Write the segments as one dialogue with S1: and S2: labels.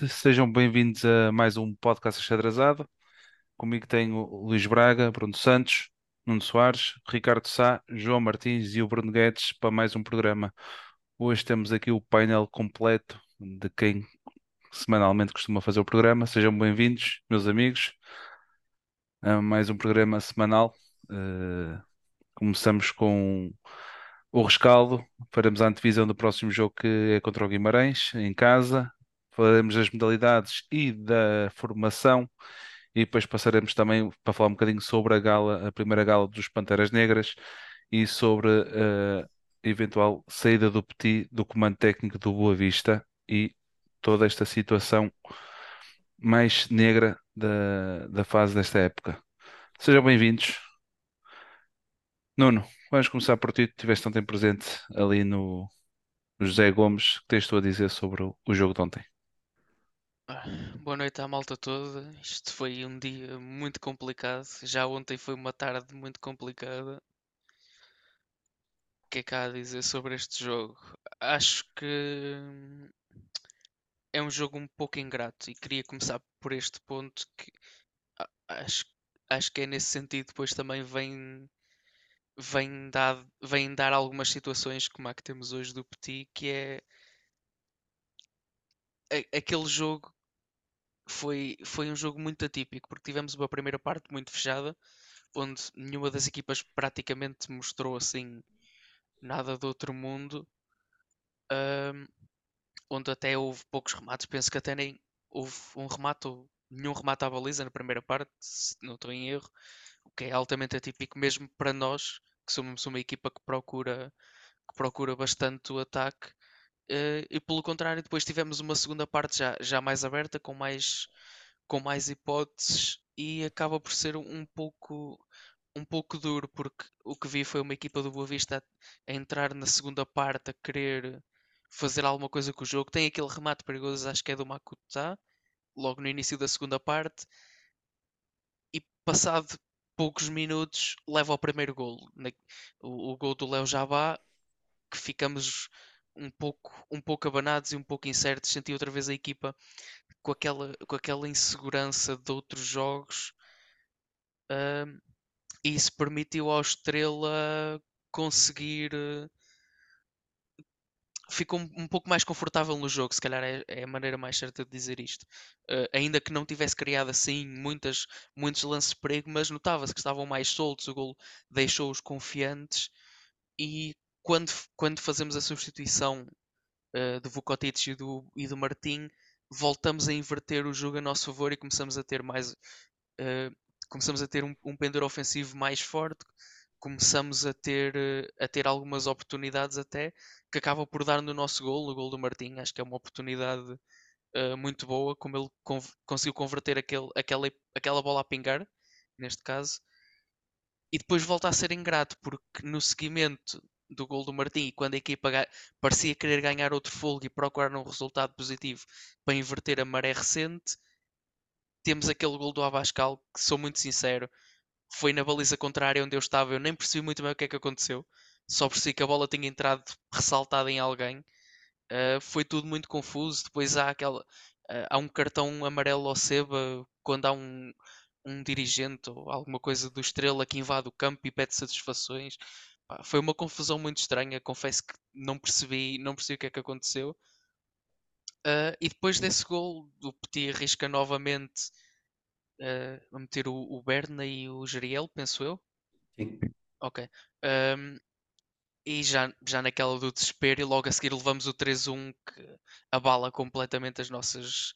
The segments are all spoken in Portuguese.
S1: noite, sejam bem-vindos a mais um podcast Achadrazado. Comigo tenho Luís Braga, Bruno Santos, Nuno Soares, Ricardo Sá, João Martins e o Bruno Guedes para mais um programa. Hoje temos aqui o painel completo de quem semanalmente costuma fazer o programa. Sejam bem-vindos, meus amigos, a mais um programa semanal. Eh, começamos com o rescaldo, faremos a antevisão do próximo jogo que é contra o Guimarães, em casa. Falaremos das modalidades e da formação e depois passaremos também para falar um bocadinho sobre a gala, a primeira gala dos Panteras Negras e sobre a eventual saída do Petit do comando técnico do Boa Vista e toda esta situação mais negra da, da fase desta época. Sejam bem-vindos. Nuno, vamos começar por ti, que tiveste tão tempo presente ali no, no José Gomes, que tens tu a dizer sobre o, o jogo de ontem.
S2: Boa noite à malta toda. Isto foi um dia muito complicado. Já ontem foi uma tarde muito complicada. O que é que há a dizer sobre este jogo? Acho que hum, é um jogo um pouco ingrato e queria começar por este ponto que acho, acho que é nesse sentido depois também vem vem dar, vem dar algumas situações como a que temos hoje do Petit, que é aquele jogo foi, foi um jogo muito atípico, porque tivemos uma primeira parte muito fechada, onde nenhuma das equipas praticamente mostrou assim nada do outro mundo, ahm, onde até houve poucos remates, penso que até nem houve um remate, nenhum remate à baliza na primeira parte, se não estou em erro, o que é altamente atípico mesmo para nós, que somos uma equipa que procura, que procura bastante o ataque. Eh, e pelo contrário, depois tivemos uma segunda parte já, já mais aberta, com mais, com mais hipóteses, e acaba por ser um pouco, um pouco duro, porque o que vi foi uma equipa do Boa Vista a, a entrar na segunda parte a querer fazer alguma coisa com o jogo. Tem aquele remate perigoso, acho que é do Makuta, logo no início da segunda parte, e passado poucos minutos leva ao primeiro golo. O, o gol do Léo Jabá, que ficamos um pouco, um pouco abanados e um pouco incertos. Senti outra vez a equipa com aquela, com aquela insegurança de outros jogos. ahm, e isso permitiu ao Estrela conseguir. eh, Ficou um, pouco mais confortável no jogo, se calhar é, é a maneira mais certa de dizer isto. Eh, ainda que não tivesse criado assim muitas, muitos lances de perigo, mas notava-se que estavam mais soltos, o gol deixou-os confiantes. E quando, quando fazemos a substituição eh, do Vukotic e do, e do Martim, voltamos a inverter o jogo a nosso favor e começamos a ter mais eh, começamos a ter um, um pendor ofensivo mais forte, começamos a ter, eh, a ter algumas oportunidades até que acaba por dar no nosso gol, no gol do Martim. Acho que é uma oportunidade muito boa, como ele conseguiu converter aquele, aquela, aquela bola a pingar, neste caso, e depois volta a ser ingrato, porque no seguimento do gol do Martim, e quando a equipa parecia querer ganhar outro fogo e procurar um resultado positivo para inverter a maré recente, temos aquele gol do Abascal, que sou muito sincero, foi na baliza contrária onde eu estava, eu nem percebi muito bem o que é que aconteceu, só percebi que a bola tinha entrado ressaltada em alguém. Uh, foi tudo muito confuso. Depois há aquela uh, há um cartão amarelo ao Seba quando há um, um dirigente ou alguma coisa do Estrela que invade o campo e pede satisfações. Pá, foi uma confusão muito estranha. Confesso que não percebi, não percebi o que é que aconteceu. Uh, e depois desse gol, o Petit arrisca novamente uh, a meter o, o Berna e o Geriel, penso eu.
S3: Sim.
S2: Ok. E já, já naquela do desespero, e logo a seguir levamos o 3-1 que abala completamente as nossas,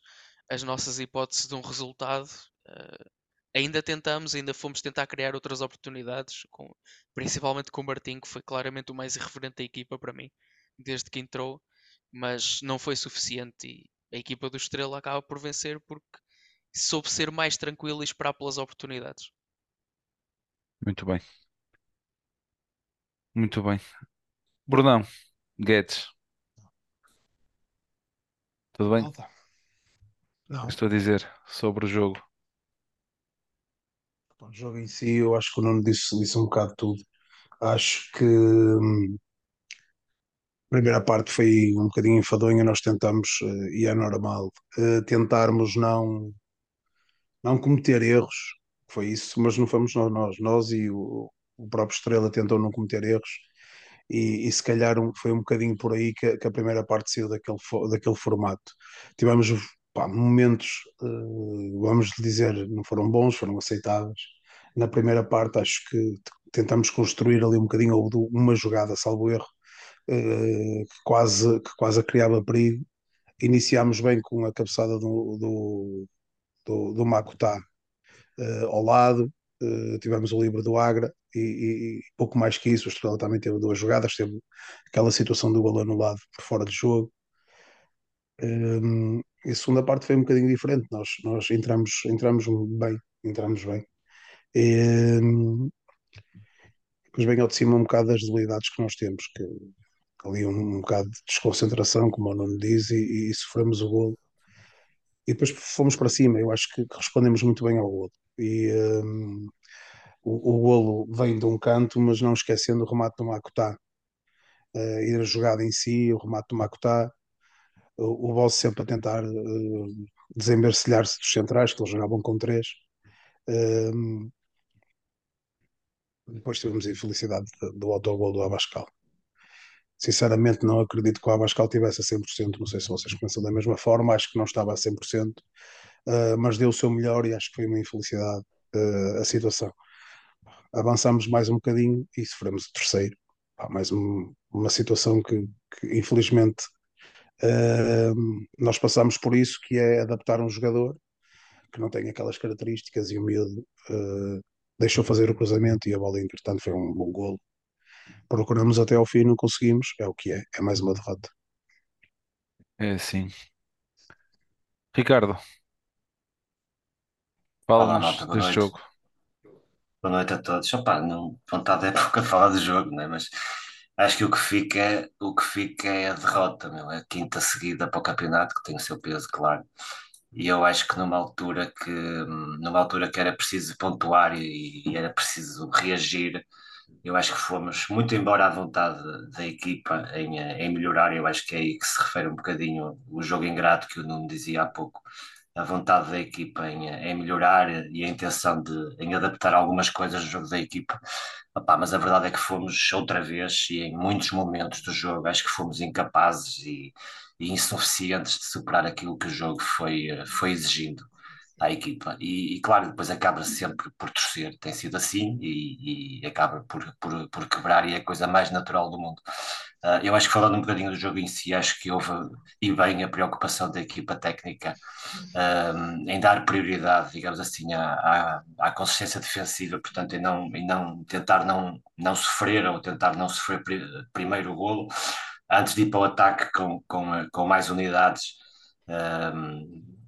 S2: as nossas hipóteses de um resultado. Uh, ainda tentamos, ainda fomos tentar criar outras oportunidades, com, principalmente com o Martim, que foi claramente o mais irreverente da equipa para mim, desde que entrou, mas não foi suficiente e a equipa do Estrela acaba por vencer porque soube ser mais tranquila e esperar pelas oportunidades.
S1: Muito bem. Muito bem. Brunão, Guedes. Tudo bem?
S3: Não,
S1: Estou a dizer sobre o jogo.
S3: O jogo em si, eu acho que o Nuno disse, disse um bocado tudo. Acho que hum, a primeira parte foi um bocadinho enfadonha, nós tentamos, eh, e é normal, eh, tentarmos não, não cometer erros, foi isso, mas não fomos nós, nós, nós e o, o próprio Estrela tentou não cometer erros, e, e se calhar foi um bocadinho por aí que, que a primeira parte saiu daquele, daquele formato. Tivemos pá, momentos, eh, vamos dizer, não foram bons, foram aceitáveis. Na primeira parte, acho que tentamos construir ali um bocadinho uma jogada, salvo erro, eh, que quase, que quase criava perigo. Iniciámos bem com a cabeçada do, do, do, do Makutá eh, ao lado, tivemos o livre do Agra e, e- e pouco mais que isso. O Estrela também teve duas jogadas, teve aquela situação do gol anulado por fora de jogo. Um, e a segunda parte foi um bocadinho diferente. Nós, nós entramos, entramos bem, entramos bem. E, um, depois vem ao de cima um bocado das debilidades que nós temos, que ali um, um bocado de desconcentração, como o Nuno diz, e, e sofremos o golo. E depois fomos para cima. Eu acho que, que respondemos muito bem ao golo. E um, o, o golo vem de um canto, mas não esquecendo o remate do Makutá. Uh, e a jogada em si, o remate do Makutá, o, Boss sempre a tentar uh, desembercelhar-se dos centrais, que eles jogavam com três. Um, depois tivemos a infelicidade do autogol do Abascal. Sinceramente, não acredito que o Abascal tivesse a 100%. Não sei se vocês pensam da mesma forma, acho que não estava a 100%, uh, mas deu o seu melhor e acho que foi uma infelicidade uh, a situação. Avançamos mais um bocadinho e sofremos o terceiro. Pá, mais um, uma situação que, que infelizmente Uh, nós passamos por isso, que é adaptar um jogador que não tem aquelas características e o miúdo uh, deixou fazer o cruzamento e a bola, entretanto, foi um bom golo. Procuramos até ao fim, não conseguimos, é o que é, é mais uma derrota.
S1: É assim. Ricardo, fala-nos deste
S4: noite.
S1: jogo.
S4: Boa noite a todos. Opa, não, vontade é pouco a falar do jogo, né? Mas acho que o que fica, o que fica é a derrota, meu. É a quinta seguida para o campeonato, que tem o seu peso, claro. E eu acho que numa altura que, numa altura que era preciso pontuar e, e era preciso reagir, eu acho que fomos muito embora à vontade da equipa em, em melhorar. Eu acho que é aí que se refere um bocadinho o jogo ingrato que o Nuno dizia há pouco a vontade da equipa em, em, melhorar e a intenção de em adaptar algumas coisas do jogo da equipa. Opa, mas a verdade é que fomos outra vez e em muitos momentos do jogo acho que fomos incapazes e, e insuficientes de superar aquilo que o jogo foi, foi exigindo à equipa. E, e, claro, depois acaba sempre por torcer, tem sido assim, e, e acaba por, por, por, quebrar, e é a coisa mais natural do mundo. Uh, eu acho que falando um bocadinho do jogo em si, acho que houve e bem a preocupação da equipa técnica um, em dar prioridade, digamos assim, à, à, à, consistência defensiva, portanto, em não, em não tentar não, não sofrer ou tentar não sofrer pri, primeiro o golo, antes de ir para o ataque com, com, com mais unidades. Um,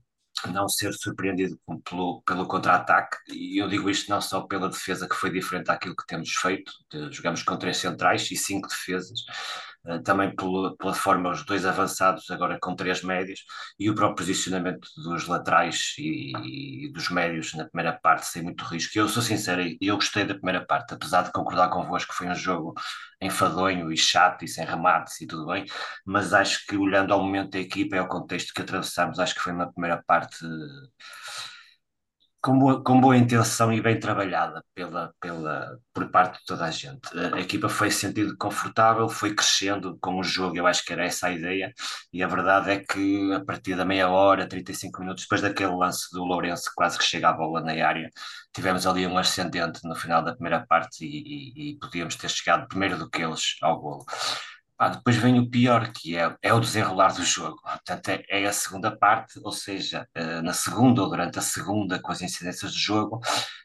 S4: não ser surpreendido pelo, pelo contra-ataque, e eu digo isto não só pela defesa que foi diferente daquilo que temos feito, jogamos com três centrais e cinco defesas, também pelo, pela forma os dois avançados agora com três médios, e o próprio posicionamento dos laterais e, e dos médios na primeira parte sem muito risco. Eu sou sincero, e eu gostei da primeira parte, apesar de concordar convosco que foi um jogo enfadonho e chato e sem remates e tudo bem, mas acho que olhando ao momento da equipa e ao contexto que atravessamos, acho que foi uma primeira parte com boa, com boa intenção e bem trabalhada pela, pela, por parte de toda a gente. A, a equipa foi se sentindo confortável, foi crescendo com o jogo, eu acho que era essa a ideia, e a verdade é que a partir da meia hora, 35 minutos, depois daquele lance do Lourenço, quase que chega a bola na área, tivemos ali um ascendente no final da primeira parte e, e, e podíamos ter chegado primeiro do que eles ao golo. Ah, depois vem o pior, que é, é o desenrolar do jogo. Portanto, é, é a segunda parte, ou seja, uh, na segunda ou durante a segunda, com as incidências do jogo,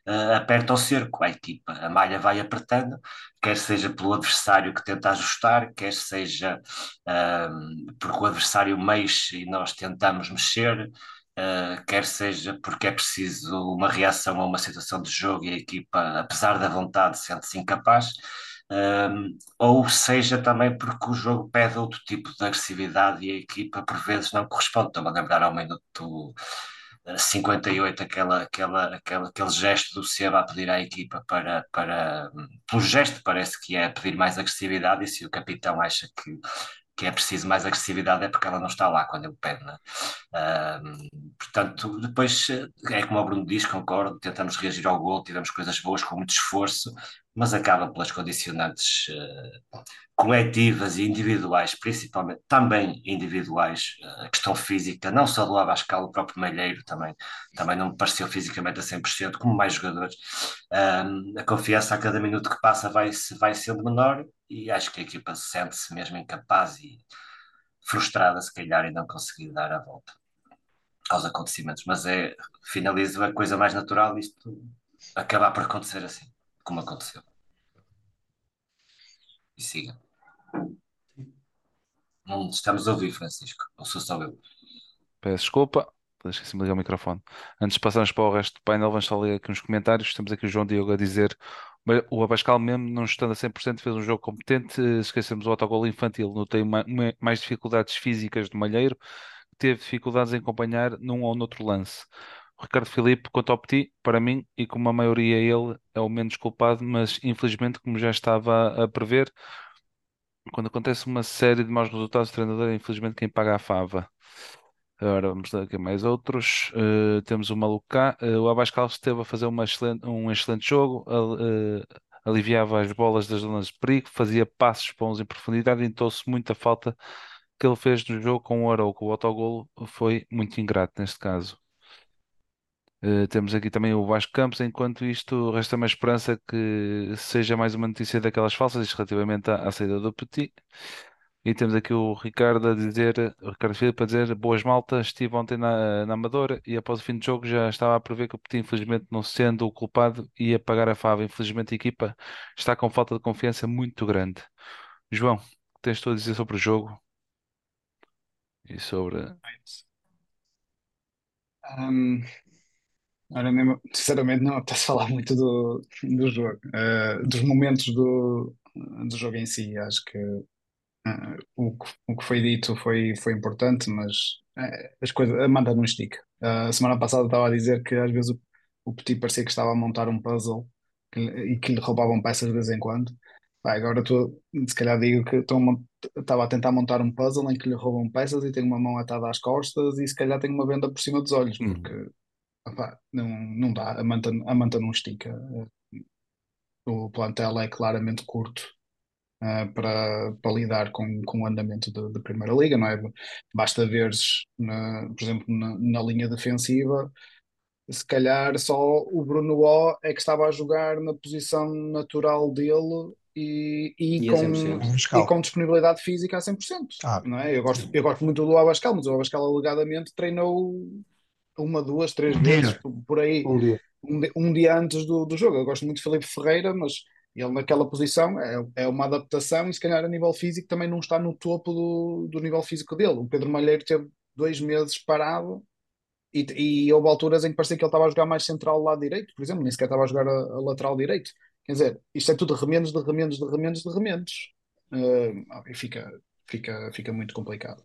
S4: uh, aperta o cerco a equipa. A malha vai apertando, quer seja pelo adversário que tenta ajustar, quer seja uh, porque o adversário mexe e nós tentamos mexer. Uh, quer seja porque é preciso uma reação a uma situação de jogo e a equipa, apesar da vontade, sente-se incapaz, Um, ou seja também porque o jogo pede outro tipo de agressividade e a equipa por vezes não corresponde. Estou-me a lembrar ao minuto 58 aquela, aquela, aquela, aquele gesto do Seba a pedir à equipa para, para pelo gesto parece que é pedir mais agressividade e se o capitão acha que que é preciso mais agressividade é porque ela não está lá quando ele pede. Né? Uh, portanto, depois é como o Bruno diz, concordo, tentamos reagir ao gol, tivemos coisas boas com muito esforço, mas acaba pelas condicionantes uh, coletivas e individuais, principalmente também individuais, uh, a questão física, não só do Abascal, o próprio Malheiro também, também não me pareceu fisicamente a 100%, como mais jogadores. Uh, a confiança a cada minuto que passa vai, vai sendo menor e acho que a equipa sente-se mesmo incapaz e frustrada, se calhar, e não conseguir dar a volta aos acontecimentos. Mas é, finalizo a coisa mais natural, isto acabar por acontecer assim como aconteceu. E siga. Não estamos a ouvir, Francisco. Ou sou só eu?
S1: Peço desculpa, esqueci-me de ligar o microfone. Antes de passarmos para o resto do painel, vamos só ler aqui uns comentários. Temos aqui o João Diogo a dizer o Abascal mesmo, não estando a 100%, fez um jogo competente. Esquecemos o autogol infantil. Notei mais dificuldades físicas do Malheiro. Teve dificuldades em acompanhar num ou noutro lance. Ricardo Filipe, quanto ao Petit, para mim, e como a maioria ele é o menos culpado, mas infelizmente, como já estava a prever, quando acontece uma série de maus resultados, o treinador é infelizmente quem paga a fava. Agora vamos dar aqui mais outros. Uh, temos o Malucá. Uh, o Abascal esteve a fazer excelente, um excelente jogo, uh, aliviava as bolas das zonas de perigo, fazia passos bons em profundidade, então-se muita falta que ele fez no jogo com o Arou, com o autogolo, foi muito ingrato neste caso. Uh, temos aqui também o Vasco Campos, enquanto isto resta-me a esperança que seja mais uma notícia daquelas falsas relativamente à, à saída do Petit. E temos aqui o Ricardo a dizer, o Ricardo Filipe a dizer, boas maltas, estive ontem na, na Amadora e após o fim do jogo já estava a prever que o Petit, infelizmente, não sendo o culpado, ia pagar a fava. Infelizmente a equipa está com falta de confiança muito grande. João, o que tens tu a dizer sobre o jogo? E sobre...
S5: Um, Ora, mesmo, sinceramente, não apetece falar muito do, do jogo, uh, dos momentos do, do jogo em si. Acho que uh, o, que o que foi dito foi, foi importante, mas uh, as coisas a manda não estica. a semana passada estava a dizer que às vezes o, o Petit parecia que estava a montar um puzzle que, e que lhe roubavam peças de vez em quando. Pá, agora estou, se calhar digo que estou uma, estava a tentar montar um puzzle em que lhe roubam peças e tenho uma mão atada às costas e se calhar tenho uma venda por cima dos olhos,
S1: Uhum.
S5: porque não, não dá, a manta, a manta não estica. O plantel é claramente curto uh, para, para lidar com, com o andamento da Primeira Liga, não é? Basta veres, na, por exemplo, na, na linha defensiva, se calhar só o Bruno O é que estava a jogar na posição natural dele e, e,
S6: E
S5: com,
S6: 100%.
S3: Abascal.
S5: e com disponibilidade física a 100%.
S3: Ah.
S5: Não é? eu, gosto, eu gosto muito do Abascal, mas o Abascal alegadamente treinou uma, duas, três
S3: Um dia.
S5: vezes por, por aí
S3: Um dia.
S5: um, um dia antes do, do jogo. Eu gosto muito de Felipe Ferreira, mas ele naquela posição é, é uma adaptação e se calhar a nível físico também não está no topo do, do nível físico dele. O Pedro Malheiro teve dois meses parado e, e houve alturas em que parecia que ele estava a jogar mais central lado direito, por exemplo, nem sequer estava a jogar a, a lateral direito. Quer dizer, isto é tudo remendos de remendos de remendos de remendos. Ah, e fica, fica, fica muito complicado.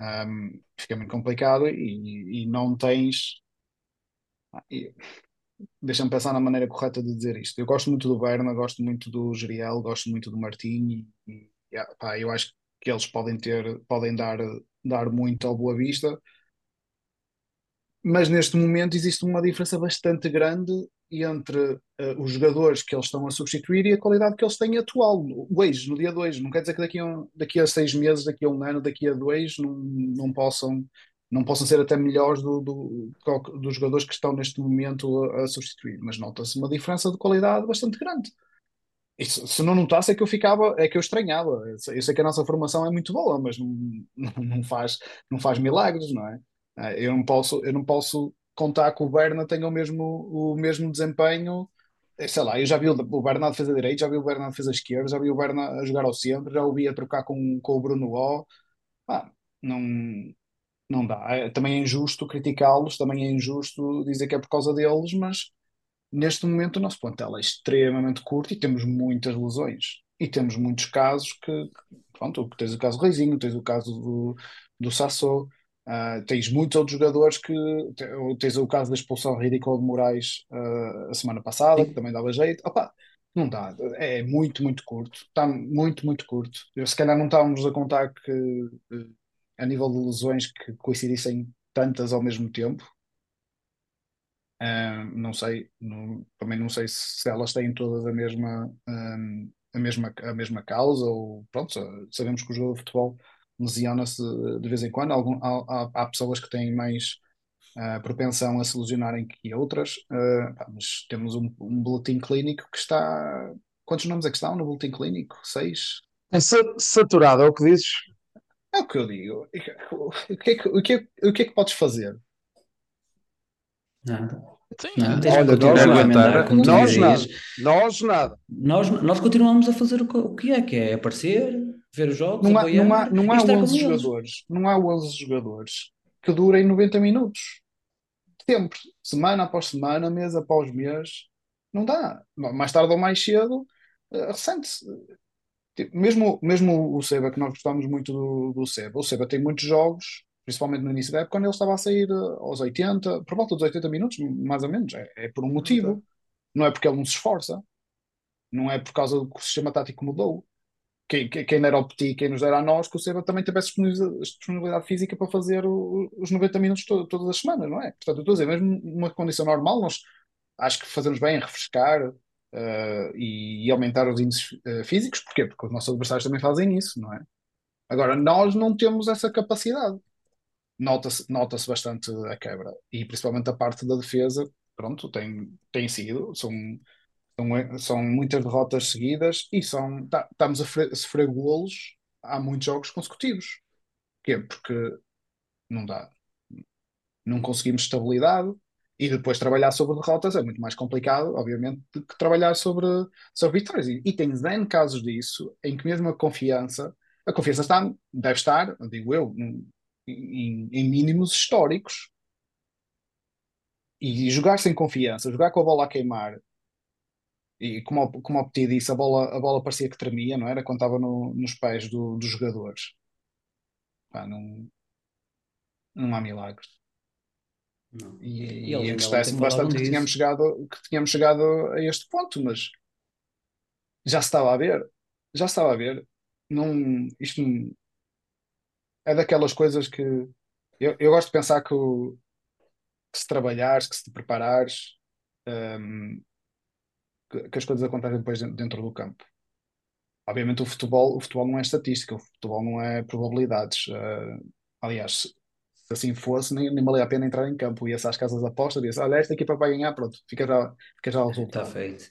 S5: Um, fica muito complicado e, e não tens. Deixa-me pensar na maneira correta de dizer isto. Eu gosto muito do Berna, gosto muito do Geriel, gosto muito do Martim e, e, ah, pá, eu acho que eles podem ter, podem dar, dar muito ao Boa Vista, mas neste momento existe uma diferença bastante grande entre eh, os jogadores que eles estão a substituir e a qualidade que eles têm atual, hoje, no dia 2. Não quer dizer que daqui a, daqui a seis meses, daqui a um ano, daqui a dois, não, não possam, não possam ser até melhores do, do- dos jogadores que estão neste momento a, a substituir, mas nota-se uma diferença de qualidade bastante grande. E se, não notasse é que eu ficava, é que eu estranhava. Eu sei, que a nossa formação é muito boa, mas não, não, não faz, não faz milagres, não é? Ah, Eu não posso, eu não posso contar que o Berna tenha o mesmo, o mesmo desempenho. Eh, Sei lá, eu já vi o, o Berna a defesa direita, já vi o Berna a defesa esquerda, já vi o Berna a jogar ao centro, já o vi a trocar com, com o Bruno O. Ah, não, não dá. É- também é injusto criticá-los, também é injusto dizer que é por causa deles, mas neste momento o nosso plantel é extremamente curto e temos muitas lesões. E temos muitos casos que, pronto, tens o caso do Reizinho, tens o caso do, do Sassou, uh, tens muitos outros jogadores que, tens o caso da expulsão ridícula de Moraes uh, a semana passada, que também dava jeito. Opa, não dá, é muito, muito curto, está muito, muito curto. Eu, se calhar não estávamos a contar que a nível de lesões que coincidissem tantas ao mesmo tempo, Uh, não sei, não, também não sei se elas têm todas a mesma, um, a mesma, a mesma causa, ou pronto, sabemos que o jogo de futebol lesiona-se de vez em quando. Algum, há, há, pessoas que têm mais uh, propensão a se lesionarem que outras, uh, pá, mas temos um, um boletim clínico que está. Quantos nomes é que estão no boletim clínico? Seis?
S3: É saturado, é o que dizes?
S5: É o que eu digo. O que é que, o que, é, o que, é que podes fazer?
S6: Nada.
S2: Sim,
S6: Não,
S3: Olha,
S6: que
S3: nós
S1: nada.
S6: tu
S3: Nós nada. Nós nada.
S6: Nós, nós continuamos a fazer o que, o que é, que é aparecer, ver os jogos,
S5: Não há, não há, não há
S6: estar com
S5: 11
S6: eles.
S5: jogadores, não há 11 jogadores que durem 90 minutos. Sempre, semana após semana, mês após mês. Não dá. Mais tarde ou mais cedo, eh, ressente-se. Tipo, Mesmo, mesmo o Seba, que nós gostamos muito do, do Seba, o Seba tem muitos jogos, principalmente no início da época, quando ele estava a sair eh, aos 80, por volta dos 80 minutos, mais ou menos. É, é por um motivo. Não é porque ele não se esforça. Não é por causa do que o sistema tático mudou. Quem, quem, dera ao Petit, quem nos dera a nós, que o Seba também tivesse disponibilidade, física para fazer o- os 90 minutos to- todas as semanas, não é? Portanto, eu estou a dizer, mesmo numa condição normal, nós acho que fazemos bem em refrescar eh, e, e aumentar os índices eh, físicos. Porquê? Porque os nossos adversários também fazem isso, não é? Agora, nós não temos essa capacidade. Nota-se nota-se bastante a quebra. E principalmente a parte da defesa, pronto, tem, tem sido. São, são, são muitas derrotas seguidas e são, tá- estamos a fre- a sofrer golos há muitos jogos consecutivos. Porquê? Porque não dá. Não conseguimos estabilidade e depois trabalhar sobre derrotas é muito mais complicado, obviamente, do que trabalhar sobre, sobre vitórias. E, e tens casos disso em que mesmo a confiança, a confiança está, deve estar, digo eu, em, em mínimos históricos. E jogar sem confiança, jogar com a bola a queimar, e como, o- como o Petit disse, a bola, a bola parecia que tremia, não era? Quando estava no- nos pés do- dos jogadores. Pá, não, não há milagres.
S6: Não.
S5: E,
S6: E
S5: e entristece-me bastante que tínhamos chegado, que tínhamos chegado a este ponto, mas já se estava a ver. Já se estava a ver. Não, isto não- é daquelas coisas que eu, eu gosto de pensar que, o- que se trabalhares, que se te preparares, hum, que, que as coisas acontecem depois dentro, do campo. Obviamente o futebol, o futebol não é estatística, o futebol não é probabilidades. eh, aliás, se, se assim fosse, nem, nem valia a pena entrar em campo. Ia-se às casas de aposta, disse, olha, esta equipa vai ganhar, pronto, fica já, fica já o
S6: Está
S5: resultado.
S6: feito.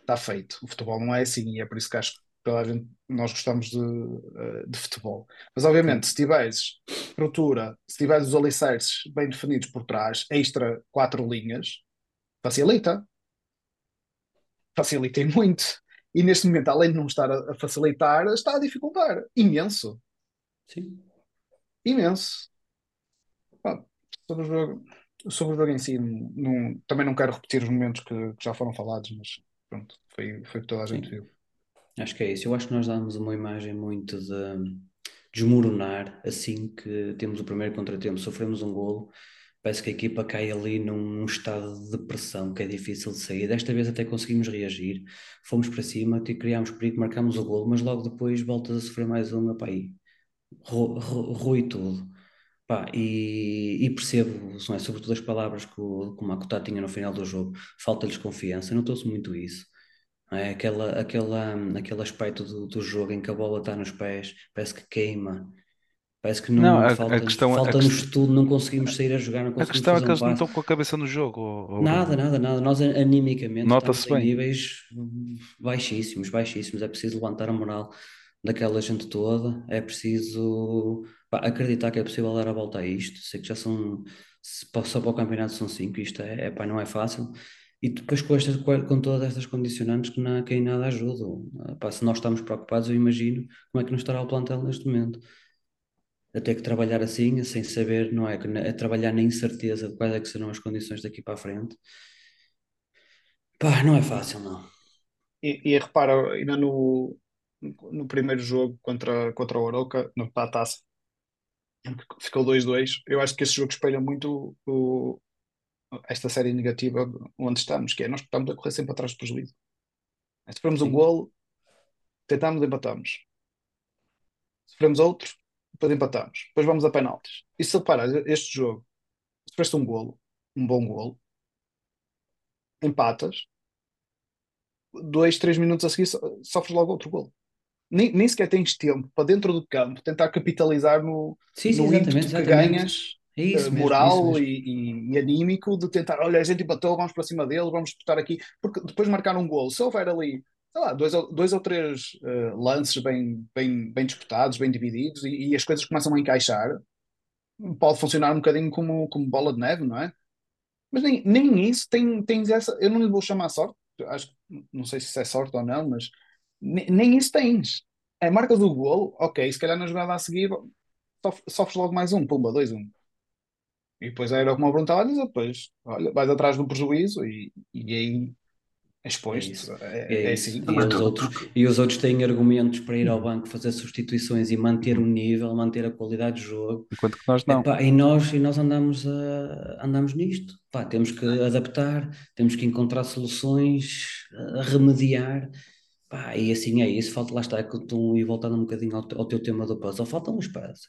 S5: Está feito. O futebol não é assim e é por isso que acho que toda a gente, nós gostamos de, eh, de futebol. Mas obviamente, se tiveres estrutura, se tiveres os alicerces bem definidos por trás, extra quatro linhas, facilita. Facilita e muito. E neste momento, além de não estar a, facilitar, está a dificultar. Imenso.
S6: Sim.
S5: Imenso. Sobre o jogo, sobre o jogo em si, não- também não quero repetir os momentos que, que já foram falados, mas pronto, foi, foi o que toda a gente
S6: Sim.
S5: viu.
S6: Acho que é isso. Eu acho que nós damos uma imagem muito de desmoronar assim que temos o primeiro contratempo, sofremos um golo, parece que a equipa cai ali num estado de depressão que é difícil de sair. Desta vez até conseguimos reagir, fomos para cima, criámos perigo, marcámos o golo, mas logo depois voltas a sofrer mais uma, pá, ru- rui tudo. Pá, e, e percebo, é, sobretudo as palavras que o, que o Makuta tinha no final do jogo, falta-lhes confiança, notou-se muito isso. É aquela, aquela, aquele aspecto do, do jogo em que a bola está nos pés, parece que queima, parece que não,
S1: Não, a- a
S6: falta,
S1: questão- a
S6: falta-nos tudo, não conseguimos sair a jogar, não
S1: A
S6: conseguimos
S1: questão é que
S6: um
S1: eles não
S6: passe.
S1: estão com a cabeça no jogo. ó
S6: Nada, nada, nada. Nós a- animicamente
S1: Nota-se bem.
S6: níveis baixíssimos, baixíssimos. É preciso levantar a moral daquela gente toda. É preciso pá, acreditar que é possível dar a volta a isto. Sei que já são, só para o campeonato são cinco, isto é, é pá, não é fácil. E depois com, estas, com todas estas condicionantes que, na, que em nada ajudam. Ah, pá, se nós estamos preocupados, eu imagino como é que não estará o plantel neste momento. A ter que trabalhar assim, sem saber, não é? A trabalhar na incerteza de quais é que serão as condições daqui para a frente. Pá, não é fácil, não.
S5: E, e repara, ainda no, no primeiro jogo contra, contra o Oroca, no para a taça, ficou 2-2. Eu acho que esse jogo espelha muito o, esta série negativa onde estamos, que é nós estamos a correr sempre atrás do prejuízo. Sofremos um
S6: Sim.
S5: golo, tentamos, empatamos. Sofremos outro, depois empatamos. Depois vamos a penaltis. E se reparas, este jogo, sofreste um golo, um bom golo, empatas, dois, três minutos a seguir so- sofres logo outro golo. Nem, nem sequer tens tempo para dentro do campo tentar capitalizar no,
S6: Sim, sim,
S5: no
S6: exatamente,
S5: que
S6: exatamente.
S5: ganhas
S6: É
S5: eh,
S6: mesmo,
S5: moral
S6: mesmo.
S5: e, e- anímico de tentar, olha, a gente empatou, vamos para cima deles, vamos disputar aqui, porque depois de marcar um golo, se houver ali, sei lá, dois, dois ou três eh, lances bem, bem, bem disputados, bem divididos, e, e as coisas começam a encaixar, pode funcionar um bocadinho como, como bola de neve, não é? Mas nem, nem isso tem, tens essa, eu não lhe vou chamar sorte, acho, não sei se é sorte ou não, mas ne- nem, isso tens. É, marcas o golo, ok, se calhar na jogada a seguir sof- sofres logo mais um, pumba, dois, um. E depois era como o Bruno estava a dizer, depois, olha, vais atrás do prejuízo e, e aí exposto.
S6: isso.
S5: É,
S6: É
S5: é
S6: isso.
S5: assim.
S6: E os outros,
S4: porque
S6: e os outros têm argumentos para ir ao banco fazer substituições e manter o nível, manter a qualidade de jogo.
S1: Enquanto que nós não.
S6: Epá, e nós, e nós andamos, a, andamos nisto. Pá, temos que adaptar, temos que encontrar soluções, a remediar. Pá, e assim é isso. Falta lá estar com tu- e voltando um bocadinho ao, ao teu tema do puzzle, faltam as peças.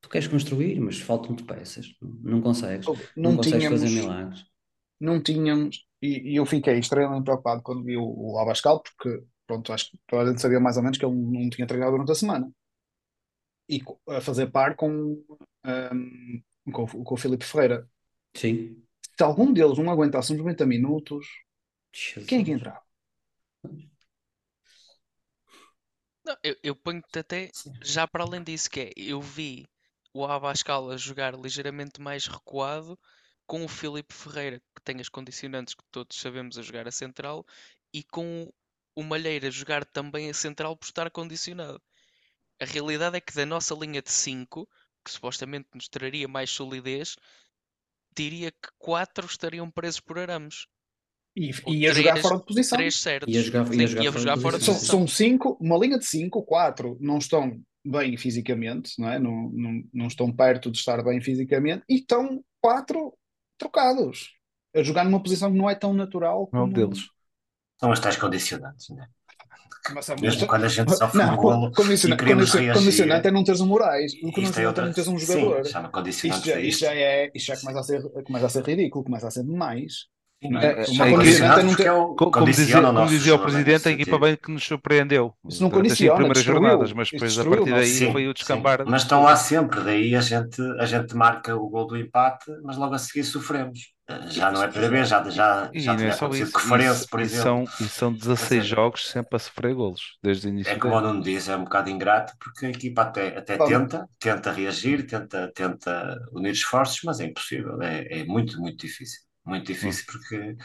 S6: Tu queres construir, mas faltam-te peças. Não, não consegues. Não
S5: Não
S6: consegues
S5: tínhamos,
S6: fazer milagres.
S5: não tínhamos, e, e eu fiquei extremamente preocupado quando vi o, o Abascal, porque pronto, acho que toda a gente sabia mais ou menos que ele não tinha treinado durante a semana. E a fazer par com, ahm, com, o- com o Filipe Ferreira.
S6: Sim.
S5: Se algum deles não aguentasse uns 90 minutos, quem é que
S6: Jesus.
S5: entrava?
S2: Não, eu, eu ponho-te até já para além disso, que é, eu vi o Abascal a jogar ligeiramente mais recuado com o Filipe Ferreira, que tem as condicionantes que todos sabemos a jogar a central, e com o Malheiro a jogar também a central por estar condicionado. A realidade é que da nossa linha de 5, que supostamente nos traria mais solidez, diria que 4 estariam presos por arames.
S5: E, e ia jogar fora de posição.
S2: Três certos.
S6: Ia jogar- ia
S2: Sim,
S6: jogar
S2: jogar
S6: de
S2: fora de
S6: posição,
S5: São,
S2: posição.
S5: são cinco, uma linha de cinco, quatro não estão bem fisicamente, não é? Não, não, não estão perto de estar bem fisicamente, e estão quatro trocados, a jogar numa posição que não é tão natural
S1: Não é um
S5: como...
S1: deles.
S4: são os tais condicionantes, né?
S5: Mas é
S4: Mesmo
S5: muito-
S4: quando a gente sofre
S5: Não,
S4: um golo
S5: condiciona-
S4: e queremos
S5: condiciona-
S4: reagir.
S5: condicionante é não teres um Moraes, o
S4: é
S5: condicionante é
S4: outra-
S5: não teres um
S4: Sim,
S5: jogador.
S4: chama
S5: Isto já, isto. já é, isto já começa a ser, começa a ser ridículo, começa a ser demais.
S4: Sim, é,
S5: é?
S1: é-
S5: Uma
S1: é
S5: é
S4: é
S1: Como dizia,
S4: condiciona o
S1: como dizia o presidente, a equipa bem que nos surpreendeu
S5: Isso não
S1: durante as cinco
S5: condiciona,
S1: primeiras
S5: destruiu.
S1: jornadas, mas depois a
S5: destruiu
S1: partir
S5: o
S1: daí
S4: Sim,
S1: foi o
S4: sim,
S1: descambar.
S4: mas estão lá sempre, daí a gente, a gente marca o gol do empate, mas logo a seguir sofremos. Já não é a primeira vez, já, já,
S1: E
S4: já
S1: não é
S4: tinha
S1: só
S4: acontecido
S1: isso.
S4: com Farense,
S1: E,
S4: por
S1: e
S4: exemplo.
S1: são, e são 16
S4: seja,
S1: jogos sempre a sofrer golos, desde o início
S4: É como o. Nuno diz, é um bocado ingrato, porque a equipa até, até tenta, tenta reagir, tenta, tenta unir esforços, mas é impossível, é, é muito, muito difícil. Muito difícil porque,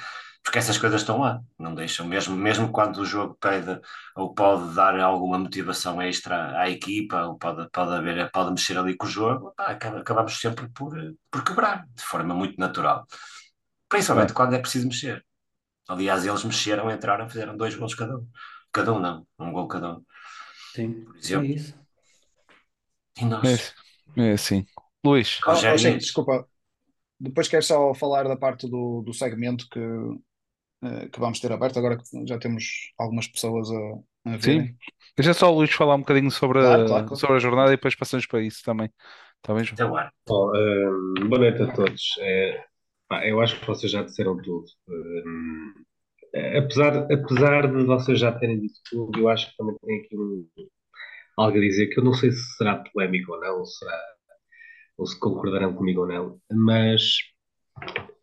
S4: porque essas coisas estão lá, não deixam, mesmo, mesmo quando o jogo pede ou pode dar alguma motivação extra à equipa, ou pode, pode, haver, pode mexer ali com o jogo, pá, acaba- acabamos sempre por, por quebrar, de forma muito natural. Principalmente quando é preciso mexer. Aliás, eles mexeram, entraram, fizeram dois gols cada um. Cada um não, um gol cada um.
S6: Sim,
S4: Por
S6: é
S4: exemplo.
S6: isso.
S4: E
S1: É,
S4: nós,
S1: é assim. Luís,
S5: Oh, oh,
S4: Mendes.
S5: desculpa. Depois quero só falar da parte do, do segmento que, eh, que vamos ter aberto, agora que já temos algumas pessoas a, a verem.
S1: sim. Deixa só o Luís falar um bocadinho sobre,
S5: Claro,
S1: a,
S5: claro, claro.
S1: sobre a jornada e depois passamos para isso também. Está bem, João?
S4: Até o ar.
S7: Bom, hum, boa noite a todos. É, pá, eu acho que vocês já disseram tudo. É, apesar, apesar de vocês já terem dito tudo, eu acho que também tem aqui um- algo a dizer que eu não sei se será polémico ou não, ou, será, ou se concordarão comigo ou não, mas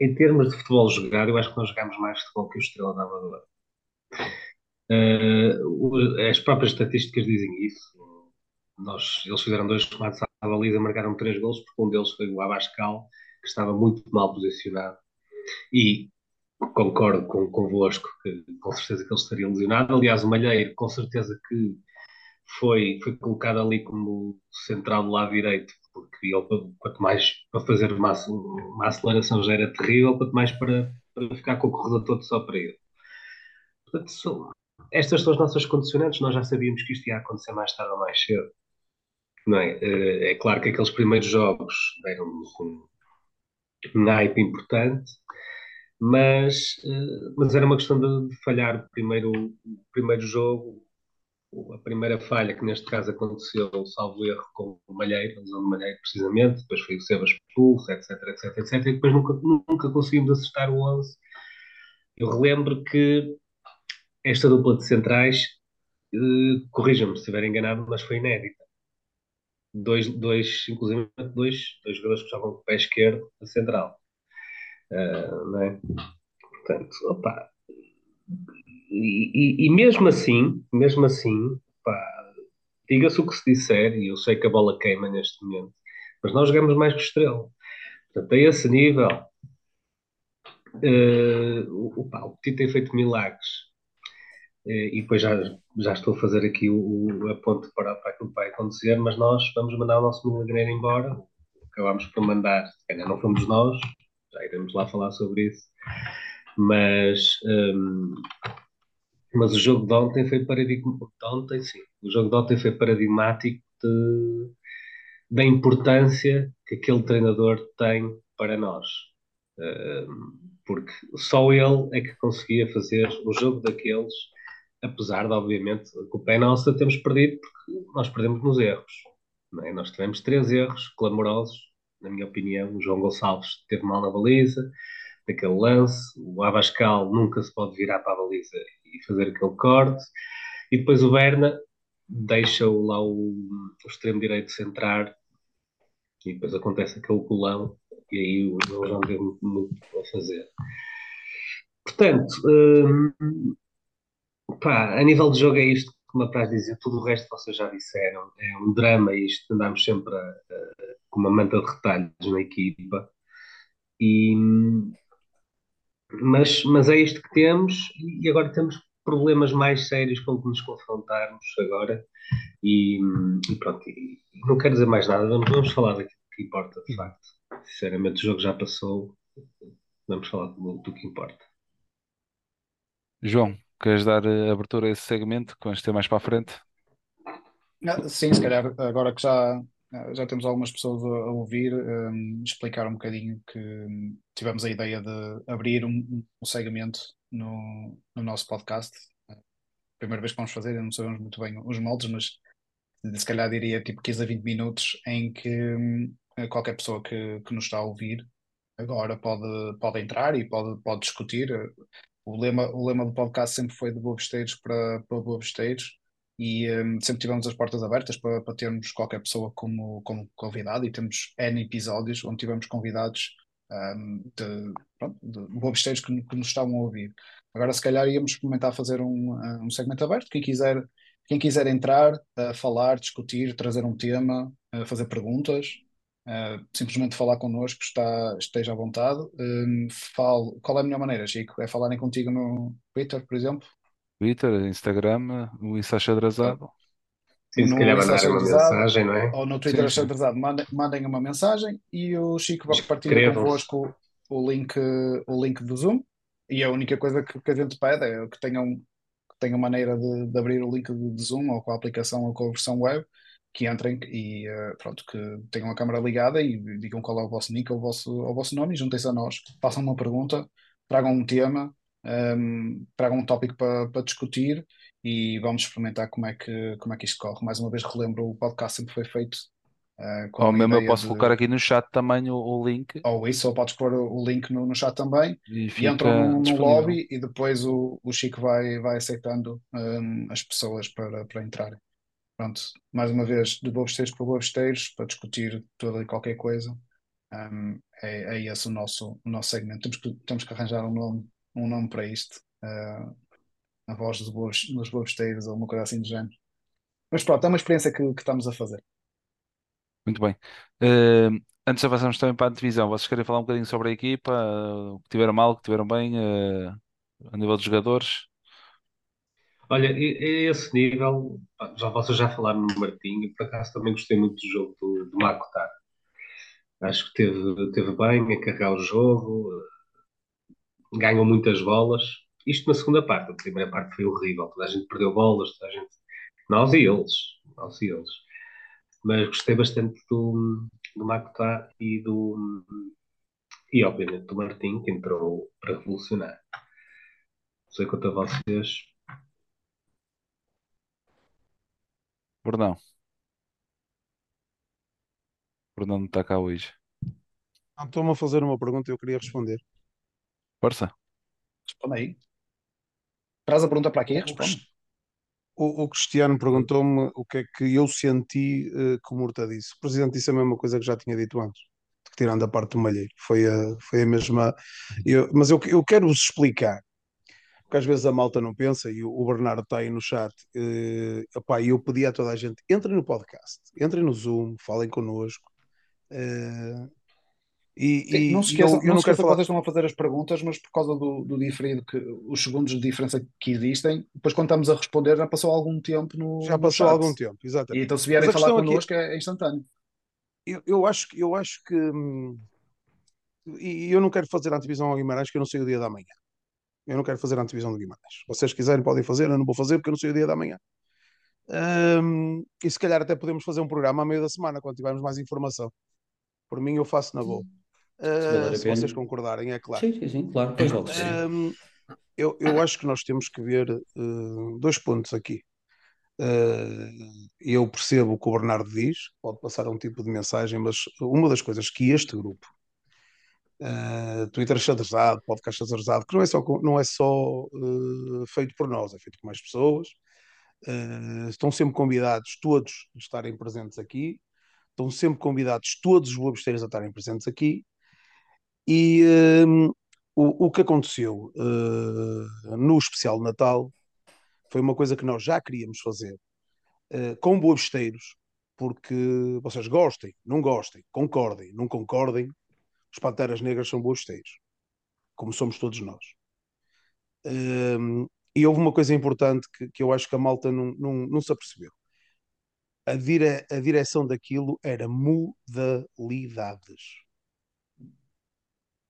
S7: em termos de futebol jogado, eu acho que nós jogamos mais futebol que o Estrela da Amadora. O- as próprias estatísticas dizem isso. Nós, eles fizeram dois remates à baliza, marcaram três gols, porque um deles foi o Abascal, que estava muito mal posicionado. E concordo com, convosco que com certeza que ele estaria lesionado. Aliás, o Malheiro, com certeza que foi, foi colocado ali como central do lado direito, porque ele, quanto mais para fazer uma, uma aceleração já era terrível, quanto mais para, para ficar com o corredor todo só para ele. Portanto, estas são as nossas condicionantes, nós já sabíamos que isto ia acontecer mais tarde ou mais cedo. Não é? Eh, é claro que aqueles primeiros jogos deram-nos um, hype importante, mas, eh, mas era uma questão de, de falhar o primeiro, o primeiro jogo, a primeira falha, que neste caso aconteceu, salvo erro, com o Malheiro, a lesão do Malheiro, precisamente, depois foi o Sebas expulso, etc, etc, etc, e depois nunca, nunca conseguimos acertar o 11. Eu relembro que esta dupla de centrais, uh, corrijam-me se estiver enganado, mas foi inédita. Dois, dois, inclusive dois, dois jogadores que estavam com o pé esquerdo a central. Uh, não é? Portanto, opa, e, e, mesmo assim, mesmo assim, diga-se o que se disser, e eu sei que a bola queima neste momento, mas nós jogamos mais que Estrela. Portanto, a esse nível, uh, opa, o Petit tem feito milagres. Eh, e depois já, já estou a fazer aqui o, o a ponte para, para aquilo que vai acontecer, mas nós vamos mandar o nosso milagreiro embora. Acabámos por mandar, ainda não fomos nós, já iremos lá falar sobre isso. Mas, um, mas o jogo de ontem foi paradigmático. Ontem, sim. O jogo de ontem foi paradigmático de, da importância que aquele treinador tem para nós. Porque só ele é que conseguia fazer o jogo daqueles apesar de, obviamente, a culpa é nossa, temos perdido porque nós perdemos nos erros. É? Nós tivemos três erros clamorosos, na minha opinião. O João Gonçalves teve mal na baliza, naquele lance. O Abascal nunca se pode virar para a baliza e fazer aquele corte. E depois o Berna deixa lá o, o extremo direito centrar e depois acontece aquele colão e aí o João não teve muito, muito a fazer. Portanto, hum, Pá, a nível de jogo é isto que me apraz dizer, tudo o resto vocês já disseram. É um drama isto, andamos sempre a, a, com uma manta de retalhos na equipa. E, mas, mas é isto que temos e agora temos problemas mais sérios com que nos confrontarmos agora. E, e pronto, e, não quero dizer mais nada, vamos, vamos falar daquilo que importa de facto. Sinceramente, o jogo já passou, vamos falar do, do que importa.
S1: João, Queres dar eh, abertura a esse segmento que vamos ter mais para a frente?
S5: Sim, se calhar agora que já, já temos algumas pessoas a, ouvir, um, explicar um bocadinho que um, tivemos a ideia de abrir um, um segmento no, no nosso podcast. Primeira vez que vamos fazer, não sabemos muito bem os moldes, mas se calhar diria tipo 15 a 20 minutos em que hum, qualquer pessoa que, que nos está a ouvir agora pode, pode entrar e pode, pode discutir o lema, o lema do podcast sempre foi de bobesteiros para, para bobesteiros e um, sempre tivemos as portas abertas para, para termos qualquer pessoa como, como convidado e temos N episódios onde tivemos convidados um, de, de bobesteiros que, que nos estavam a ouvir. Agora, se calhar, íamos experimentar fazer um, um segmento aberto. Quem quiser, quem quiser entrar, uh, falar, discutir, trazer um tema, uh, fazer perguntas, Uh, simplesmente falar connosco, está, esteja à vontade. Um, falo, qual é a melhor maneira, Chico? É falarem contigo no Twitter, por exemplo?
S1: Twitter, Instagram, o Insta Achadrazado.
S7: Sim, se calhar mandar uma mensagem, não é?
S5: Ou no Twitter Achadrazado, mandem, mandem uma mensagem e o Chico vai partilhar convosco o link, o link do Zoom. E a única coisa que, que a gente pede é que tenham, que tenham maneira de, de abrir o link do Zoom ou com a aplicação ou com a versão web que entrem e uh, pronto, que tenham a câmera ligada e digam qual é o vosso nick ou o vosso, o vosso nome e juntem-se a nós, façam uma pergunta, tragam um tema, um, tragam um tópico para, para discutir e vamos experimentar como é, que, como é que isto corre. Mais uma vez relembro, o podcast sempre foi feito
S1: uh, Ou mesmo eu posso de... colocar aqui no chat também o, o, link.
S5: Ou isso, ou podes pôr o link no, no chat também e, e entram no, no lobby e depois o, o Chico vai, vai aceitando um, as pessoas para, para entrarem pronto, mais uma vez, de bobesteiros para bobesteiros, para discutir toda e qualquer coisa. Um, é, é esse o nosso, o nosso segmento. Temos que, temos que arranjar um nome, um nome para isto. Uh, a voz dos, bobos, dos bobesteiros ou uma coisa assim do género. Mas pronto, é uma experiência que, que estamos a fazer.
S1: Muito bem. Uh, antes de avançarmos também para a divisão, vocês querem falar um bocadinho sobre a equipa, o que tiveram mal, o que tiveram bem, uh, a nível dos jogadores?
S7: Olha, a esse nível, já vocês já falaram no Martinho, por acaso também gostei muito do jogo do, do Marco Tar. Acho que teve, teve bem a carregar o jogo, ganhou muitas bolas, isto na segunda parte. A primeira parte foi horrível. Toda a gente perdeu bolas, toda a gente. Nós e eles. Nós e eles. Mas gostei bastante do, do Makuta e do. E obviamente do Martim, que entrou para revolucionar. Não sei quanto a vocês.
S1: Brunão. Brunão não está cá hoje.
S3: Estão-me a fazer uma pergunta e eu queria responder.
S1: Força.
S5: Responde aí. Traz a pergunta para aqui
S3: O,
S5: responde.
S3: O- o Cristiano perguntou-me o que é que eu senti eh, que o Murta disse. O Presidente disse a mesma coisa que já tinha dito antes, que tirando a parte do Malheiro. Foi a, foi a mesma. eu- mas eu, eu quero-vos explicar, porque às vezes a malta não pensa, e o, o Bernardo está aí no chat. eh, opá, e eu pedi a toda a gente: entrem no podcast, entrem no Zoom, falem connosco. eh, e,
S5: Sim,
S3: e-
S5: não se
S3: e eu, eu
S5: não
S3: não falar.
S5: vocês estão a fazer as perguntas, mas por causa do, do diferido, que, os segundos de diferença que existem, depois quando estamos a responder já passou algum tempo no,
S3: Já
S5: no
S3: passou
S5: chat.
S3: algum tempo,
S5: E
S3: exatamente.
S5: então se vierem
S3: a
S5: falar
S3: questão aqui,
S5: connosco é, é instantâneo.
S3: eu, eu acho, que- eu acho que. hum, E eu não quero fazer antivisão ao Guimarães, que eu não sei o dia da manhã. Eu não quero fazer antivisão do Guimarães. Se vocês quiserem, podem fazer, eu não vou fazer porque eu não sei o dia da manhã. Hum, e se calhar até podemos fazer um programa a meio da semana, quando tivermos mais informação. Por mim, eu faço na boa. Uh, se vocês concordarem, é claro.
S6: Sim, sim, sim, claro, depois logo
S3: eu, eu acho que nós temos que ver uh, dois pontos aqui. Uh, eu percebo o que o Bernardo diz, pode passar um tipo de mensagem, mas uma das coisas que este grupo, uh, Twitter xadrezado, podcast xadrezado, que não é só, não é só uh, feito por nós, é feito por mais pessoas, uh, estão sempre convidados todos a estarem presentes aqui, estão sempre convidados todos os websteiros a estarem presentes aqui, e um, o, o que aconteceu uh, no especial de Natal foi uma coisa que nós já queríamos fazer uh, com boabesteiros, porque vocês gostem, não gostem, concordem, não concordem, os Panteras Negras são boabesteiros, como somos todos nós. Um, e houve uma coisa importante que, que eu acho que a malta não, não, não se apercebeu. A, dire, a direção daquilo era modalidades.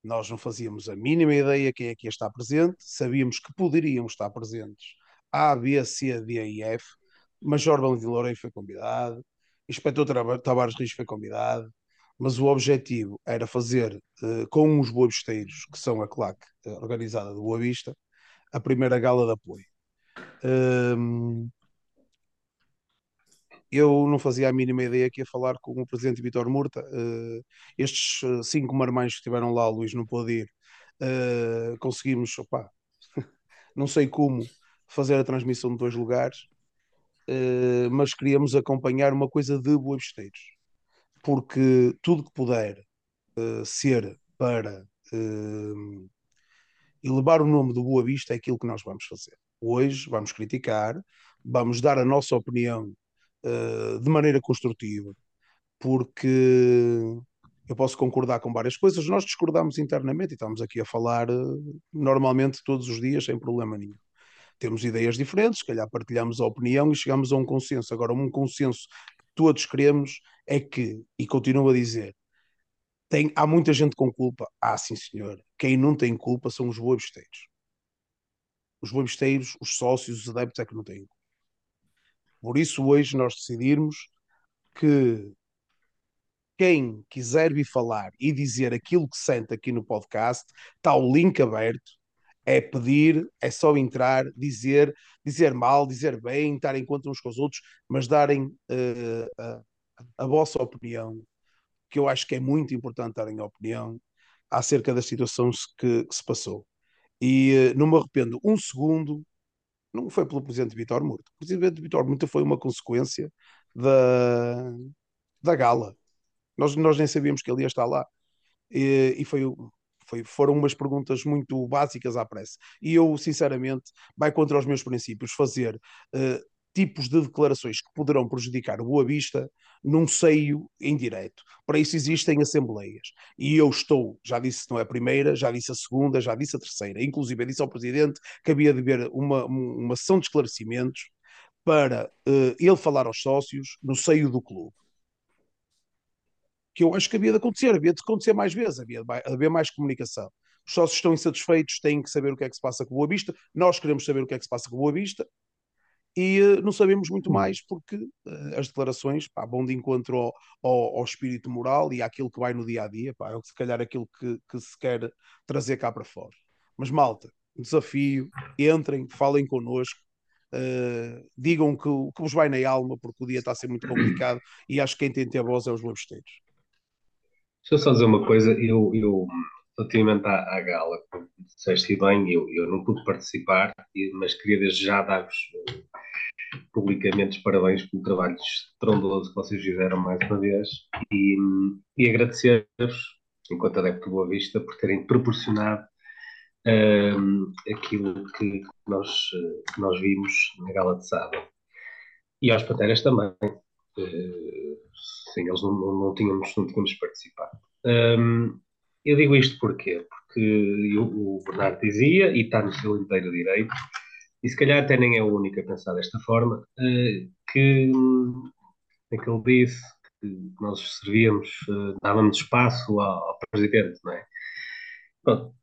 S3: Nós não fazíamos a mínima ideia quem é que estar presente, sabíamos que poderiam estar presentes A, B, C, D e F. Major Valentim Loureiro foi convidado, Inspetor Tavares Rios foi convidado, mas o objetivo era fazer eh, com os boabisteiros, que são a claque eh, organizada do Boa Vista, a primeira gala de apoio. Hum, eu não fazia a mínima ideia que ia falar com o presidente Vitor Murta. Eh, estes eh, cinco marmães que estiveram lá, Luís não pôde ir, eh, conseguimos, opá, não sei como, fazer a transmissão de dois lugares, eh, mas queríamos acompanhar uma coisa de boabisteiros, porque tudo que puder ser para elevar o nome do Boa Vista é aquilo que nós vamos fazer. Hoje vamos criticar, vamos dar a nossa opinião eh, de maneira construtiva, porque eu posso concordar com várias coisas, nós discordamos internamente e estamos aqui a falar eh, normalmente todos os dias sem problema nenhum. Temos ideias diferentes, se calhar partilhamos a opinião e chegamos a um consenso. Agora, um consenso que todos queremos é que, e continuo a dizer, tem, há muita gente com culpa. Ah, sim, senhor. Quem não tem culpa são os boabisteiros. Os boabisteiros, os sócios, os adeptos é que não têm culpa. Por isso, hoje nós decidimos que quem quiser vir falar e dizer aquilo que sente aqui no podcast, está o link aberto. É pedir, é só entrar, dizer, dizer mal, dizer bem, estar em conta uns com os outros, mas darem eh, a, a vossa opinião, que eu acho que é muito importante darem a opinião acerca da situação que, que se passou. E eh, não me arrependo um segundo, não foi pelo Presidente Vitor Murta. O Presidente Vitor Murta foi uma consequência da, da gala. Nós, nós nem sabíamos que ele ia estar lá. E, e foi, foi, foram umas perguntas muito básicas à pressa. E eu, sinceramente, vai contra os meus princípios fazer uh, tipos de declarações que poderão prejudicar o Boa Vista num seio indireto. Para isso existem assembleias. E eu estou, já disse não é a primeira, já disse a segunda, já disse a terceira. Inclusive, eu disse ao Presidente que havia de haver uma, uma sessão de esclarecimentos para uh, ele falar aos sócios no seio do clube que eu acho que havia de acontecer, havia de acontecer mais vezes, havia de haver mais comunicação. Os sócios estão insatisfeitos, têm que saber o que é que se passa com o Boa Vista. Nós queremos saber o que é que se passa com o Boa Vista e uh, não sabemos muito mais porque uh, as declarações pá, vão de encontro ao, ao, ao, espírito moral e àquilo que vai no dia a dia, pá, é se calhar aquilo que, que se quer trazer cá para fora. Mas malta, desafio, entrem, falem connosco, uh, digam que, que vos vai na alma, porque o dia está a ser muito complicado e acho que quem tem que ter voz é os labosteiros.
S7: Deixa eu só dizer uma coisa, eu, eu relativamente à, à gala, como disseste bem, eu, eu não pude participar, mas queria desde já dar-vos publicamente os parabéns pelo trabalho estrondoso que vocês fizeram mais uma vez e, e agradecer-vos, enquanto adepto do Boa Vista, por terem proporcionado uh, aquilo que nós, que nós vimos na gala de sábado. E aos Panteras também. Uh, eles não, não, não, tínhamos, não tínhamos participado. Um, eu digo isto porquê? Porque o Bernardo dizia, e está no seu inteiro direito, e se calhar até nem é o único a pensar desta forma, uh, que é que ele disse que nós servíamos, uh, dávamos espaço ao, ao, presidente, não é? Pronto,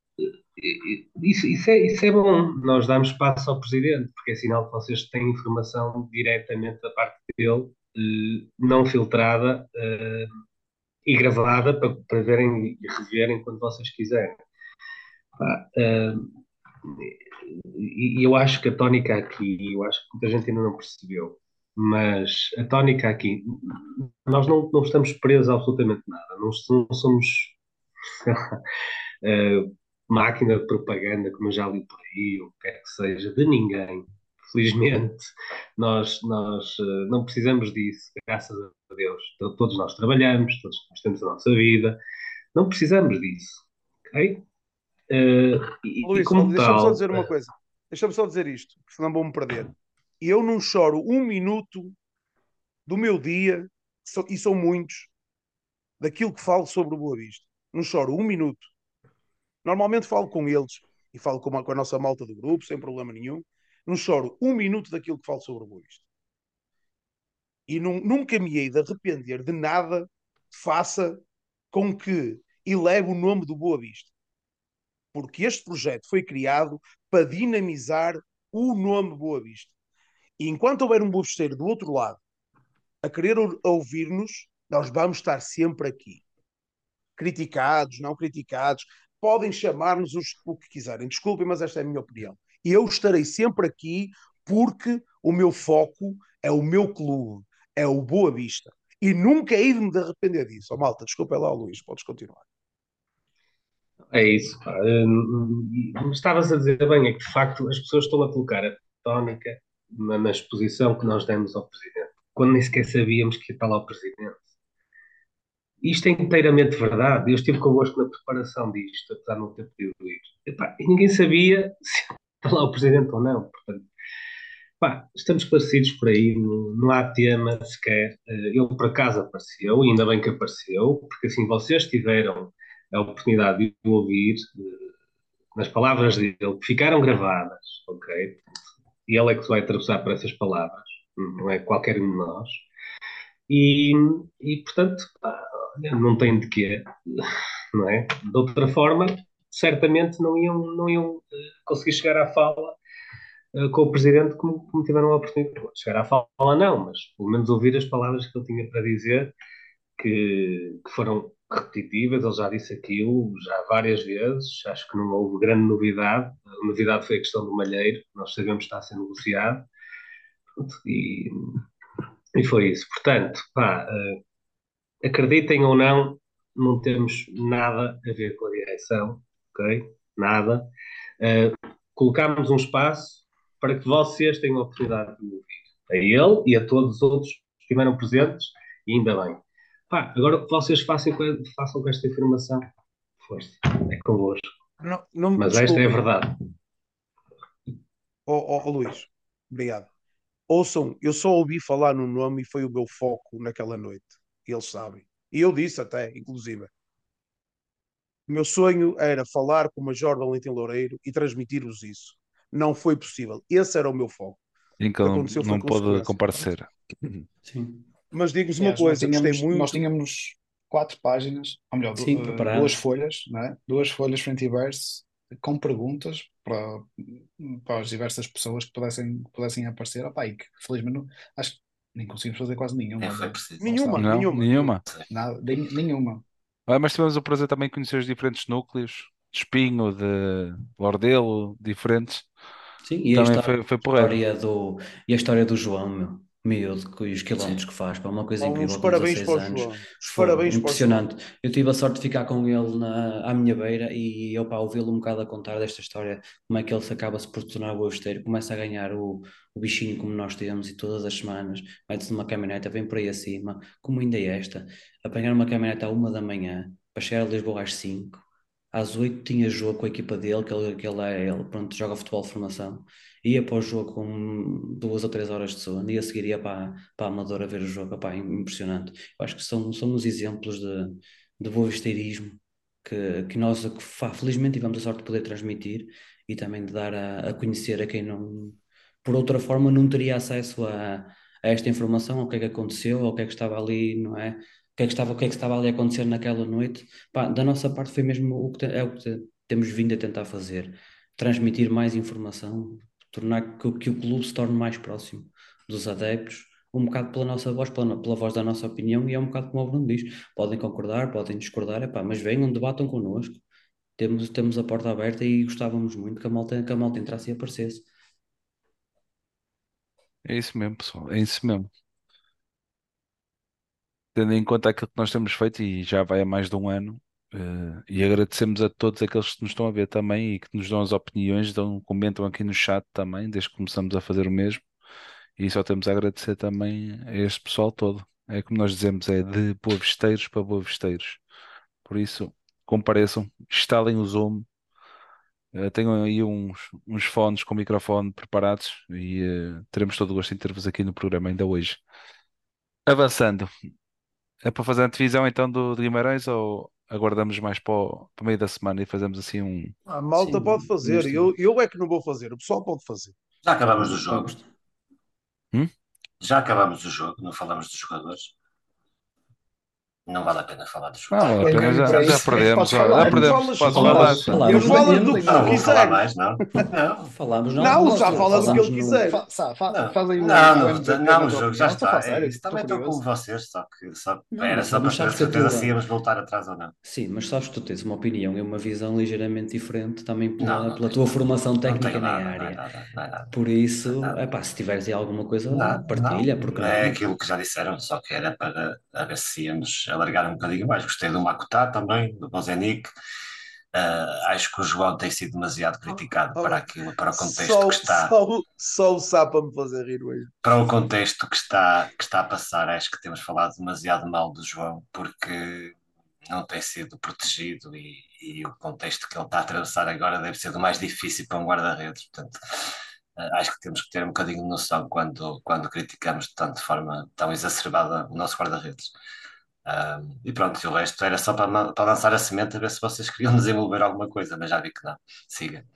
S7: isso, isso, é, isso é bom, nós damos espaço ao presidente, porque é sinal que vocês têm informação diretamente da parte dele, uh, não filtrada e gravada para, para verem e reverem quando vocês quiserem. uh, e eu acho que a tónica aqui, eu acho que muita gente ainda não percebeu, mas a tónica aqui, nós não, não estamos presos a absolutamente nada, não, não somos uh, máquina de propaganda, como eu já li por aí, ou o que quer que seja, de ninguém felizmente, nós, nós uh, não precisamos disso, graças a Deus. Todos nós trabalhamos, todos nós temos a nossa vida, não precisamos disso, ok?
S3: Uh, e, Luís, deixa-me só dizer uma coisa, deixa-me só dizer isto, porque senão vou-me perder. Eu não choro um minuto do meu dia, e são muitos, daquilo que falo sobre o Boa Vista. Não choro um minuto. Normalmente falo com eles e falo com a, com a nossa malta do grupo, sem problema nenhum não choro um minuto daquilo que falo sobre o Boa Vista. E não, nunca me hei de arrepender de nada que faça com que eleve o nome do Boa Vista. Porque este projeto foi criado para dinamizar o nome Boa Vista. E enquanto houver um bovisteiro do outro lado a querer ouvir-nos, nós vamos estar sempre aqui. Criticados, não criticados, podem chamar-nos o que quiserem. Desculpem, mas esta é a minha opinião eu estarei sempre aqui porque o meu foco é o meu clube, é o Boa Vista. E nunca hei de me arrepender disso. Oh, malta, desculpa lá, Luís, podes continuar.
S7: É isso. Hum, estavas a dizer bem, é que de facto as pessoas estão a colocar a tónica na, na exposição que nós demos ao Presidente, quando nem sequer sabíamos que ia estar lá o Presidente. Isto é inteiramente verdade. Eu estive convosco na preparação disto, apesar de não ter pedido ir. e ninguém sabia se está lá o presidente ou não. Portanto, pá, estamos parecidos por aí, não, não há tema sequer. Eh, ele por acaso apareceu, e ainda bem que apareceu, porque assim vocês tiveram a oportunidade de o ouvir eh, nas palavras dele, que ficaram gravadas, ok? E ele é que se vai atravessar por essas palavras, não é qualquer um de nós. E, e portanto, pá, não tem de quê, não é? De outra forma, certamente não iam, não iam uh, conseguir chegar à fala uh, com o Presidente como, como, tiveram a oportunidade. Chegar à fala não, mas pelo menos ouvir as palavras que ele tinha para dizer, que, que foram repetitivas, ele já disse aquilo já várias vezes, acho que não houve grande novidade, a novidade foi a questão do malheiro, nós sabemos que está a ser negociado, e, e foi isso. Portanto, pá, uh, acreditem ou não, não temos nada a ver com a direção, ok? Nada. Uh, colocámos um espaço para que vocês tenham a oportunidade de ouvir. A ele e a todos os outros que estiveram presentes, e ainda bem. Pá, agora o que vocês façam com, façam com esta informação, força, é convosco. Não, não Mas esta é a verdade.
S3: Ó oh, oh, Luís, obrigado. Ouçam, eu só ouvi falar no nome e foi o meu foco naquela noite. Eles sabem. E eu disse até, inclusive, o meu sonho era falar com o Major Valentim Loureiro e transmitir-vos isso. Não foi possível. Esse era o meu foco.
S1: Então não, não pode comparecer.
S3: Sim. Mas digo-vos uma coisa,
S5: nós tínhamos,
S3: gostei muito.
S5: Nós tínhamos, quatro páginas, ou melhor, du-
S6: Sim,
S5: eh,
S6: preparado.
S5: duas folhas, é? Duas folhas frente e verso, com perguntas para, para as diversas pessoas que pudessem, que pudessem aparecer. Opá, e que felizmente não- acho que nem conseguimos fazer quase nenhuma. Né?
S4: preciso.
S5: Nenhuma.
S1: Não,
S5: nenhuma.
S1: nenhuma.
S5: Nada, nem- nenhuma.
S1: Ah, mas tivemos o prazer também de conhecer os diferentes núcleos, de Espinho, de Lordelo, diferentes.
S6: Sim, e a
S1: Também
S6: história,
S1: foi, foi porreiro.
S6: história do, e a história do João, meu, miúdo, que os quilómetros que faz, pá, uma coisa
S8: Pá,
S6: incrível com
S8: parabéns
S6: 16
S8: para o
S6: anos.
S8: João. Os parabéns para
S6: impressionante. Eu tive a sorte de ficar com ele na, à minha beira e eu, pá, ouvi-lo um bocado a contar desta história, como é que ele se acaba-se por tornar o esteiro, começa a ganhar o, o bichinho como nós temos e todas as semanas mete-se numa caminhoneta, vem por aí acima, como ainda é esta, apanhar uma caminhoneta à uma da manhã para chegar a Lisboa às cinco. Às oito tinha jogo com a equipa dele, que ele, que ele é, ele, pronto, joga futebol de formação. Ia para o jogo com duas ou três horas de sono e a seguir ia para, para a Amadora ver o jogo. Opá, impressionante. Eu acho que são, são os exemplos de, de boavisteirismo que, que nós que, fa- felizmente tivemos a sorte de poder transmitir e também de dar a, a conhecer a quem não, por outra forma, não teria acesso a, a esta informação, ao que é que aconteceu, ao que é que estava ali, não é? O que é que estava, o que é que estava ali a acontecer naquela noite. Da nossa parte foi mesmo o que é o que te- temos vindo a tentar fazer, transmitir mais informação, tornar que, que o clube se torne mais próximo dos adeptos, um bocado pela nossa voz, pela, pela voz da nossa opinião, e é um bocado como o Bruno diz, podem concordar, podem discordar, epá, mas venham, debatam connosco, temos, temos a porta aberta e gostávamos muito que a malta, que a malta entrasse e aparecesse.
S1: É isso mesmo, pessoal. É isso mesmo. Tendo em conta aquilo que nós temos feito e já vai há mais de um ano, eh, e agradecemos a todos aqueles que nos estão a ver também e que nos dão as opiniões, dão, comentam aqui no chat também, desde que começamos a fazer o mesmo. E só temos a agradecer também a este pessoal todo. É como nós dizemos, é de boavisteiros para boavisteiros. Por isso, compareçam, instalem o Zoom, eh, tenham aí uns, uns fones com microfone preparados e eh, teremos todo o gosto em ter-vos aqui no programa ainda hoje. Avançando, é para fazer a divisão então do Guimarães ou aguardamos mais para o, para o meio da semana e fazemos assim um.
S8: A malta
S6: Sim,
S8: pode fazer. Eu, eu é que não vou fazer. O pessoal pode fazer.
S4: Já acabamos o jogo.
S6: Gosto.
S4: Já acabamos o jogo, não falamos dos jogadores. Não vale a pena falar dos
S1: Não,
S4: jogadores.
S1: vale a pena, já, já
S5: isso,
S1: perdemos,
S5: falar.
S1: já perdemos.
S8: Falas- falas-
S1: falar?
S8: Eu falo
S6: bem,
S8: do
S6: não
S8: que
S4: Não,
S8: quiser.
S4: falar mais, não. Não.
S6: Falámos
S8: Não,
S6: não,
S8: já fala do que ele
S6: no-
S8: quiser.
S5: Fa, sa, fa,
S6: Não.
S5: faz aí um-
S4: Não, não,
S5: da
S4: no
S5: tua
S4: jogo já
S5: a
S4: está.
S5: falar sério,
S4: É, também estou como
S5: curioso.
S4: vocês, só que só,
S6: Não,
S4: era só para ter certeza se íamos voltar atrás ou não.
S6: Sim, mas sabes que tu tens uma opinião e uma visão ligeiramente diferente também pela,
S4: Não, não
S6: tua formação
S4: Não
S6: técnica na
S4: não é
S6: área.
S4: não é.
S6: Por isso, se tiveres aí alguma coisa,
S4: Não,
S6: partilha,
S4: não. É
S6: não?
S4: aquilo que já disseram, só que era para a ver se íamos alargar um bocadinho mais. Gostei do Makutá também, do Bozenic. Ah, acho que o João tem sido demasiado criticado
S8: Oh,
S4: para aquilo, para o contexto
S8: Só,
S4: que está,
S8: só, só o Sapa me fazer rir hoje.
S4: para o contexto que está, que está a passar. Acho que temos falado demasiado mal do João porque não tem sido protegido e, e o contexto que ele está a atravessar agora deve ser do mais difícil para um guarda-redes. Portanto, ah, acho que temos que ter um bocadinho de noção quando, quando criticamos de tanto de forma tão exacerbada o nosso guarda-redes. Ah, e pronto, e o resto era só para, para lançar a semente a ver se vocês queriam desenvolver alguma coisa, mas já vi que não. Siga.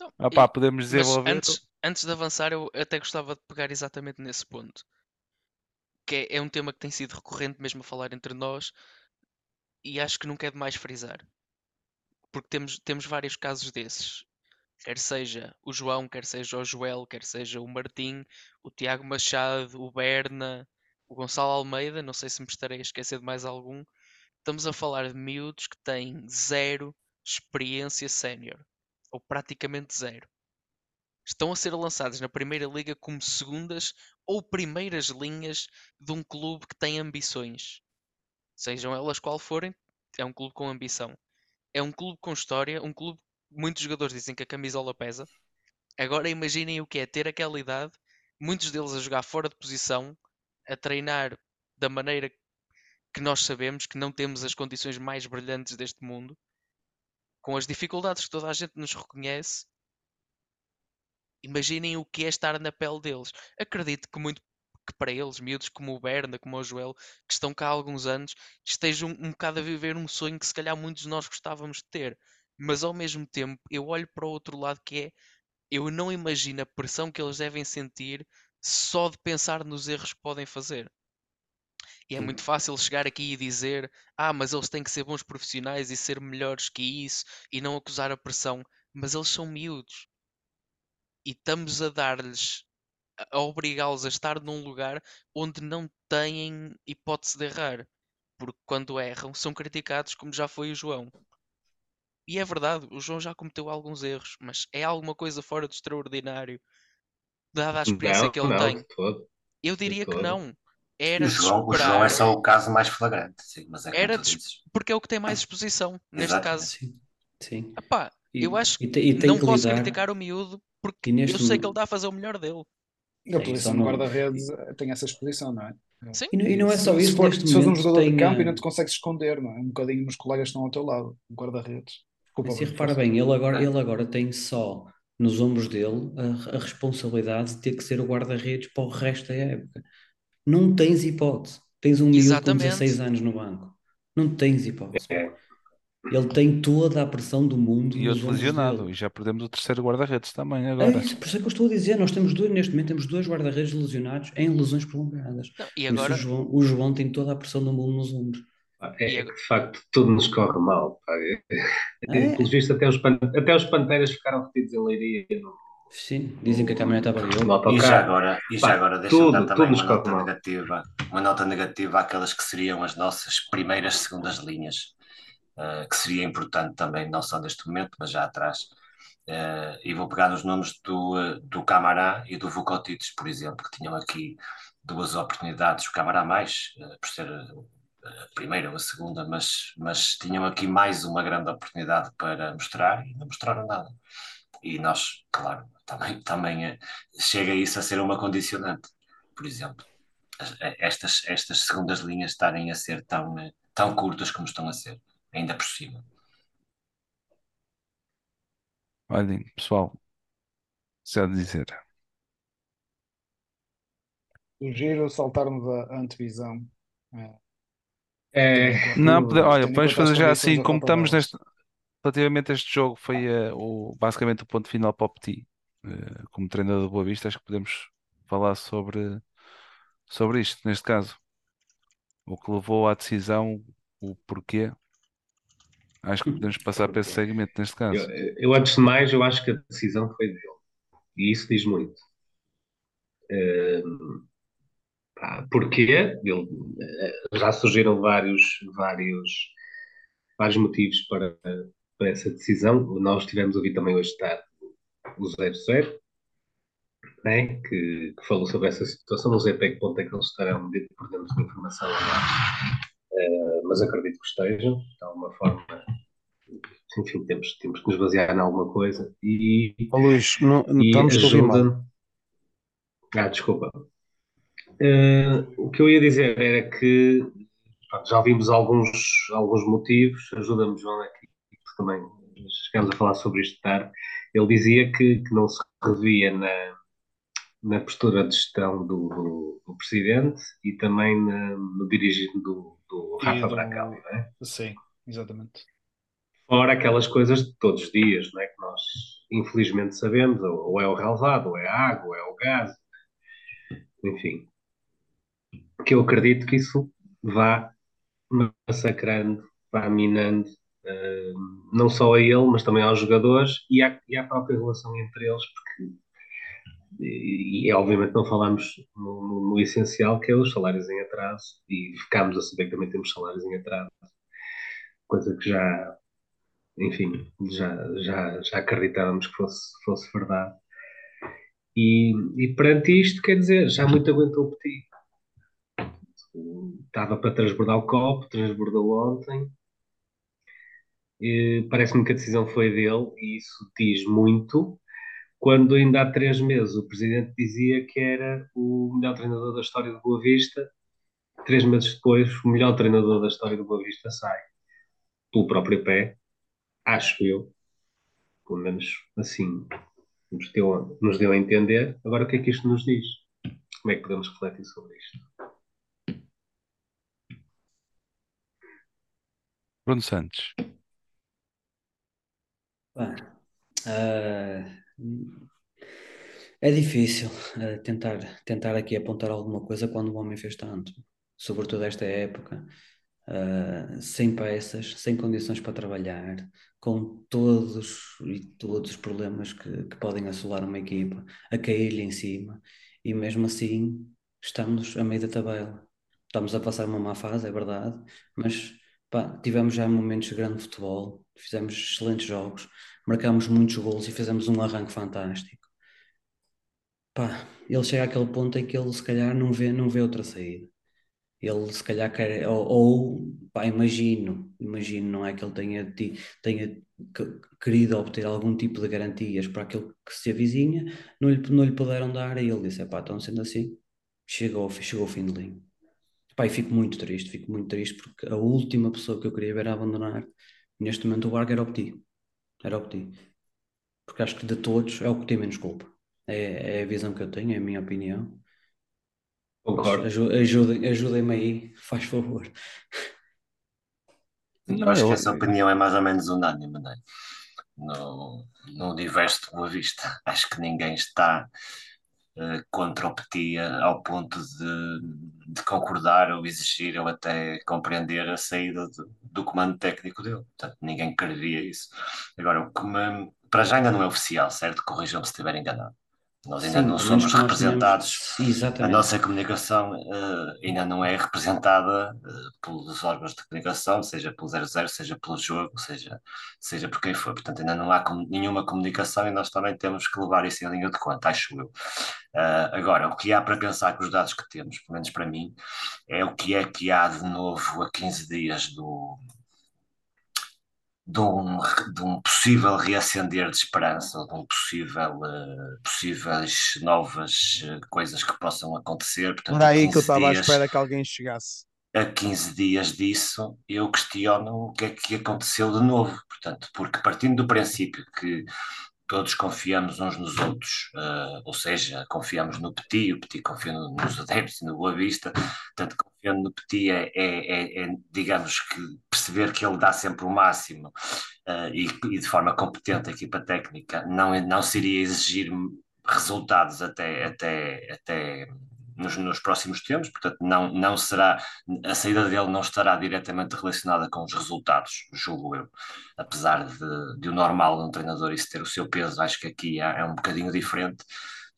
S2: Não,
S1: Ah
S2: e-
S1: podemos
S2: mas
S1: desenvolver.
S2: antes, antes de avançar, eu até gostava de pegar exatamente nesse ponto. Que é, é um tema que tem sido recorrente mesmo a falar entre nós e acho que nunca é demais frisar. Porque temos, temos vários casos desses. Quer seja o João, quer seja o Joel, quer seja o Martim, o Tiago Machado, o Berna, o Gonçalo Almeida, não sei se me estarei a esquecer de mais algum. Estamos a falar de miúdos que têm zero experiência sénior, ou praticamente zero. Estão a ser lançados na Primeira Liga como segundas ou primeiras linhas de um clube que tem ambições. Sejam elas qual forem, é um clube com ambição. É um clube com história, um clube muitos jogadores dizem que a camisola pesa. Agora imaginem o que é ter aquela idade, muitos deles a jogar fora de posição, a treinar da maneira que nós sabemos que não temos as condições mais brilhantes deste mundo, com as dificuldades que toda a gente nos reconhece. Imaginem o que é estar na pele deles. Acredito que muito que para eles, miúdos como o Berna, como o Joel, que estão cá há alguns anos, estejam um bocado a viver um sonho que se calhar muitos de nós gostávamos de ter. Mas ao mesmo tempo, eu olho para o outro lado que é, eu não imagino a pressão que eles devem sentir só de pensar nos erros que podem fazer. E é muito fácil chegar aqui e dizer: ah, mas eles têm que ser bons profissionais e ser melhores que isso e não acusar a pressão. Mas eles são miúdos. E estamos a dar-lhes, a a obrigá-los a estar num lugar onde não têm hipótese de errar. Porque quando erram, são criticados, como já foi o João. E é verdade, o João já cometeu alguns erros, mas é alguma coisa fora do extraordinário, dada a experiência
S7: Não,
S2: que ele
S7: não,
S2: tem.
S7: de todo.
S2: Eu diria que não.
S4: O
S2: Era de
S4: João, o João é só o caso mais flagrante, sim, mas é
S2: Era de- porque é o que tem mais exposição, neste
S4: Exatamente.
S2: caso.
S6: Sim, sim.
S2: Epá,
S6: E,
S2: eu acho
S6: e,
S2: que
S6: te- e tem
S2: não
S6: que
S2: posso
S6: lidar.
S2: criticar o miúdo porque
S6: E neste
S2: eu sei que ele está a fazer o melhor dele.
S5: A
S6: e
S5: posição
S6: só
S5: de
S6: não-
S5: guarda-redes eh, tem essa exposição, não é?
S2: Sim.
S6: E, não- e não é só isso,
S5: se, for, se fores um jogador de
S6: tem,
S5: campo,
S6: eh,
S5: ainda te consegues esconder, não é? Um bocadinho nos colegas que estão ao teu lado, um guarda-redes. Desculpa,
S6: se repara bem, ele agora,
S2: Ah.
S6: ele agora tem só nos ombros dele a, a responsabilidade de ter que ser o guarda-redes para o resto da época. Não tens hipótese. Tens um miúdo com
S2: Exatamente.
S6: 16 anos no banco. Não tens hipótese.
S7: É.
S6: Ele tem toda a pressão do mundo
S1: E
S6: nos
S1: outro
S6: ombros
S1: lesionado.
S6: dele.
S1: E já perdemos o terceiro guarda-redes também
S6: É
S1: agora.
S6: isso, por isso é que eu estou a dizer, nós temos dois, neste momento temos dois guarda-redes lesionados em lesões prolongadas.
S2: Não, e agora,
S6: o João, o João tem toda a pressão do mundo nos ombros.
S7: É,
S2: E
S7: é de facto tudo nos corre mal. pá. É-
S6: É,
S7: Pelos vistos, até os, pan- até os Panteras ficaram retidos em Leiria no,
S6: sim, dizem que a caminhonete
S7: no
S6: avariou.
S4: E já agora, e já agora deixa-me
S7: tudo,
S4: dar
S7: tudo
S4: também
S7: nos
S4: uma
S7: corre
S4: nota
S7: mal.
S4: negativa, uma nota negativa àquelas que seriam as nossas primeiras, segundas linhas, eh, que seria importante também, não só neste momento, mas já atrás. Eh, e vou pegar nos nomes do, eh, do Camará e do Vukotics, por exemplo, que tinham aqui duas oportunidades, o Camará mais, por ser a primeira ou a segunda, mas, mas tinham aqui mais uma grande oportunidade para mostrar e não mostraram nada. E nós, claro, também, também eh, chega isso a ser uma condicionante, por exemplo. As- eh, Estas, estas segundas linhas estarem a ser tão, eh, tão curtas como estão a ser, ainda por cima.
S1: Olhem, pessoal, se há de dizer.
S5: Sugiro saltarmos a a antevisão. É,
S7: É,
S1: Não, pode- olha,
S5: tendo em
S1: vamos
S5: conta as
S1: fazer já
S5: condições
S1: assim,
S5: da
S1: como
S5: Copa
S1: estamos neste. Relativamente a este jogo, foi eh, o, basicamente o ponto final para o Petit. Eh, como treinador do Boa Vista, acho que podemos falar sobre, sobre isto, neste caso. O que levou à decisão, o porquê. Acho que podemos passar para esse segmento, neste caso.
S7: eu, eu, antes de mais, eu acho que a decisão foi dele. E isso diz muito. Pá, porquê? Ele, eh, já surgiram vários, vários, vários motivos para, para essa decisão. Nós tivemos a ouvir também hoje de tarde o 00, né, que, que falou sobre essa situação. Não sei até que ponto é que eles estarão de- por dentro da informação. Eh, mas acredito que estejam, de alguma forma. Enfim, temos, temos que nos basear em alguma coisa. E,
S3: Ó Luís, não,
S7: e
S3: estamos a ouvir mal.
S7: ajuda. Ah, desculpa. Eh, o que eu ia dizer era que pronto, já vimos alguns, alguns motivos. Ajuda-me, João, aqui, porque também chegamos a falar sobre isto tarde. Ele dizia que, que não se revia na, na postura de gestão do, do, do presidente e também na, no dirigir do, do Rafa
S5: do-
S7: Bracal, não é?
S5: Sim, exatamente.
S7: Fora aquelas coisas de todos os dias, não é? Que nós infelizmente sabemos, ou, ou é o relevado, ou é a água, ou é o gás, enfim. Que eu acredito que isso vá massacrando, vá minando, eh, não só a ele, mas também aos jogadores e à, e à própria relação entre eles, porque, e, e obviamente não falamos no, no- no essencial, que é os salários em atraso, e ficámos a saber que também temos salários em atraso, coisa que já, enfim, já, já, já acreditávamos que fosse, fosse verdade. E, e perante isto, quer dizer, já muito aguentou o Petit. Estava para transbordar o copo, transbordou ontem. Parece-me que a decisão foi dele e isso diz muito. Quando ainda há três meses o presidente dizia que era o melhor treinador da história do Boa Vista, três meses depois o melhor treinador da história do Boa Vista sai pelo próprio pé, acho eu, pelo menos assim nos deu, nos deu a entender. Agora, o que é que isto nos diz? Como é que podemos refletir sobre isto?
S1: Bruno Santos.
S6: Ah, é difícil ah, tentar, tentar aqui apontar alguma coisa quando o homem fez tanto. sobretudo esta época, uh, sem peças, sem condições para trabalhar, com todos e todos os problemas que, que podem assolar uma equipa, a cair-lhe em cima, e mesmo assim estamos a meio da tabela. Estamos a passar uma má fase, é verdade, mas pá, tivemos já momentos de grande futebol, fizemos excelentes jogos, marcámos muitos gols e fizemos um arranque fantástico. Pá, ele chega àquele ponto em que ele se calhar não vê, não vê outra saída. Ele se calhar quer, ou, ou pá, imagino, imagino, não é que ele tenha, tenha querido obter algum tipo de garantias para aquilo que se avizinha, não lhe, não lhe puderam dar, e ele disse, pá, estão sendo assim, chegou, chegou o fim de linha. E fico muito triste, fico muito triste porque a última pessoa que eu queria ver a abandonar neste momento o barco era o Petit. Era o Petit. Porque acho que de todos é o que tem menos culpa. É, é a visão que eu tenho, é a minha opinião.
S7: Concordo.
S6: Ajudem-me ajudem aí, faz favor.
S4: Eu acho que essa opinião é mais ou menos unânime, não é? No, no universo de Boa Vista. Acho que ninguém está contra o Petia ao ponto de, de, concordar ou exigir ou até compreender a saída do, do comando técnico dele. Portanto, ninguém quereria isso. Agora, o que me, para já ainda não é oficial, certo? Corrijam-me se estiver enganado. Nós ainda Sim, não somos representados, tínhamos... a nossa comunicação uh, ainda não é representada uh, pelos órgãos de comunicação, seja pelo 00, seja pelo jogo, seja, seja por quem for. Portanto, ainda não há com, nenhuma comunicação e nós também temos que levar isso em linha de conta, acho eu. Uh, agora, o que há para pensar com os dados que temos, pelo menos para mim, é o que é que há de novo a 15 dias do, de um, de um possível reacender de esperança, ou de um possível, uh, possíveis novas uh, coisas que possam acontecer.
S8: Portanto, Era aí que eu estava à espera que alguém chegasse.
S4: A 15 dias disso, eu questiono o que é que aconteceu de novo. Portanto, porque partindo do princípio que todos confiamos uns nos outros, uh, ou seja, confiamos no Petit, o Petit confia nos adeptos e no Boa Vista, portanto, confiando no Petit é, é, é, é, digamos que perceber que ele dá sempre o máximo uh, e, e, de forma competente a equipa técnica não, não seria exigir resultados até, até, até nos, nos, próximos tempos, portanto, não, não será, a saída dele não estará diretamente relacionada com os resultados, julgo eu, apesar de, de o normal um treinador isso ter o seu peso, acho que aqui é, é um bocadinho diferente.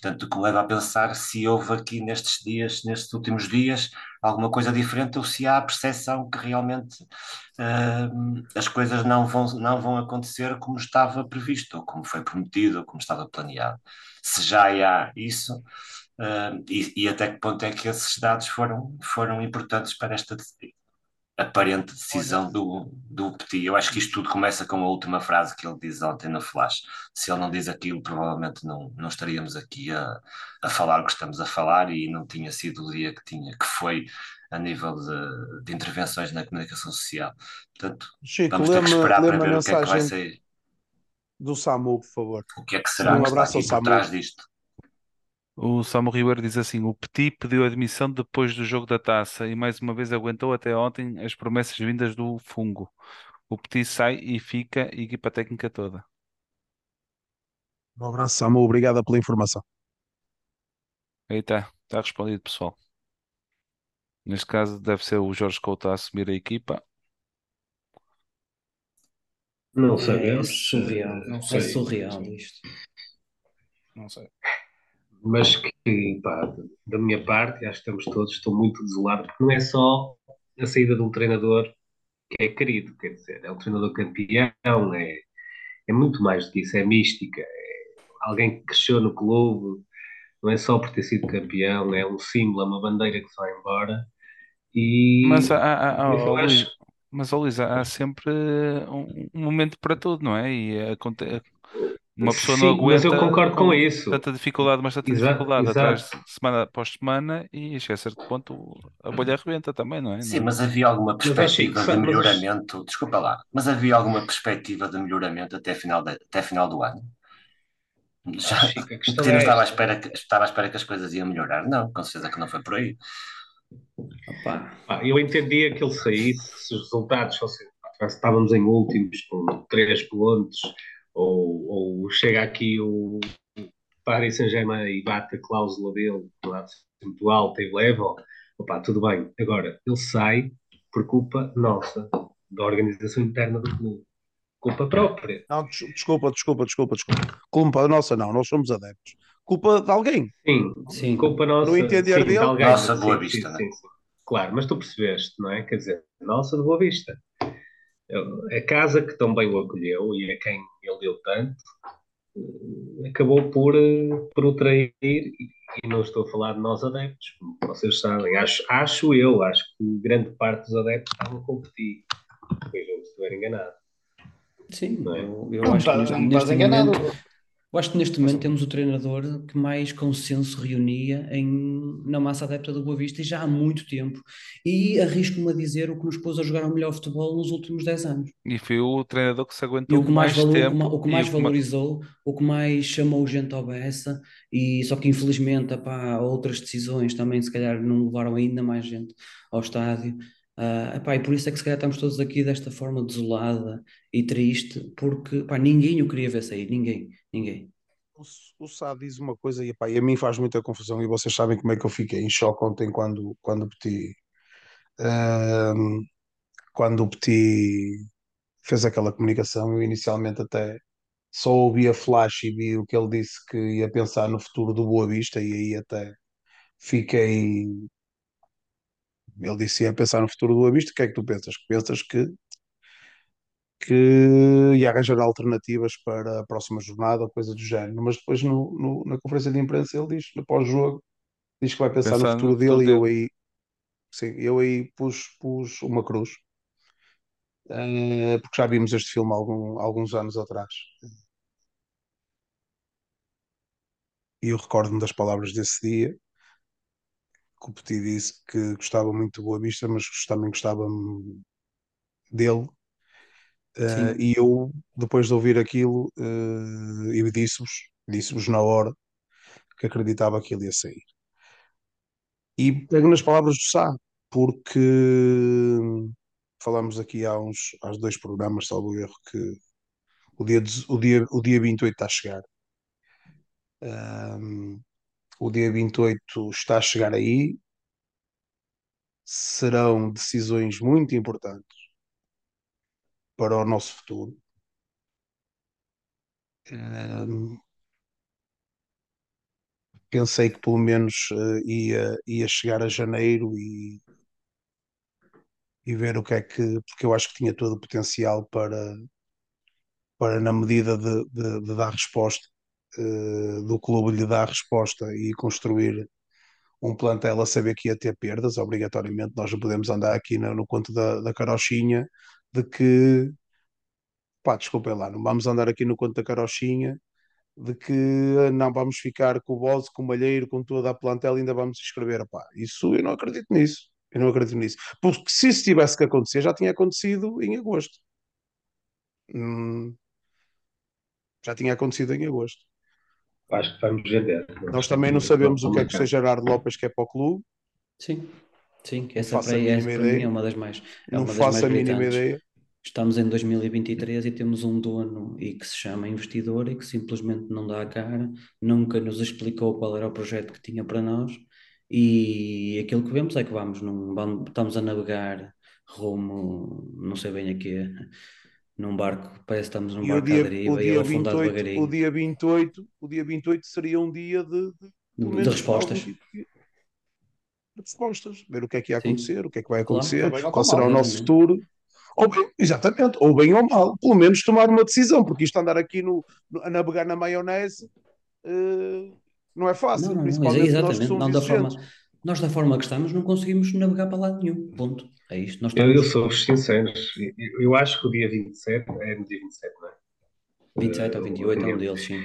S4: Portanto, o que me leva a pensar se houve aqui nestes dias, nestes últimos dias, alguma coisa diferente ou se há a percepção que realmente uh, as coisas não vão, não vão acontecer como estava previsto, ou como foi prometido, ou como estava planeado. Se já há isso, Uh, e, e, até que ponto é que esses dados foram, foram importantes para esta aparente decisão do, do Petit. Eu acho que isto tudo começa com a última frase que ele diz ontem no Flash. Se ele não diz aquilo, provavelmente não, não estaríamos aqui a, a falar o que estamos a falar e não tinha sido o dia que tinha, que foi a nível de, de intervenções na comunicação social. Portanto,
S8: Chico, vamos ter que esperar para ver o que é que vai ser. Do SAMU, por favor.
S4: O que é que será um que está aqui por trás disto?
S1: O Samu Ribeiro diz assim: o Petit pediu admissão depois do jogo da taça e mais uma vez aguentou até ontem as promessas vindas do fungo. O Petit sai e fica a equipa técnica toda.
S8: Um abraço, Samu. Obrigada pela informação.
S1: Aí está, está respondido, pessoal. Neste caso, deve ser o Jorge Couto a assumir a equipa.
S7: Não
S6: É
S7: sabemos.
S6: surreal,
S5: Não
S6: é
S5: sei.
S6: surreal isto.
S5: Não sei.
S7: Mas que, pá, da minha parte, acho que estamos todos, estou muito desolado, porque não é só a saída de um treinador que é querido, quer dizer, é um treinador campeão, é, é muito mais do que isso, é mística, é alguém que cresceu no clube, não é só por ter sido campeão, é um símbolo, é uma bandeira que se vai embora, e
S1: Mas, há, há- há-
S7: acho,
S1: Luís, mas ó, Luís, há sempre um, um momento para tudo, não é? E aconte- uma pessoa não
S7: sim, mas eu
S1: aguenta
S7: concordo com
S1: com
S7: isso,
S1: tanta dificuldade, mas tanta
S7: exato,
S1: dificuldade atrás
S7: exato.
S1: de semana após semana e chega a certo ponto a bolha arrebenta também, não é?
S4: Sim,
S1: Não-
S4: mas havia alguma
S7: Mas
S4: perspectiva de
S7: mas,
S4: melhoramento, desculpa lá, mas havia alguma perspectiva de melhoramento até final, de- até final do ano? Já,
S7: a
S4: não
S7: é
S4: estava à espera que, estava à espera que as coisas iam melhorar? Não, com certeza que não foi por aí.
S7: Pá, Eu entendia que ele saísse se os resultados fossem. Estávamos em últimos com 3 pontos, ou, ou chega aqui o Paris Saint-Germain e bate a cláusula dele, muito alta e leva, Opa, tudo bem. Agora, ele sai por culpa nossa, da organização interna do clube. Culpa própria.
S3: Não, desculpa, desculpa, desculpa, desculpa. Culpa nossa, não, nós somos adeptos. Culpa de alguém.
S7: Sim, sim. culpa nossa.
S3: No entender sim, dele. De
S4: alguém. Nossa, Boa Vista. Sim, sim, sim,
S7: Claro, mas tu percebeste, não é? Quer dizer, nossa de Boa Vista. A casa que também o acolheu e a quem ele deu tanto, eh, acabou por, eh, por o trair e não estou a falar de nós adeptos, como vocês sabem. Acho, acho eu, acho que grande parte dos adeptos estavam a competir. Depois eu estiver enganado.
S6: Sim, é? eu, eu não, acho que neste, neste momento, eu acho que neste momento temos o treinador que mais consenso reunia em, na massa adepta do Boa Vista e já há muito tempo. E arrisco-me a dizer o que nos pôs a jogar o melhor futebol nos últimos 10 anos.
S1: E foi o treinador que se aguentou e o que mais, mais tempo.
S6: O que, mais valorizou, o que mais chamou gente ao beça, e só que infelizmente apá, outras decisões também se calhar não levaram ainda mais gente ao estádio. Uh, epá, e por isso é que se calhar estamos todos aqui desta forma desolada e triste, porque epá, ninguém o queria ver sair, ninguém, ninguém.
S3: O, o Sá diz uma coisa e, epá, e a mim faz muita confusão, e vocês sabem como é que eu fiquei em choque ontem quando, quando o Petit, quando o Petit fez aquela comunicação. Eu inicialmente até só ouvi a flash e vi o que ele disse que ia pensar no futuro do Boa Vista, e aí até fiquei ele disse ia pensar no futuro do Boa o que é que tu pensas? Pensas que, que ia arranjar alternativas para a próxima jornada ou coisa do género, mas depois no, no, na conferência de imprensa ele diz, no pós-jogo, diz que vai pensar Pensando no futuro dele e eu aí, sim, eu aí pus, pus uma cruz, uh, porque já vimos este filme algum, alguns anos atrás. E eu recordo-me das palavras desse dia, que o Petit disse que gostava muito do Boa Vista, mas também gostava dele. Uh, e eu, depois de ouvir aquilo, uh, eu disse-vos, disse-vos na hora que acreditava que ele ia sair. E pego nas palavras do Sá, porque falamos aqui há uns há dois programas, salvo erro, que o dia, o dia, o dia 28 está a chegar. Um, o dia 28 está a chegar aí, serão decisões muito importantes para o nosso futuro. Um, pensei que pelo menos uh, ia, ia chegar a janeiro e, e ver o que é que. Porque eu acho que tinha todo o potencial para, para na medida de, de, de dar resposta, uh, do clube lhe dar resposta e construir um plantel a saber que ia ter perdas, obrigatoriamente. Nós não podemos andar aqui no, no conto da, da carochinha de que. Pá, desculpem lá, não vamos andar aqui no conto da carochinha de que não vamos ficar com o Bose, com o Malheiro, com toda a plantel e ainda vamos escrever. Pá, isso eu não acredito nisso. Eu não acredito nisso. Porque se isso tivesse que acontecer, já tinha acontecido em agosto. Hum, já tinha acontecido em agosto.
S7: Acho que vamos vender.
S3: Nós também não sabemos o que é que o Gerardo Lopes quer para o clube.
S6: Sim, sim, essa para, essa para mim é uma das mais. É
S3: não faço a mínima ideia.
S6: Estamos em 2023 e temos um dono e que se chama investidor e que simplesmente não dá a cara, nunca nos explicou qual era o projeto que tinha para nós e aquilo que vemos é que vamos, num, vamos estamos a navegar rumo, não sei bem a quê, num barco, parece que estamos num barco dia, à deriva e a afundar devagarinho.
S3: O dia 28, o dia 28 seria um dia de,
S6: de, de, de respostas. De
S3: respostas, ver o que é que ia acontecer, Sim. o que é que vai acontecer, claro, qual será o nosso futuro. Ou bem, exatamente, ou bem ou mal, pelo menos tomar uma decisão, porque isto andar aqui no, no a navegar na maionese uh, não é fácil, não, não, principalmente
S6: exatamente, nós não da forma, nós da forma que estamos não conseguimos navegar para lado nenhum, ponto. É isto. Nós
S7: estamos... eu, eu sou sincero, eu, eu acho que o dia 27 é no dia 27, não é?
S6: 27 ou 28 é um deles, sim.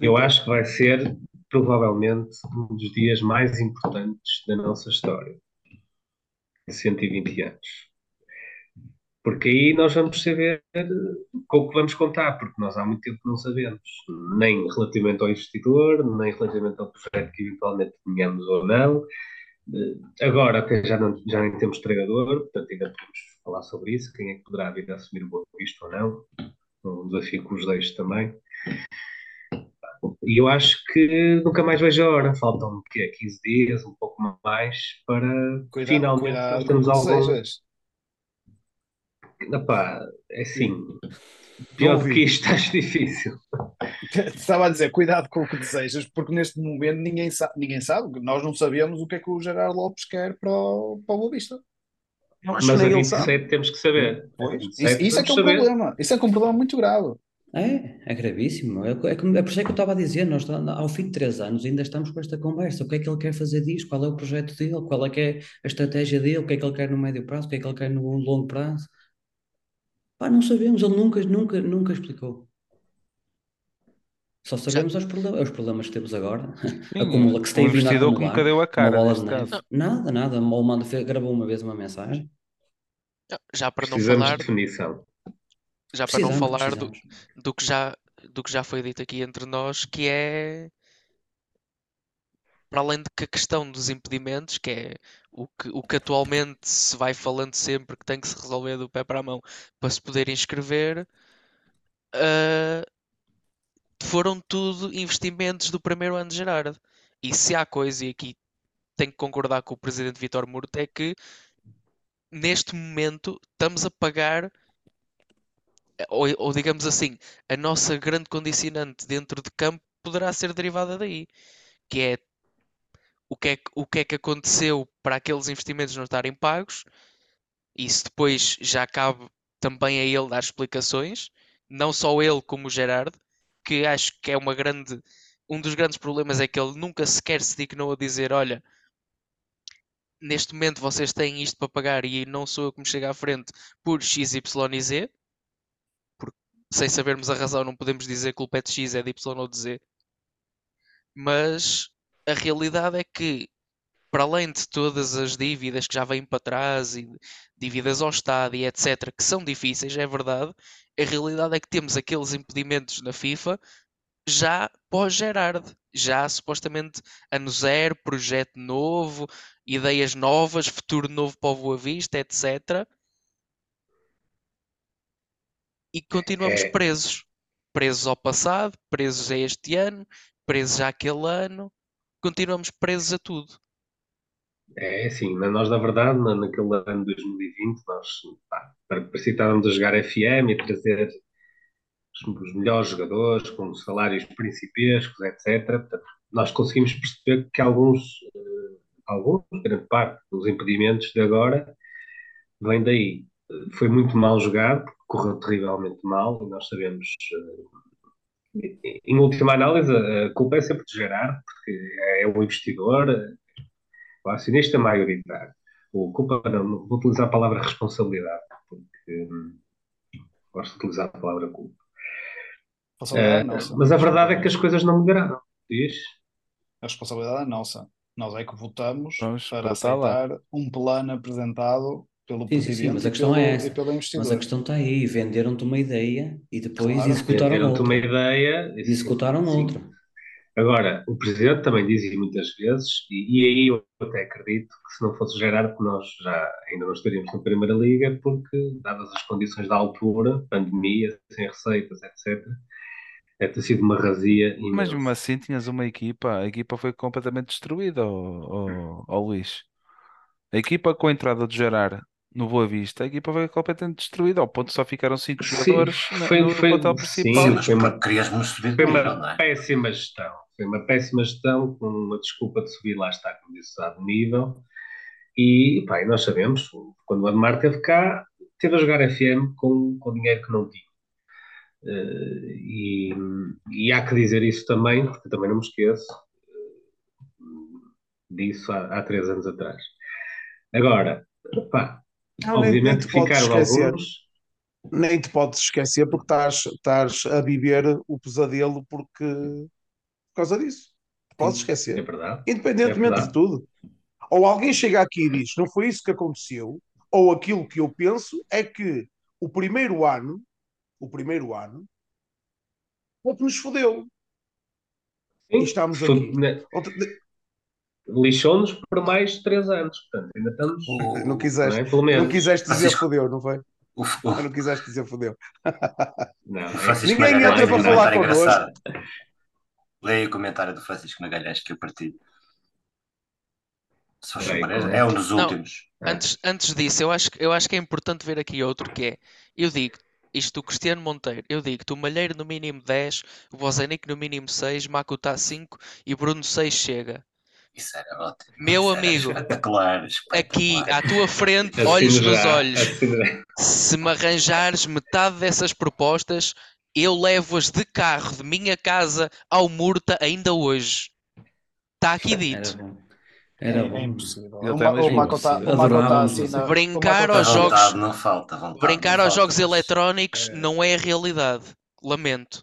S7: Eu acho que vai ser provavelmente um dos dias mais importantes da nossa história. Em 120 anos. Porque aí nós vamos saber com o que vamos contar, porque nós há muito tempo não sabemos, nem relativamente ao investidor, nem relativamente ao projeto que eventualmente tenhamos ou não, Agora até já, não, já nem temos treinador, portanto ainda podemos falar sobre isso, quem é que poderá vir a assumir o Boa Vista ou não, um desafio que os deixo também. e eu acho que nunca mais vejo a hora. Faltam quê? 15 dias, um pouco mais, para cuidado, finalmente cuidado nós temos algum. Epá, é assim, pior do que isto, acho difícil.
S5: Estava a dizer, cuidado com o que desejas, porque neste momento ninguém sabe, ninguém sabe, nós não sabemos o que é que o Gerardo Lopes quer para o, para o Boa Vista.
S7: Mas a 27 temos que saber.
S5: Pois, isso, isso é que é um saber. problema. Isso é que é um problema muito grave.
S6: É, é gravíssimo. É, é, é por isso é que eu estava a dizer, nós ao fim de três anos ainda estamos com esta conversa. O que é que ele quer fazer disso? Qual é o projeto dele? Qual é que é a estratégia dele? O que é que ele quer no médio prazo? O que é que ele quer no longo prazo? Pá, não sabemos, ele nunca, nunca, nunca explicou. Só sabemos os problemas, os problemas que temos agora. Sim, Acumula que se tem
S1: vindo a investidor que nunca deu a cara,
S6: bola de neve. Nada, nada. Ou manda, gravou uma vez uma mensagem.
S2: Já para não falar,
S7: de definição.
S2: já para não falar do, do que já, do que já foi dito aqui entre nós, que é para além de que a questão dos impedimentos, que é o que, o que atualmente se vai falando sempre que tem que se resolver do pé para a mão para se poder inscrever, uh, foram tudo investimentos do primeiro ano de Gerard. E se há coisa, e aqui tenho que concordar com o presidente Vitor Murto, é que neste momento estamos a pagar, ou, ou digamos assim, a nossa grande condicionante dentro de campo poderá ser derivada daí, que é o que é, o que é que aconteceu para aqueles investimentos não estarem pagos. Isso depois já cabe também a ele dar explicações, não só ele como o Gerard, que acho que é uma grande, um dos grandes problemas é que ele nunca sequer se dignou a dizer, olha, neste momento vocês têm isto para pagar e não sou eu que me chego à frente por X, Y e Z, porque sem sabermos a razão não podemos dizer que o culpa é de X, é de Y ou de Z. Mas a realidade é que, para além de todas as dívidas que já vêm para trás e dívidas ao Estado e etc., que são difíceis, é verdade, a realidade é que temos aqueles impedimentos na FIFA já pós-Gerard, já supostamente ano zero, projeto novo, ideias novas, futuro novo para o Boa Vista, etc. E continuamos é... presos. Presos ao passado, presos a este ano, presos àquele ano, continuamos presos a tudo.
S7: É assim, nós na verdade, naquele ano de 2020, nós pá, estávamos a jogar FM e trazer os melhores jogadores com salários principescos, etc. Portanto, nós conseguimos perceber que alguns, eh, alguns, grande parte dos impedimentos de agora vem daí. Foi muito mal jogado, correu terrivelmente mal, e nós sabemos eh, em última análise, a culpa é sempre de Gerard, porque é o investidor, o acionista maioritário. O culpa, não, vou utilizar a palavra responsabilidade, porque hum, gosto de utilizar a palavra culpa. Uh, mas a verdade é que as coisas não melhoraram. Diz?
S5: A responsabilidade é nossa. Nós é que votamos Vamos para aceitar lá. um plano apresentado pelo sim, presidente sim, sim,
S6: mas a questão
S5: pelo,
S6: é essa. Mas a questão está aí, venderam-te uma ideia e depois claro, executaram outra.
S7: uma ideia
S6: e executaram sim. outra.
S7: Agora, o presidente também dizia muitas vezes, e, e, aí eu até acredito que se não fosse Gerardo, nós já ainda não estaríamos na Primeira Liga, porque, dadas as condições da altura, pandemia, sem receitas, etc., é ter sido uma razia
S1: imensa. Mas mesmo assim tinhas uma equipa, a equipa foi completamente destruída, ao, Luís. A equipa com a entrada de Gerard no Boa Vista, a equipa foi completamente destruída, ao ponto de só ficaram cinco jogadores foi, no,
S7: foi,
S1: no
S7: principal. Sim, foi uma, foi uma é? péssima gestão. Foi uma péssima gestão, com uma desculpa de subir lá está, como disse, a nível. E, pá, e nós sabemos, quando o Ademar esteve cá, teve a jogar FM com, com dinheiro que não tinha. Uh, e, e, há que dizer isso também, porque também não me esqueço uh, disso há, há três anos atrás. Agora, pá, obviamente nem ficaram alguns.
S8: Nem te podes esquecer porque estás, estás a viver o pesadelo porque, por causa disso. Podes esquecer.
S7: É verdade.
S8: Independentemente
S7: é verdade.
S8: de tudo. Ou alguém chega aqui e diz: não foi isso que aconteceu, ou aquilo que eu penso é que o primeiro ano, o primeiro ano, o que nos fodeu. Sim, e estamos aqui. Outra,
S7: lixou-nos por mais três anos. Portanto, ainda estamos.
S8: Não quiseste, não, é? não quiseste dizer fodeu, não foi? Uf, uf. Não quiseste dizer fodeu.
S7: Não,
S8: Ninguém entra para falar connosco.
S4: Leia o comentário do Francisco Magalhães que eu partilho. É,
S7: é?
S4: é um dos
S2: Não,
S4: últimos.
S7: Ah.
S2: Antes, antes disso, eu acho, que- eu acho que é importante ver aqui outro que é, eu digo, isto do Cristiano Monteiro, eu digo, o Malheiro no mínimo 10, o Bozenic no mínimo 6, Makuta 5 e Bruno 6 chega.
S4: Isso era ótimo.
S2: Meu
S4: Isso era
S2: amigo,
S4: espetacular,
S2: Aqui
S4: espetacular.
S2: à tua frente,
S7: Assino
S2: olhos nos olhos,
S7: assino já.
S2: se me arranjares metade dessas propostas, eu levo-as de carro de minha casa ao Murta ainda hoje. Está aqui
S6: Era
S2: dito.
S5: É,
S6: Era
S5: é
S6: bom.
S5: impossível.
S1: Ele
S5: O,
S1: tem
S5: Ma-
S1: mesmo
S5: o Mako
S6: impossível.
S5: o Mako tá
S6: Adorávamos
S5: assim
S6: você.
S5: na- o
S2: Brincar aos
S5: tá-
S2: jogos-
S4: vontade não falta, vontade
S2: Brincar
S4: não
S2: aos
S4: falta,
S2: jogos eletrónicos
S5: É.
S2: não é a realidade. Lamento.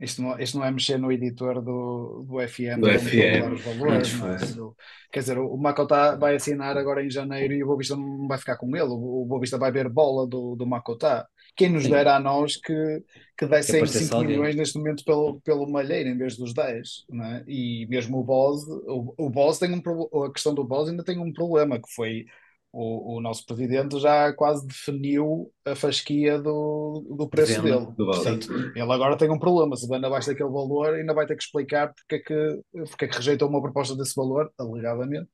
S5: Isto não, isto não é mexer no editor do, do FM,
S7: Do
S5: para
S7: FM.
S5: os valores. Não é? Do- Quer dizer, o Makota vai assinar agora em janeiro e o Boavista não vai ficar com ele. O o Boavista vai ver bola do, do Makota. Quem nos
S6: Sim.
S5: dera a nós que, que dessem
S6: aparecesse
S5: 5
S6: alguém.
S5: milhões neste momento pelo, pelo Malheiro em vez dos 10. Não é? E mesmo o Boz, o, o Boz tem um a questão do Boz ainda tem um problema, que foi o, o nosso presidente já quase definiu a fasquia do, do preço
S6: Venda
S5: dele.
S7: do.
S5: Portanto, ele agora tem um problema. Se vende abaixo daquele valor, ainda vai ter que explicar porque é que, porque é que rejeitou uma proposta desse valor, alegadamente,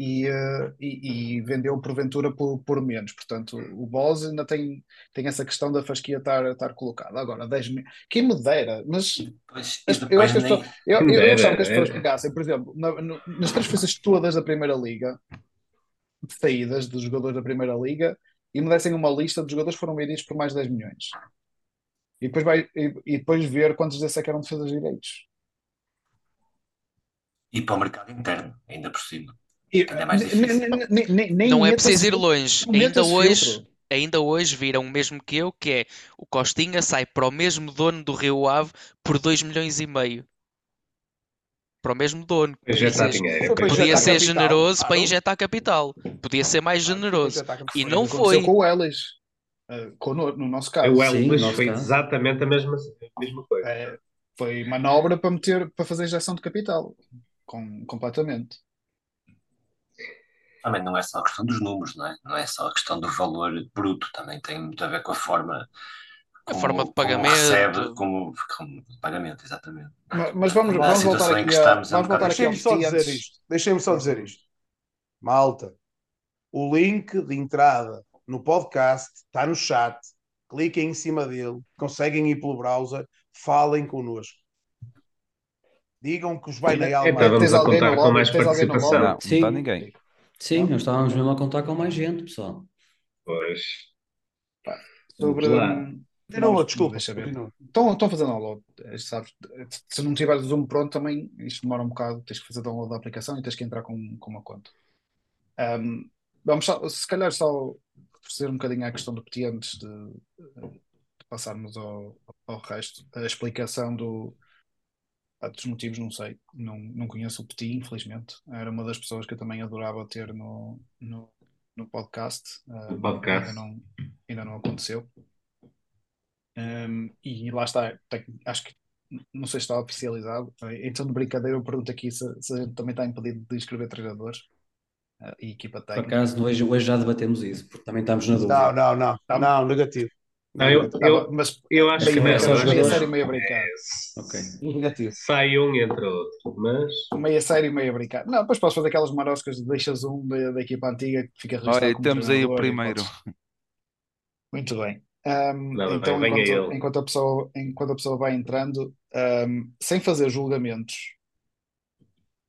S5: e, eh, e, e vendeu porventura por, por menos. Portanto, o Boz ainda tem, tem essa questão da fasquia estar, estar colocada. Agora, 10 mil. Quem me dera, mas
S4: Pois,
S5: as- eu acho que as
S4: nem-
S5: pessoas, eu, gostava que as pessoas
S7: era.
S5: pegassem, por exemplo, na- no- nas transferências todas da Primeira Liga, de saídas dos jogadores da Primeira Liga, e me dessem uma lista de jogadores que foram vendidos por mais de 10 milhões. E depois, vai, e, e depois ver quantos desses é que eram defesas de direitos.
S4: E para o mercado interno, ainda por cima.
S5: E,
S4: Ainda é mais difícil.
S2: Não é preciso ir longe. Ainda hoje, ainda hoje viram o mesmo que eu, que é o Costinha sai para o mesmo dono do Rio Ave por 2 milhões e meio. Para o mesmo dono.
S7: Para
S2: Podia
S7: injetar
S2: ser,
S7: dinheiro.
S5: Para
S7: ok.
S2: podia ser
S5: capital.
S2: generoso para
S5: Claro.
S2: injetar capital. Podia ser mais generoso. E não foi.
S5: com o Ellis. com- no, no nosso caso.
S7: O
S6: Sim,
S7: Elvis
S6: no nosso
S7: foi
S6: caso.
S7: exatamente a mesma, a mesma coisa.
S5: É, foi manobra para meter, para fazer injeção de capital. Com, completamente.
S4: Também não é só a questão dos números, não é? Não é só a questão do valor bruto, também tem muito a ver com a forma
S2: A
S4: como,
S2: forma de
S4: como
S2: pagamento.
S4: recebe, como, como pagamento, exatamente.
S5: Mas, mas vamos,
S4: Na
S5: vamos voltar aqui, a,
S4: é um
S5: vamos voltar aqui
S8: só dizer
S5: antes.
S8: isto. Deixem-me só dizer isto. Malta, o link de entrada no podcast está no chat. Cliquem em cima dele, conseguem ir pelo browser, falem connosco. Digam que os vai na
S7: Então
S8: alma.
S7: vamos
S5: Tens
S7: a
S5: alguém
S7: contar com mais
S5: Tens alguém no
S7: participação.
S1: Não, não está
S6: Sim.
S1: ninguém.
S6: Sim, nós estávamos mesmo a contar com mais gente, pessoal.
S7: Pois.
S5: Sobre. Hum,
S8: Continua,
S5: não,
S8: desculpa.
S5: deixa ver.
S8: continua.
S5: Estão, estão fazendo download. eh, Sabes, se não tiveres o Zoom pronto também, isto demora um bocado. Tens que fazer download da aplicação e tens que entrar com, com uma conta. Hum, vamos só, se calhar só reforçar um bocadinho a questão do Petit antes de, de passarmos ao, ao resto. A explicação do, ah, dos motivos, não sei. Não, não conheço o Petit, infelizmente. Era uma das pessoas que eu também adorava ter no, no, no podcast.
S7: Podcast.
S5: Ainda não, ainda não aconteceu. Um, e lá está, tem- acho que não sei se está oficializado. Então, de brincadeira, eu pergunto aqui se, se a gente também está impedido de inscrever treinadores uh, e equipa
S6: Por
S5: técnica.
S6: acaso, hoje, hoje já debatemos isso, porque também estamos na
S8: Não,
S6: dúvida.
S8: não, não.
S5: Tá.
S8: Não, negativo.
S7: Não, eu, eu,
S5: mas
S7: eu acho que
S6: é
S7: não,
S5: meia série, meia brincar.
S6: Ok.
S8: Negativo.
S7: sai um entre outro, mas
S5: Meia série, meia brincar. Não, depois posso fazer aquelas maroscas de deixas um da, da equipa antiga que fica registrado
S1: Olha,
S5: como
S1: temos aí o primeiro.
S5: podes- Muito bem. Um,
S7: Não,
S5: então, enquanto, enquanto, a pessoa, enquanto a pessoa vai entrando, um, sem fazer julgamentos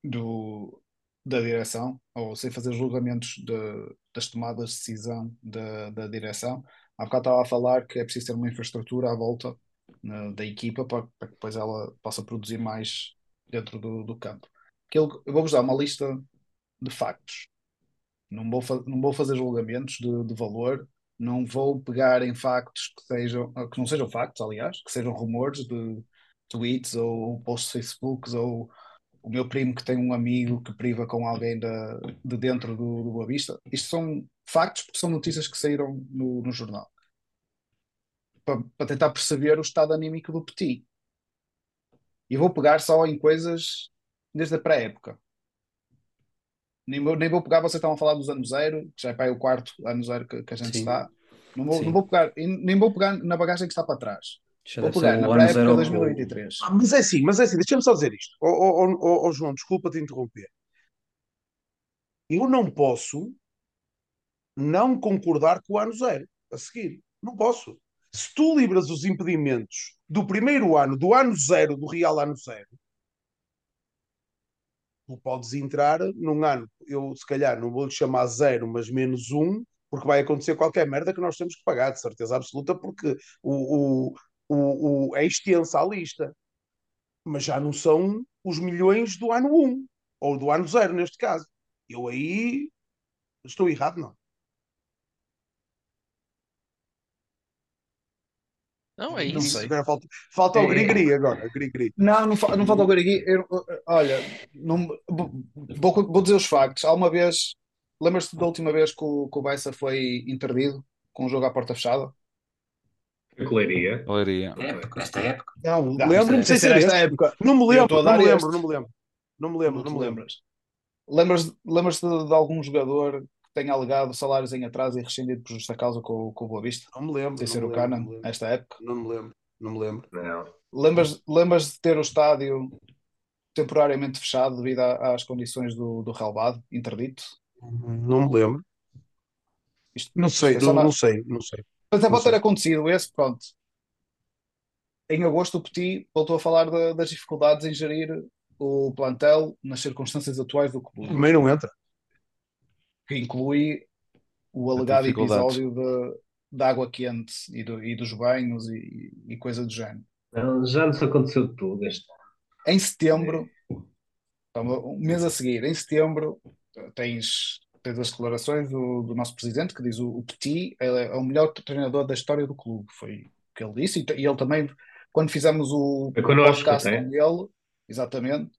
S5: do, da direção, ou sem fazer julgamentos de- das tomadas de decisão da, da direção, há bocado estava a falar que é preciso ter uma infraestrutura à volta né, da equipa para, para que depois ela possa produzir mais dentro do, do campo. Aquilo, eu vou-vos dar uma lista de factos. Não vou, não vou fazer julgamentos de, de valor, não vou pegar em factos que sejam, que não sejam factos, aliás, que sejam rumores de tweets ou posts Facebooks ou o meu primo que tem um amigo que priva com alguém da, de dentro do, do Boa Vista. Isto são factos porque são notícias que saíram no, no jornal. Para, para tentar perceber o estado anímico do Petit. E vou pegar só em coisas desde a pré-época. Nem vou, nem vou pegar, vocês estavam a falar dos anos zero, que já é para aí o quarto ano zero que, que a gente
S6: Sim.
S5: está. Não vou,
S6: Sim.
S5: não vou pegar, nem vou pegar na bagagem que está para trás.
S6: Já
S5: Vou pegar na
S6: ano
S5: pré-época
S6: zero.
S5: 2023.
S3: Ah, mas é assim, mas é assim, deixa-me só dizer isto. Ó, ó, ó, João, desculpa te interromper. Eu não posso não concordar com o ano zero a seguir. Não posso. Se tu livras os impedimentos do primeiro ano, do ano zero, do real ano zero, tu podes entrar num ano, eu se calhar não vou lhe chamar zero, mas menos um, porque vai acontecer qualquer merda que nós temos que pagar, de certeza absoluta, porque o, o, o, o é extensa a lista. Mas já não são os milhões do ano 1, ou do ano zero, neste caso. Eu aí estou errado, não.
S2: Não, é
S5: Não
S2: isso.
S5: sei.
S3: Agora falta, falta o
S5: É-
S3: grigri agora, grigri.
S5: Não, não, fa- não falta agora aqui. Eu- olha, não, vou, vou dizer os factos. Há uma vez, lembras-te da última vez que o, que o Bessa foi interdido com um jogo à porta fechada?
S7: A coleiria.
S1: Leiria.
S4: Época, esta época.
S3: Não,
S5: Não,
S3: lembro-me
S5: sem
S3: sem
S5: ser esta época.
S3: Não me lembro, não me lembro,
S5: este.
S3: não me lembro. Não me lembro,
S5: Não
S3: não me
S5: lembras? Lembras, lembras-te de, de algum jogador tenha alegado salários em atraso e rescindido por justa causa com, o- com o Boa Vista?
S3: Não me lembro.
S5: Sem
S3: não
S5: ser
S3: me
S5: o
S3: lembro,
S5: Canan,
S3: não me lembro.
S5: nesta época?
S3: Não me lembro, não me lembro.
S7: Não.
S5: Lembras, lembras de ter o estádio temporariamente fechado devido a- às condições do, do relvado, interdito?
S3: Não me lembro.
S5: Isto,
S3: Não sei,
S5: é
S3: não,
S5: na-
S3: não sei, não sei.
S5: Mas é pode ter acontecido esse, pronto. Em agosto, o Petit voltou a falar da- das dificuldades em gerir o plantel nas circunstâncias atuais do clube,
S3: Também não entra.
S5: Que inclui o alegado episódio de, da água quente e, do- e dos banhos e, e coisa do género.
S7: Não, já nos aconteceu tudo este.
S5: Em setembro, então, um mês a seguir, em setembro, tens, tens as declarações do, do nosso presidente que diz o, o Petit é, é o melhor treinador da história do clube. Foi o que ele disse. E, e ele também, quando fizemos o
S7: connosco
S5: podcast
S7: até.
S5: com ele, exatamente,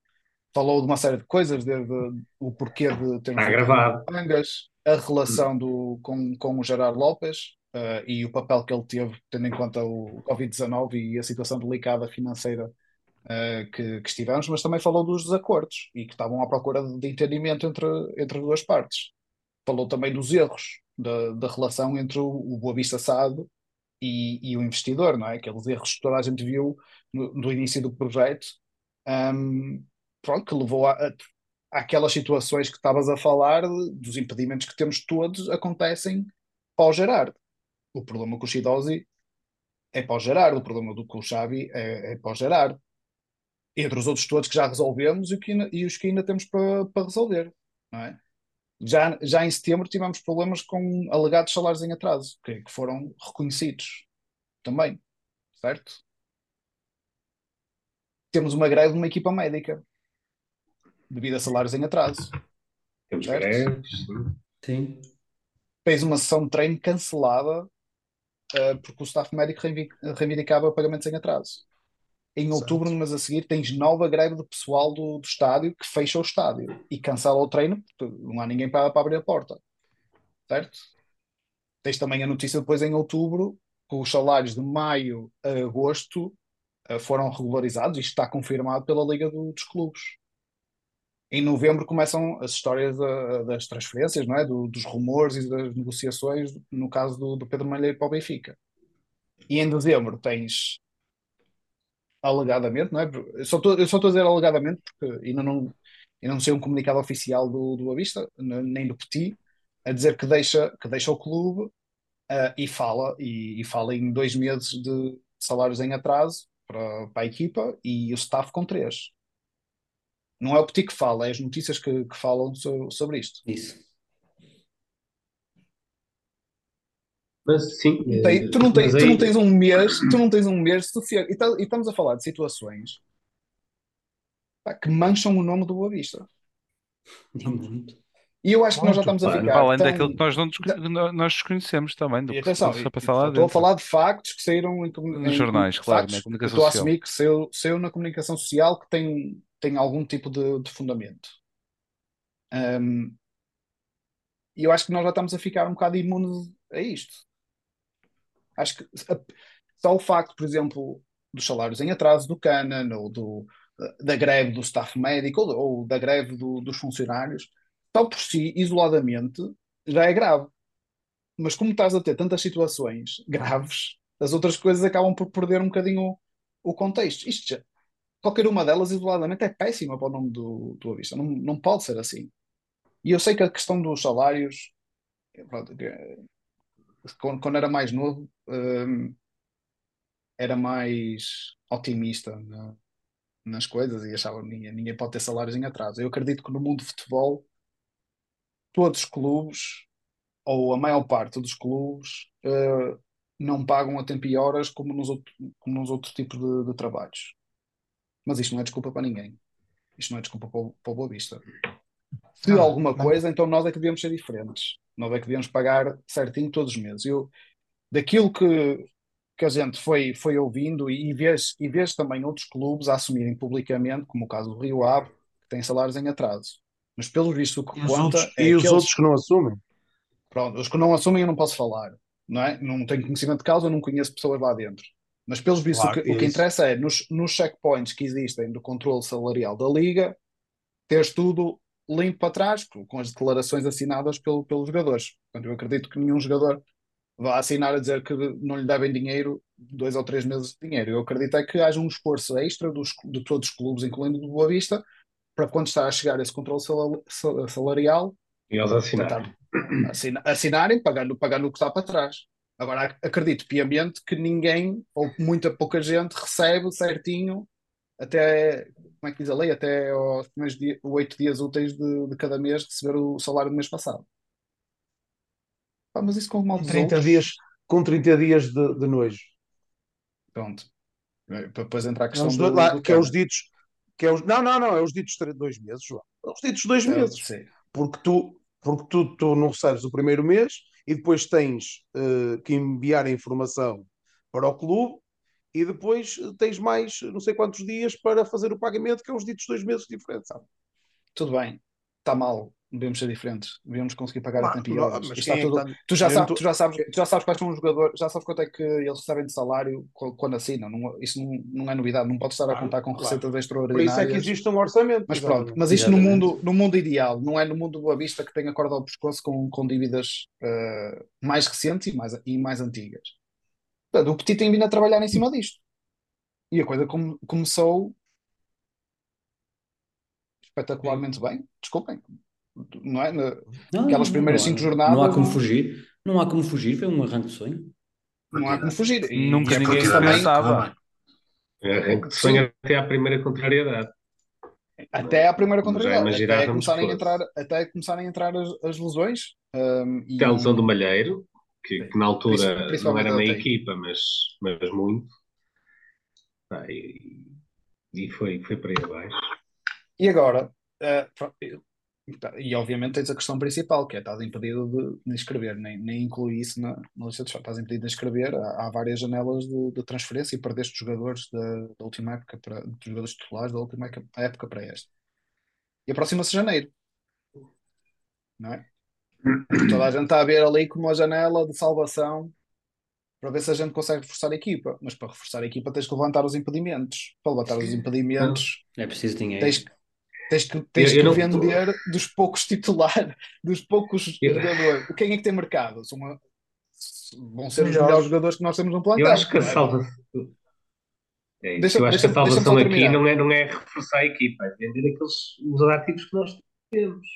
S5: falou de uma série de coisas, desde o porquê de vendido
S7: gravado.
S5: Mangas, a relação do, com, com o Gerard Lopes. eh, e o papel que ele teve, tendo em conta o Covid-19 e a situação delicada financeira eh, que, que estivemos, mas também falou dos desacordos e que estavam à procura de, de entendimento entre, entre as duas partes. Falou também dos erros da, da relação entre o, o Boa Vista Sado e, e o investidor, não é? Aqueles erros que toda a gente viu no, no início do projeto, ahm, pronto, que levou a, a, àquelas situações que estavas a falar, dos impedimentos que temos todos, acontecem para o Gerard. O problema com o Shidozi é para o o problema do com o Xavi é, é para o entre os outros todos que já resolvemos e, que e os que ainda temos para, para resolver, não é? Já, já em setembro tivemos problemas com alegados salários em atraso, que, que foram reconhecidos também, certo? Temos uma greve de uma equipa médica devido a salários em atraso.
S7: Temos greves. sim.
S5: Fez uma sessão de treino cancelada eh, porque o staff médico reivi- reivindicava pagamentos em atraso. Em
S3: Certo.
S5: outubro, no mês a seguir, tens nova greve do pessoal do, do estádio que fecha o estádio e cancela o treino porque não há ninguém para, para abrir a porta. Certo? Tens também a notícia depois em outubro que os salários de maio a agosto eh, foram regularizados. Isto está confirmado pela Liga do- dos Clubes. Em novembro começam as histórias da- das transferências, não é? Do- dos rumores e das negociações, no caso do, do Pedro Malheiro para o Benfica. E em dezembro tens alegadamente, não é? Eu só estou a dizer alegadamente porque ainda não, ainda não sei um comunicado oficial do, do Avista, nem do Petit, a dizer que deixa, que deixa o clube ah, e fala, e, e fala em dois meses de salários em atraso para, para a equipa e o staff com três. Não é o Petit que fala, é as notícias que, que falam so- sobre isto.
S6: Isso.
S7: Mas sim.
S5: Tem-
S7: eh,
S5: tu, não tens,
S7: mas
S5: tu não
S7: aí-
S5: tens um mês, tu não tens um mês sossego. E, tá- e estamos a falar de situações pá, que mancham o nome do Boa Vista.
S6: E muito.
S5: E eu acho que nós já estamos a ficar.
S1: Além
S5: tão-
S1: daquilo que nós, não nós desconhecemos também, do
S5: E
S1: que
S5: atenção,
S1: se
S5: e-
S1: foi
S5: e
S1: passar lá
S5: estou a falar de factos que saíram em,
S1: Nos
S5: em-
S1: jornais, claro,
S5: factos
S1: na comunicação
S5: que estou a
S1: social.
S5: assumir que saiu, saiu na comunicação social que tem, tem algum tipo de, de fundamento. Ahm, E eu acho que nós já estamos a ficar um bocado imunes a isto. Acho que só o facto, por exemplo, dos salários em atraso do Canan, ou do, da greve do staff médico, ou, ou da greve do- dos funcionários, só por si, isoladamente, já é grave. Mas como estás a ter tantas situações graves, as outras coisas acabam por perder um bocadinho o, o contexto. Isto já, qualquer uma delas isoladamente é péssima para o nome do, do Avista. Não, não pode ser assim. E eu sei que a questão dos salários, pronto, quando, quando era mais novo, hum, era mais otimista na- nas coisas e achava que ninguém, pode ter salários em atraso. Eu acredito que no mundo de futebol, todos os clubes, ou a maior parte dos clubes, eh, não pagam a tempo e horas como nos, outro, como nos outros tipos de, de trabalhos. Mas isto não é desculpa para ninguém. Isto não é desculpa para o, para o Boa Vista. Se
S8: Não,
S5: alguma
S8: não.
S5: coisa, então nós é que devíamos ser diferentes. Nós é que devíamos pagar certinho todos os meses. Eu, daquilo que, que a gente foi, foi ouvindo e vês, e vês também outros clubes a assumirem publicamente, como o caso do Rio Ave, que tem salários em atraso. Mas pelo visto o que
S8: E os
S5: conta
S8: outros,
S5: é
S8: e os
S5: aqueles,
S8: outros que não assumem?
S5: pronto, os que não assumem eu não posso falar, não é? Não tenho conhecimento de causa, não conheço pessoas lá dentro. Mas pelos vistos o
S8: Claro,
S5: que,
S8: e
S5: o que interessa é nos, nos checkpoints que existem do controle salarial da Liga, teres tudo limpo para trás, com com as declarações assinadas pelo, pelos jogadores. Portanto, eu acredito que nenhum jogador vá assinar a dizer que não lhe devem dinheiro, dois ou três meses de dinheiro. Eu acredito é que haja um esforço extra dos, de todos os clubes, incluindo o do Boa Vista, para quando está a chegar esse controle sala- sal- salarial,
S7: E eles assinarem.
S5: tentar assinarem, pagando, pagando o que está para trás. Agora, ac- acredito piamente que ninguém, ou muita pouca gente, recebe certinho até, como é que diz a lei, até aos primeiros dia, oito dias úteis de, de cada mês receber o salário do mês passado. Pá, mas isso com mal
S8: Com
S5: dos
S8: 30
S5: outros,
S8: dias, com 30 dias de, de nojo.
S5: pronto. É, Para depois entrar a
S8: É
S5: questão
S8: os
S5: do,
S8: lá,
S5: do
S8: que é os ditos, que é os, não, não, não, é os ditos dois meses, João. É os ditos dois
S5: É,
S8: meses.
S5: sim.
S8: Porque tu, porque tu, tu não recebes o primeiro mês e depois tens eh, que enviar a informação para o clube e depois tens mais não sei quantos dias para fazer o pagamento, que é os ditos dois meses diferentes. sabe?
S5: Tudo bem, está mal, devemos ser diferentes, devemos conseguir pagar a
S8: Claro,
S5: tempo
S8: mas
S5: tudo. Tu já, sabes,
S8: tô-
S5: tu, já sabes, tu já sabes quais são os jogadores, já sabes quanto é que eles recebem de salário qu- quando assinam. Não, isso não, não é novidade, não pode estar a contar com
S8: claro.
S5: receitas
S8: Por isso
S5: extraordinárias.
S8: é que existe um orçamento.
S5: Mas pronto,
S8: exatamente.
S5: mas isto no mundo, no mundo ideal, não é no mundo do Boa Vista que tem a corda ao pescoço com, com dívidas eh, mais recentes e mais, e mais antigas. Portanto, o Petit tem vindo a trabalhar em cima disto. E a coisa come- começou espetacularmente bem. Desculpem, não é? Na-
S6: Não,
S5: Aquelas
S6: não,
S5: primeiras
S6: não há-
S5: cinco jornadas,
S6: Não há como fugir. Não há como fugir, foi um arranque de sonho.
S5: Não há como fugir. E,
S1: Nunca
S5: e é
S1: ninguém pensava.
S7: Arranque de sonho até à primeira contrariedade.
S5: até à primeira contrariedade, até começarem a entrar, até começarem a entrar as, as lesões. um, e-
S7: Até a lesão do Malheiro, que, que na altura não era
S5: tem.
S7: equipa, mas, mas muito. Pá, e, e foi, foi para aí abaixo.
S5: E agora, pro- e obviamente tens a questão principal, que é estás impedido de, de inscrever, nem, nem inclui isso na, na lista de estás impedido de inscrever. Há, há várias janelas de, de transferência e perdeste jogadores da, da última época, para, dos jogadores titulares da última época, época para esta. E aproxima-se janeiro, não é? Que toda a gente está a ver ali como uma janela de salvação para ver se a gente consegue reforçar a equipa. Mas para reforçar a equipa tens que levantar os impedimentos. Para levantar os impedimentos
S6: É preciso dinheiro.
S5: tens, tens que, tens
S7: Eu- eu
S5: que vender dos poucos titulares, dos poucos
S7: Eu-
S5: jogadores. Quem é que tem mercado? São uma- vão ser os
S8: Melhores.
S5: jogadores que nós temos no plantel.
S7: Eu acho que a
S5: é?
S7: salvação. É isso.
S5: Deixa-
S7: eu acho que a salvação aqui não é, não é reforçar a equipa, é vender aqueles os ativos que nós temos.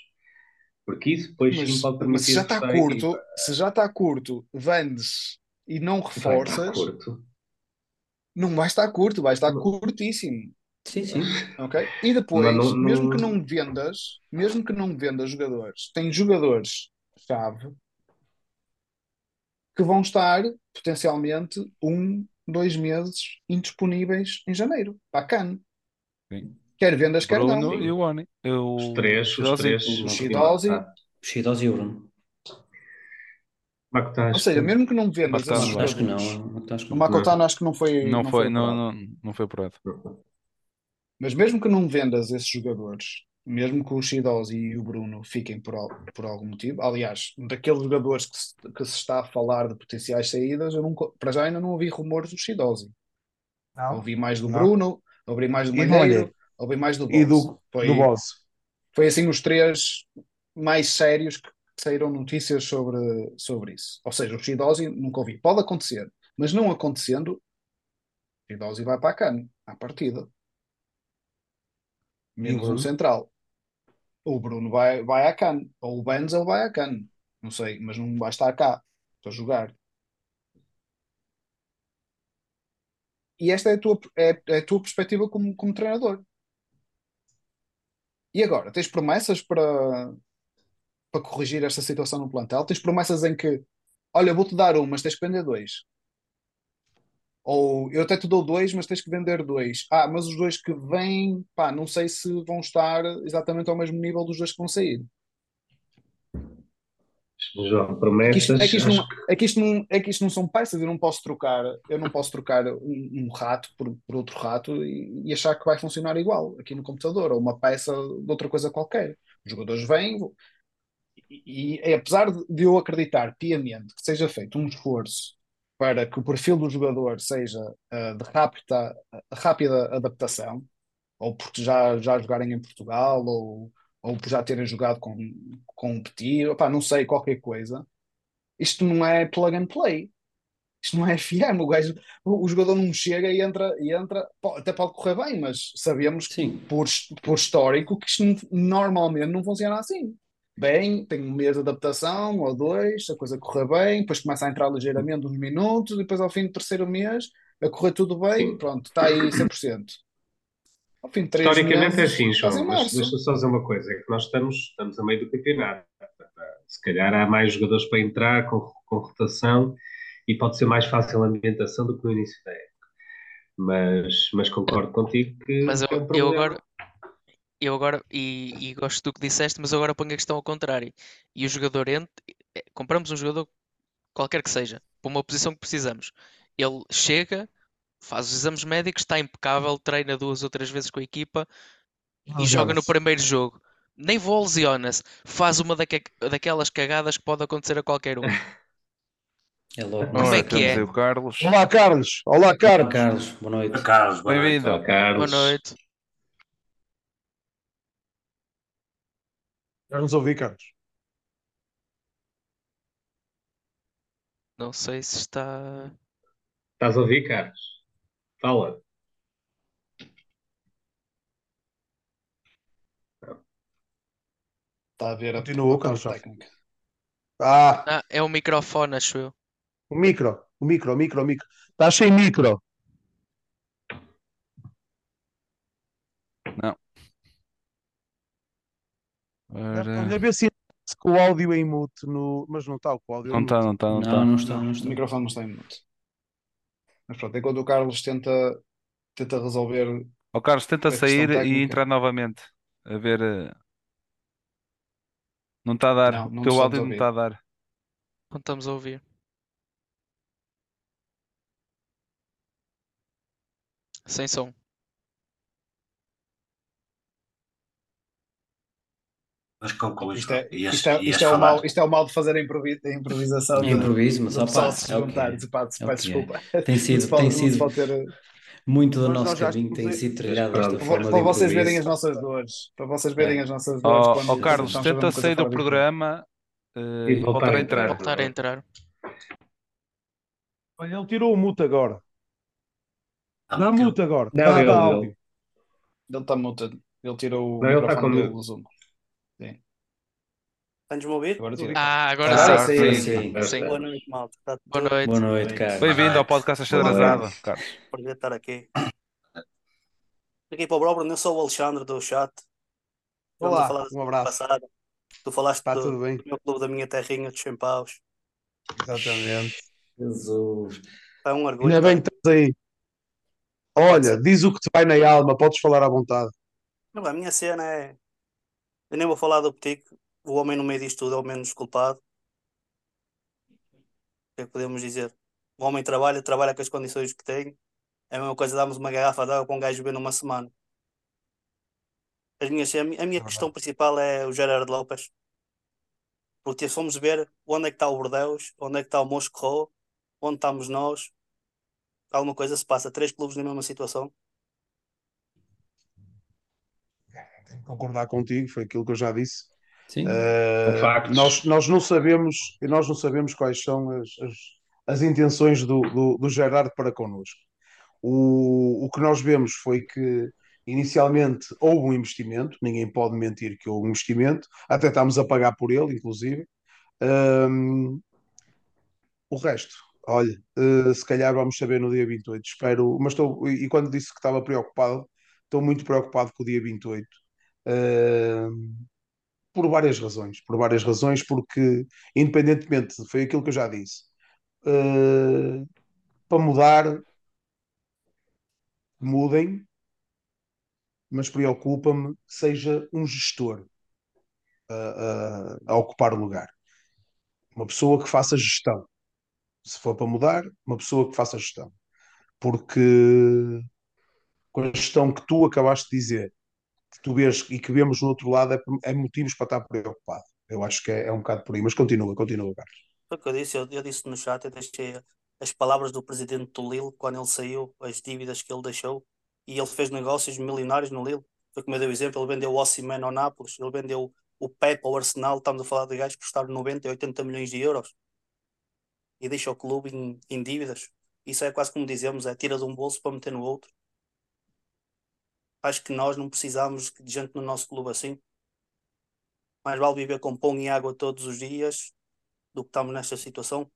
S7: Porque isso depois sim
S5: Mas,
S7: pode
S5: mas
S7: permitir
S5: se já está curto, se já está curto, vendes e não
S7: Vai estar
S5: reforças,
S7: curto.
S5: não vai estar curto, vai estar
S7: Não.
S5: curtíssimo.
S6: Sim, sim.
S5: Ok? E depois,
S7: Mas não-
S5: mesmo
S7: não-
S5: que não vendas, mesmo que não vendas jogadores, tem jogadores-chave que vão estar potencialmente um, dois meses indisponíveis em janeiro. Bacana.
S1: Sim.
S5: Quer vendas, quer
S1: Bruno
S5: não.
S1: e o Oni. Eu-
S7: Os três, os três.
S5: O
S7: não tinham- ah,
S6: Chidos e o Bruno.
S5: Ou seja, mesmo que não vendas
S6: Acho que não.
S5: jogadores.
S6: Acho que
S5: O
S6: não.
S5: Makotano acho que não foi.
S1: Não foi, não, não, não foi apurado.
S5: Mas mesmo que não vendas esses jogadores, mesmo que o Shidozi e o Bruno fiquem por, por algum motivo, aliás, daqueles jogadores que se, que se está a falar de potenciais saídas, eu nunca, para já ainda não ouvi rumores do Shidozi.
S8: Não?
S5: Ouvi mais do
S8: Não.
S5: Bruno, ouvi mais do
S8: E
S5: Malheiro, ouvi mais do
S8: E
S5: Boss.
S8: do,
S5: Foi,
S8: do boss.
S5: foi assim os três mais sérios que saíram notícias sobre, sobre isso. Ou seja, o Shidozi nunca ouvi. Pode acontecer, Mas não acontecendo, Teodósio vai para a cano, à partida. Menos um
S3: Uhum.
S5: central. O Bruno vai, vai à cano. Ou o Benzel vai à cano. Não sei, mas não vai estar cá para jogar. E esta é a tua, é, é a tua perspectiva como, como treinador. E agora, tens promessas para, para corrigir esta situação no plantel? Tens promessas em que, olha, vou-te dar um, mas tens que vender dois. Ou eu até te dou dois, mas tens que vender dois. Ah, mas os dois que vêm, pá, não sei se vão estar exatamente ao mesmo nível dos dois que vão sair.
S7: João,
S5: É que
S7: promessas.
S5: isto, é que isto não, é que isto não, é que isto não são peças, eu não posso trocar, eu não posso trocar um, um rato por, por outro rato e, e achar que vai funcionar igual aqui no computador, ou uma peça de outra coisa qualquer. Os jogadores vêm e, e apesar de de eu acreditar piamente que seja feito um esforço para que o perfil do jogador seja ah, de rápida, rápida adaptação, ou porque já, já jogarem em Portugal, ou, ou por já terem jogado com, com o Petit, opá, não sei, qualquer coisa. Isto não é plug and play. Isto não é FM. O, gajo, o, o jogador não chega e entra, e entra. Até pode correr bem, mas sabemos
S6: Sim,
S5: por, por histórico que isto normalmente não funciona assim. Bem, tem um mês de adaptação ou dois, a coisa correr bem, depois começa a entrar ligeiramente uns minutos, e depois ao fim do terceiro mês, a correr tudo bem, pronto, está aí 100%. Ao fim de três
S7: Historicamente é
S5: meses,
S7: assim,
S5: estás em
S7: João, mas deixa-me só dizer uma coisa, é que nós estamos, estamos a meio do campeonato. Se calhar há mais jogadores para entrar com, com rotação e pode ser mais fácil a ambientação do que no início da época. Mas, mas concordo contigo que,
S2: Mas eu,
S7: é um
S2: eu
S7: problema.
S2: agora, eu agora, e, e gosto do que disseste, mas agora ponho a questão ao contrário. E o jogador entra, eh, compramos um jogador qualquer que seja, para uma posição que precisamos. Ele chega, faz os exames médicos, está impecável, treina duas ou três vezes com a equipa e joga no primeiro jogo. Nem vou lesiona-se, faz uma daque- daquelas cagadas que pode acontecer a qualquer um.
S6: é logo.
S2: Como
S1: Ora,
S2: é que é?
S1: Carlos.
S8: Olá, Carlos. Olá, Carlos.
S6: Carlos, boa noite.
S4: Carlos, boa noite.
S1: Bem-vindo.
S7: Olá, Carlos.
S2: Boa noite.
S8: Já nos ouvi, Carlos.
S2: Não sei se está.
S7: Estás a ouvir, Carlos? Fala.
S5: Está a ver a,
S8: Continua,
S5: a
S8: Carlos.
S5: técnica.
S8: Ah,
S2: Ah, é o microfone, acho eu.
S8: o micro, o micro, o micro, o micro. Estás sem micro.
S1: Ora,
S8: vê se com o áudio em mute no. Mas não está o áudio
S1: não
S8: em
S1: está,
S8: mute.
S1: não está, não
S6: Não,
S1: está.
S6: não está,
S5: Não,
S6: não
S5: o microfone não está em mute. Mas pronto, enquanto o Carlos tenta, tenta resolver
S1: Ó Carlos, tenta sair e entrar novamente. A ver. eh, Não está a dar.
S5: Não,
S1: O
S5: não
S1: teu
S5: te estamos
S1: áudio não está a dar.
S2: Não estamos a ouvir. Sem som.
S4: Mas
S5: Isto é.
S4: Ias,
S5: isto é, isto é o
S4: falar.
S5: mal, isto é o mal de fazer a improvi- a improvisação
S6: É
S5: de,
S6: improviso, mas opá,
S5: se
S6: é
S5: juntar. Diz, pá, peço
S6: o que é.
S5: desculpa.
S6: Tem sido, tem sido
S5: ter.
S6: muito do
S8: Mas
S6: nosso caminho tem sido trilhado desta
S5: Para,
S6: forma
S5: para vocês verem as nossas dores. Para vocês verem
S6: É.
S5: as nossas dores
S1: Ó ó, Carlos, tenta sair do programa eh,
S7: E
S1: voltar a entrar.
S2: Voltar a entrar.
S8: Olha, ele tirou o mute agora.
S4: Ah,
S8: Dá mute agora.
S7: Não, ele,
S5: está muted. Ele tirou o
S7: com
S5: microfone do Zoom.
S9: Estás-me a ouvir?
S5: Agora.
S2: Ah, agora
S5: Agora
S2: sim.
S5: sim.
S1: Sim.
S6: sim.
S2: Sim.
S7: está.
S9: Boa noite, malta. Está
S2: Boa noite.
S6: Boa noite,
S5: Bem.
S6: Carlos.
S1: Bem-vindo ao podcast Achadrazado, Carlos.
S9: prazer estar aqui. Aqui para o Bruno, eu sou o Alexandre do chat.
S8: Olá,
S9: falar
S8: um abraço.
S9: passada. Tu falaste
S8: Está
S9: do,
S8: tudo bem?
S9: do meu clube da minha terrinha de Chempaus.
S8: Exatamente.
S6: Jesus.
S9: É um orgulho.
S8: Ainda bem
S9: pá.
S8: que estás aí. Olha, diz o que te vai na alma, podes falar à vontade.
S9: Não, a minha cena é. Eu nem vou falar do Petico. O homem no meio disto tudo é o menos culpado. O que é que podemos dizer? O homem trabalha, trabalha com as condições que tem. É a mesma coisa darmos uma garrafa de água para um gajo beber numa semana. As minhas, a minha, a minha
S8: É
S9: questão principal é o Gerardo Lopes. Porque se fomos ver onde é que está o Bordeus, onde é que está o Moscou, onde estamos nós, alguma coisa se passa. Três clubes na mesma situação.
S8: Tenho que concordar contigo, foi aquilo que eu já disse.
S6: Sim.
S7: Factos.
S8: nós, nós não sabemos, nós não sabemos quais são as, as,
S3: as intenções do, do, do Gerard para connosco. O, o que nós vemos foi que inicialmente houve um investimento, ninguém pode mentir que houve um investimento, até estamos a pagar por ele, inclusive. Um, o resto, olha, uh, se calhar vamos saber no dia 28, espero, mas estou, e quando disse que estava preocupado, estou muito preocupado com o dia 28. Uh, por várias razões, por várias razões, porque independentemente, foi aquilo que eu já disse, uh, para mudar, mudem, mas preocupa-me que seja um gestor a, a, ocupar o lugar. Uma pessoa que faça gestão. Se for para mudar, uma pessoa que faça gestão. Porque com a gestão que tu acabaste de dizer, tu vês e que vemos no outro lado, é, é motivos para estar preocupado. Eu acho que é, é, um bocado por aí, mas continua, continua, Carlos.
S9: Foi o que eu disse, eu, eu, disse no chat, eu deixei as palavras do presidente do Lille quando ele saiu, as dívidas que ele deixou, e ele fez negócios milionários no Lille. Foi como eu dei o exemplo, ele vendeu o Ossiman ao Nápoles, ele vendeu o Pep ao Arsenal, estamos a falar de gajos que custaram 90 e 80 milhões de euros e deixa o clube em, em dívidas. Isso é quase como dizemos, é tira de um bolso para meter no outro. Acho que nós não precisamos de gente no nosso clube assim. Mais vale viver com pão e água todos os dias do que estamos nesta situação.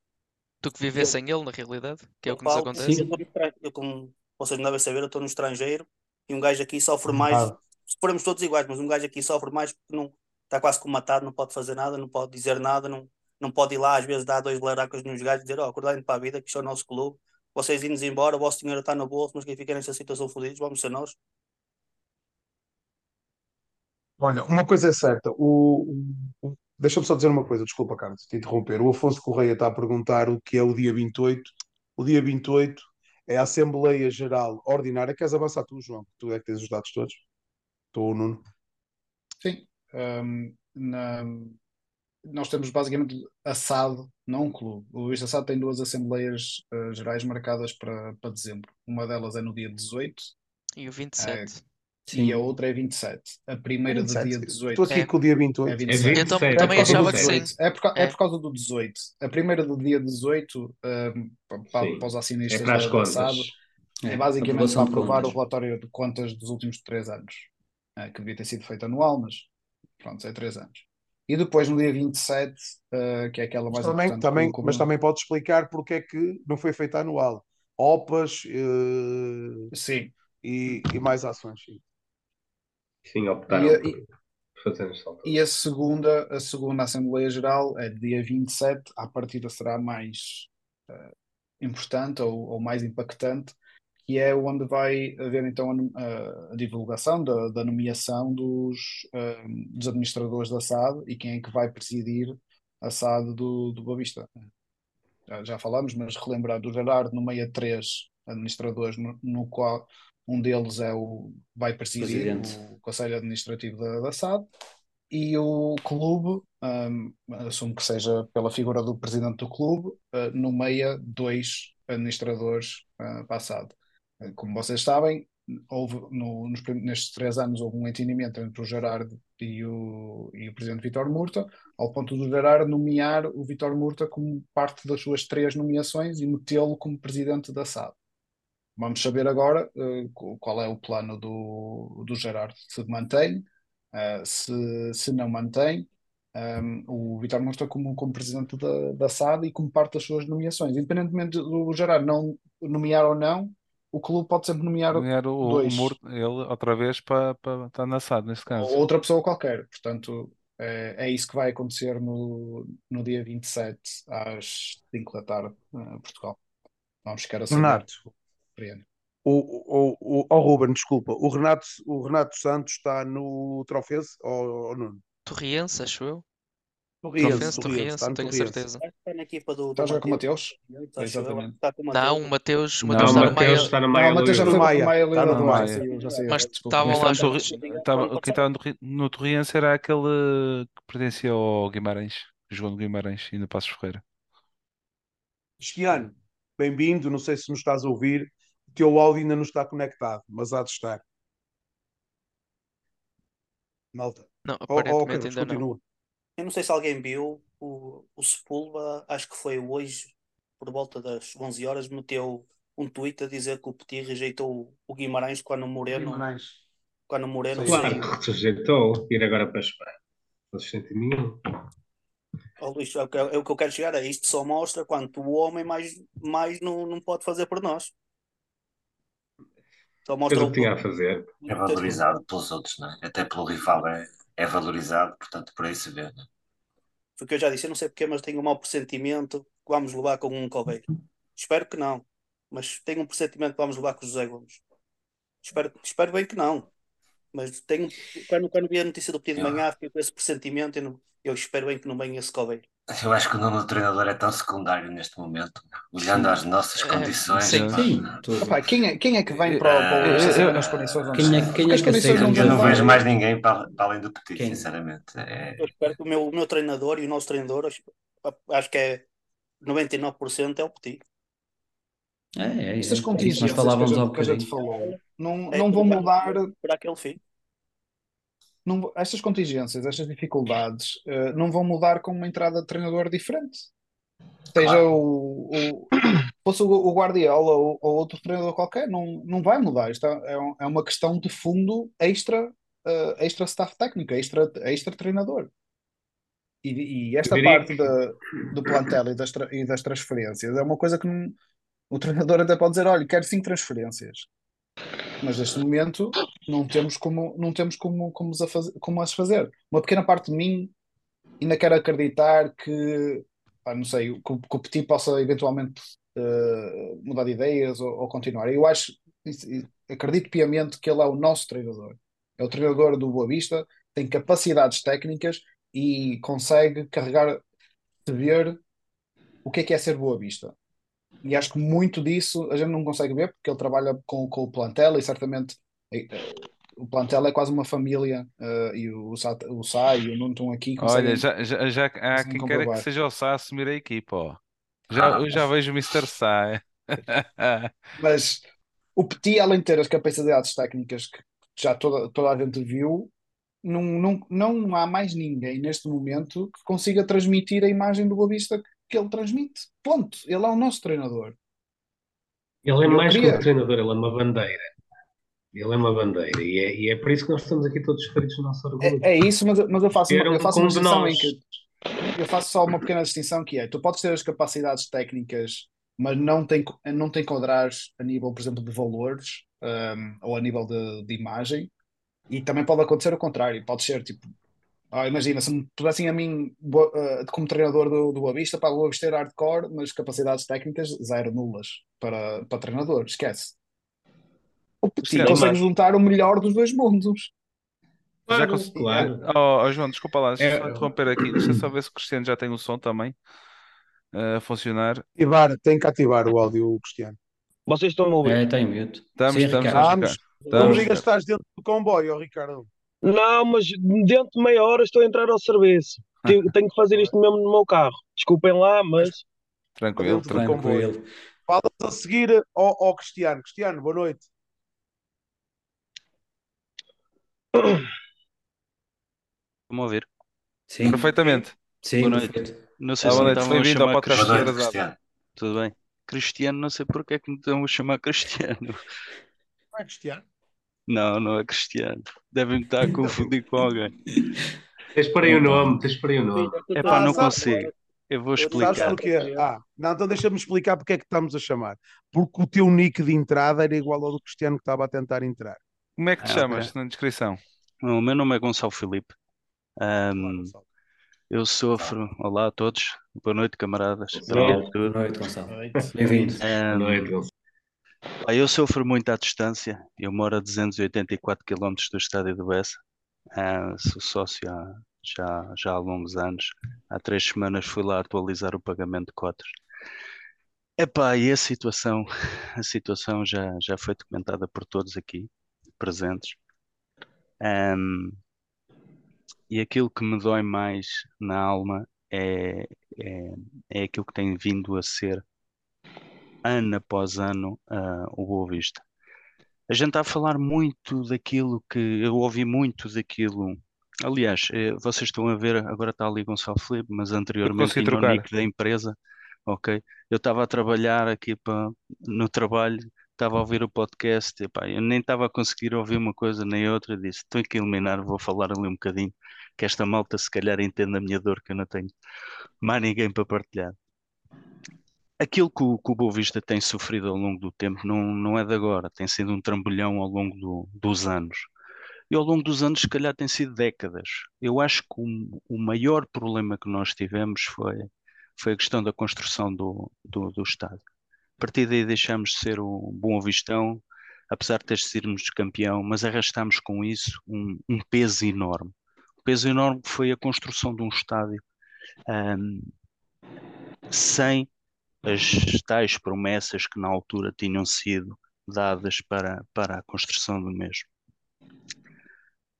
S2: Do que viver eu, sem ele, na realidade, que é o que nos acontece.
S9: Eu, eu, como vocês não devem saber, eu estou no estrangeiro e um gajo aqui sofre mais. Ah. Se formos todos iguais, mas um gajo aqui sofre mais porque não está quase como matado, não pode fazer nada, não pode dizer nada, não, não pode ir lá às vezes dar dois laracas nos gajos e dizer, ó, oh, acordai para a vida, que isto é o nosso clube, vocês indo embora, o vosso dinheiro está no bolso, mas quem fica nesta situação fodidos, vamos ser nós.
S3: Olha, uma coisa é certa, o, o deixa-me só dizer uma coisa, desculpa, Carlos, te interromper. O Afonso Correia está a perguntar o que é o dia 28. O dia 28 é a Assembleia Geral Ordinária. Queres avançar tu, João? Tu é que tens os dados todos? Estou, Nuno.
S5: Sim. Um, na, nós temos basicamente assado, não um clube. O Luís Assado tem duas Assembleias uh, Gerais marcadas para, para dezembro. Uma delas é no dia 18.
S2: E o 27.
S5: É, Sim. E a outra é 27. A primeira 27. do dia 18.
S3: Estou aqui é. com o dia 28.
S5: É 27.
S2: É Eu é também achava que sim.
S5: É por, é. é por causa do 18. A primeira do dia 18, um, para, para, os acionistas
S7: é para as contas. Passado,
S5: é, basicamente para aprovar o relatório de contas dos últimos 3 anos. É, que devia ter sido feito anual, mas pronto, é 3 anos. E depois no dia 27, uh, que é aquela mais
S3: mas também,
S5: importante.
S3: Também, mas também pode explicar porque é que não foi feito anual. OPAs uh,
S5: sim.
S3: E, e mais ações. Sim.
S7: Sim, optaram e, por fazer
S5: E a segunda, a segunda Assembleia Geral é dia 27, à partida será mais uh, importante ou, ou, mais impactante, que é onde vai haver então a, a divulgação da, da, nomeação dos, uh, dos administradores da SAD e quem é que vai presidir a SAD do, do Boa Vista. Já, já falamos, mas relembrar do Gerardo nomeia três administradores no, no qual um deles é o vai presidir Presidente. o Conselho Administrativo da, da SAD e o clube, um, assumo que seja pela figura do presidente do clube, uh, nomeia dois administradores uh, para a SAD. Uh, como vocês sabem, houve no, nos, nestes três anos houve um entendimento entre o Gerardo e o, e o presidente Vitor Murta, ao ponto do Gerardo nomear o Vitor Murta como parte das suas três nomeações e metê-lo como presidente da SAD. Vamos saber agora uh, qual é o plano do, do Gerardo, se mantém, uh, se, se não mantém, um, ehm, o Vitor Mostra como, como presidente da, da SAD e como parte das suas nomeações. Independentemente do Gerardo não nomear ou não, o clube pode sempre nomear,
S1: nomear o,
S5: dois.
S1: O Murto, ele outra vez para, para estar na SAD, nesse caso.
S5: Ou outra pessoa qualquer. Portanto, é, é isso que vai acontecer no, no dia 27, às 5 da tarde, em Portugal. Vamos ficar a saber.
S3: Renato, o, o, o, oh, Ruben, desculpa, o Renato, o Renato Santos está no Trofense ou, ou não?
S2: Torriense, acho eu.
S3: Torriense,
S2: Torriense, não tenho a certeza.
S9: Está na equipa do.
S5: Está a jogar com o Mateus?
S2: Exatamente. Não, o Mateus,
S7: não, o Mateus está no Maia.
S5: Não, o Mateus já foi
S3: Maia.
S5: Maia,
S3: está no
S5: Maia.
S2: Mas estavam lá.
S1: Quem estava no Torriense era aquele que pertencia ao Guimarães, João Guimarães e no Passos Ferreira.
S3: Esquiano, bem-vindo, não sei se nos estás a ouvir o teu áudio ainda não está conectado, mas há de estar. Malta.
S2: Não, aparentemente oh, oh, ainda
S3: continua.
S2: não.
S9: Eu não sei se alguém viu o, o Sepulva, acho que foi hoje, por volta das 11 horas, meteu um tweet a dizer que o Petit rejeitou o Guimarães quando o Moreno,
S8: Guimarães.
S9: quando o Moreno saiu.
S7: Claro, que rejeitou ir agora para a Espanha. Não se sente nenhum.
S9: Ó, Luís, é o que- é o que eu quero chegar a isto só mostra quanto o homem mais, mais não, não pode fazer por nós. Mostra
S7: o que tinha a fazer.
S4: É valorizado pelos outros, não é? Até pelo rival é, é valorizado, portanto, por aí se vê. não é?
S9: Foi o que eu já disse, eu não sei porque, mas tenho um mau pressentimento que vamos levar com um Coveiro. Espero que não, mas tenho um pressentimento que vamos levar com o José Gomes. Espero, espero bem que não. Mas tenho, quando, quando vi a notícia do pedido de manhã, fiquei com esse pressentimento e não- eu espero bem que não venha esse Coveiro.
S4: Eu acho que o nome do treinador é tão secundário neste momento, olhando às nossas
S2: É,
S4: condições.
S2: sim.
S4: pá.
S6: Sim.
S5: Opa, quem, é, quem é que vem para, o- para o Leicester nas condições onde
S6: Quem é- quem é
S5: as
S6: que
S5: condições
S6: aceita
S5: não
S6: um
S4: Eu não vejo mais ninguém para, para além do Petit,
S6: Quem?
S4: sinceramente. É,
S9: Eu espero que o meu, o meu treinador e o nosso treinador, acho, acho que é 99% é o Petit.
S6: É, é, é,
S5: Estas
S6: é isso. Nós
S5: contingências que a
S6: falávamos há
S5: gente, que a gente
S6: bocadinho.
S5: falou não,
S9: É
S5: não vão mudar.
S9: Para aquele fim.
S5: Não, estas contingências, estas dificuldades, eh, não vão mudar com uma entrada de treinador diferente. Seja
S4: Claro.
S5: o, o, fosse o o Guardiola ou, ou outro treinador qualquer, não, não vai mudar. Isto é, é é uma questão de fundo extra, eh, extra staff técnico, extra, extra treinador. E, e esta parte da, do plantel e das, e das transferências é uma coisa que não- o treinador até pode dizer: olha, quero cinco transferências. Mas neste momento não temos como, não temos como, como, as fazer, como as fazer. Uma pequena parte de mim ainda quer acreditar que, pá, não sei, que, que o Petit possa eventualmente eh, mudar de ideias ou, ou continuar. Eu acho, acredito piamente que ele é o nosso treinador. É o treinador do Boa Vista, tem capacidades técnicas e consegue carregar, ver o que é que é ser Boa Vista. E acho que muito disso a gente não consegue ver porque ele trabalha com, com o plantel e certamente o plantel é quase uma família eh, e o, Sá, o Sá e o Nuno estão aqui
S1: Olha, já, já, já há quem queira que seja o Sá a assumir a equipa, ó. Já,
S4: Ah.
S1: eu já vejo o Mr. Sá. é.
S5: Mas o Petit, além de ter as capacidades técnicas que já toda, toda a gente viu, não, não, não há mais ninguém neste momento que consiga transmitir a imagem do Boa Vista que ele transmite. Ponto. Ele é o nosso treinador.
S7: Ele é mais que um treinador, ele é uma bandeira. Ele é uma bandeira. E é, e é por isso que nós estamos aqui todos feridos do nosso orgulho.
S5: É, é isso, mas, mas eu faço, uma,
S7: um
S5: eu faço uma distinção em que eu faço só uma pequena distinção que é, tu podes ter as capacidades técnicas, mas não tem, não tem enquadrares a nível, por exemplo, de valores, um, ou a nível de, de imagem, e também pode acontecer o contrário, pode ser tipo, ah, imagina, se me pusessem a mim uh, como treinador do, do Boa Vista, para o Boa Vista era hardcore, mas capacidades técnicas zero nulas para, para treinador, esquece. O Petit
S1: Sim,
S5: consegue
S1: mas-
S5: juntar o melhor dos dois mundos.
S1: Já
S7: Claro,
S1: cons-
S7: claro.
S1: Oh, oh, João, desculpa lá, deixa eu
S7: É-
S1: só interromper aqui. Deixa eu só ver se o Cristiano já tem o som também eh, a funcionar.
S8: Ativar, tem que ativar o áudio, Cristiano.
S10: Vocês estão a ouvir?
S6: É, tem mute.
S1: Estamos,
S6: Sim,
S1: estamos, estamos.
S8: Não
S1: Estamos,
S8: me digas que estás dentro do comboio, Ricardo.
S10: Não, mas dentro de meia hora estou a entrar ao serviço. Tenho, tenho que fazer isto mesmo no meu carro. Desculpem lá, mas
S1: Tranquilo. Tranquilo.
S8: Falas a seguir ao, ao Cristiano. Cristiano, boa noite.
S11: Estão a ouvir?
S6: Sim,
S1: Perfeitamente.
S6: sim,
S11: Boa noite.
S6: perfeito.
S11: Não sei
S1: Ah,
S11: se
S1: boa
S11: me
S1: noite,
S11: estavam a
S1: bem-vindo ao
S11: chamar
S1: podcast
S4: Boa noite,
S11: Cristiano.
S1: Atrasado.
S4: Cristiano.
S11: Tudo bem? Cristiano, não sei porque é que me estão a chamar Cristiano.
S8: Não é Cristiano?
S11: Não, não é Cristiano. Devem estar a confundir com alguém.
S7: Tens por aí o nome, tens por aí o nome.
S11: É pá, não
S8: sabes-
S11: consigo. Eu vou
S8: Sabes
S11: explicar.
S8: porquê? Ah, não, então deixa-me explicar porque é que estamos a chamar. Porque o teu nick de entrada era igual ao do Cristiano que estava a tentar entrar.
S1: Como é que te
S11: Ah,
S1: chamas
S11: ok.
S1: na descrição?
S11: O meu nome é Gonçalo Filipe. Ahm,
S8: Gonçalo.
S11: eu sofro. Olá a todos. Boa noite, camaradas.
S7: Boa
S11: Primeiro
S6: Boa
S11: tudo.
S6: noite, Gonçalo. Bem-vindo.
S7: Boa
S11: Ahm,
S7: noite, Gonçalo.
S11: pá, eu sofro muito à distância. Eu moro a 284 km do estádio do Bessa. Ah, sou sócio há, já, já há longos anos. Há três semanas fui lá atualizar o pagamento de cotas. Epá, e a situação, a situação já, já foi documentada por todos aqui presentes. Ahm, e aquilo que me dói mais na alma é, é, é aquilo que tem vindo a ser ano após ano ah, o Boa Vista. A gente está a falar muito daquilo que eu ouvi muito daquilo. Aliás, eh, vocês estão a ver, agora está ali Gonçalo Filipe, mas anteriormente tinha o nick da empresa. ok? Eu estava a trabalhar aqui para, no trabalho, estava a ouvir o podcast, e, pá, eu nem estava a conseguir ouvir uma coisa nem outra, disse, aqui a eliminar, vou falar ali um bocadinho, que esta malta se calhar entende a minha dor, que eu não tenho mais ninguém para partilhar. Aquilo que o, que o Boa Vista tem sofrido ao longo do tempo não, não é de agora, tem sido um trambolhão ao longo do- dos anos. E ao longo dos anos, se calhar, tem sido décadas. Eu acho que o, o maior problema que nós tivemos foi, foi a questão da construção do, do, do. A partir daí deixámos de ser o Bom Vistão, apesar de ter sido campeão, mas arrastámos com isso um, um peso enorme. O peso enorme foi a construção de um estádio ahm, sem as tais promessas que na altura tinham sido dadas para, para a construção do mesmo.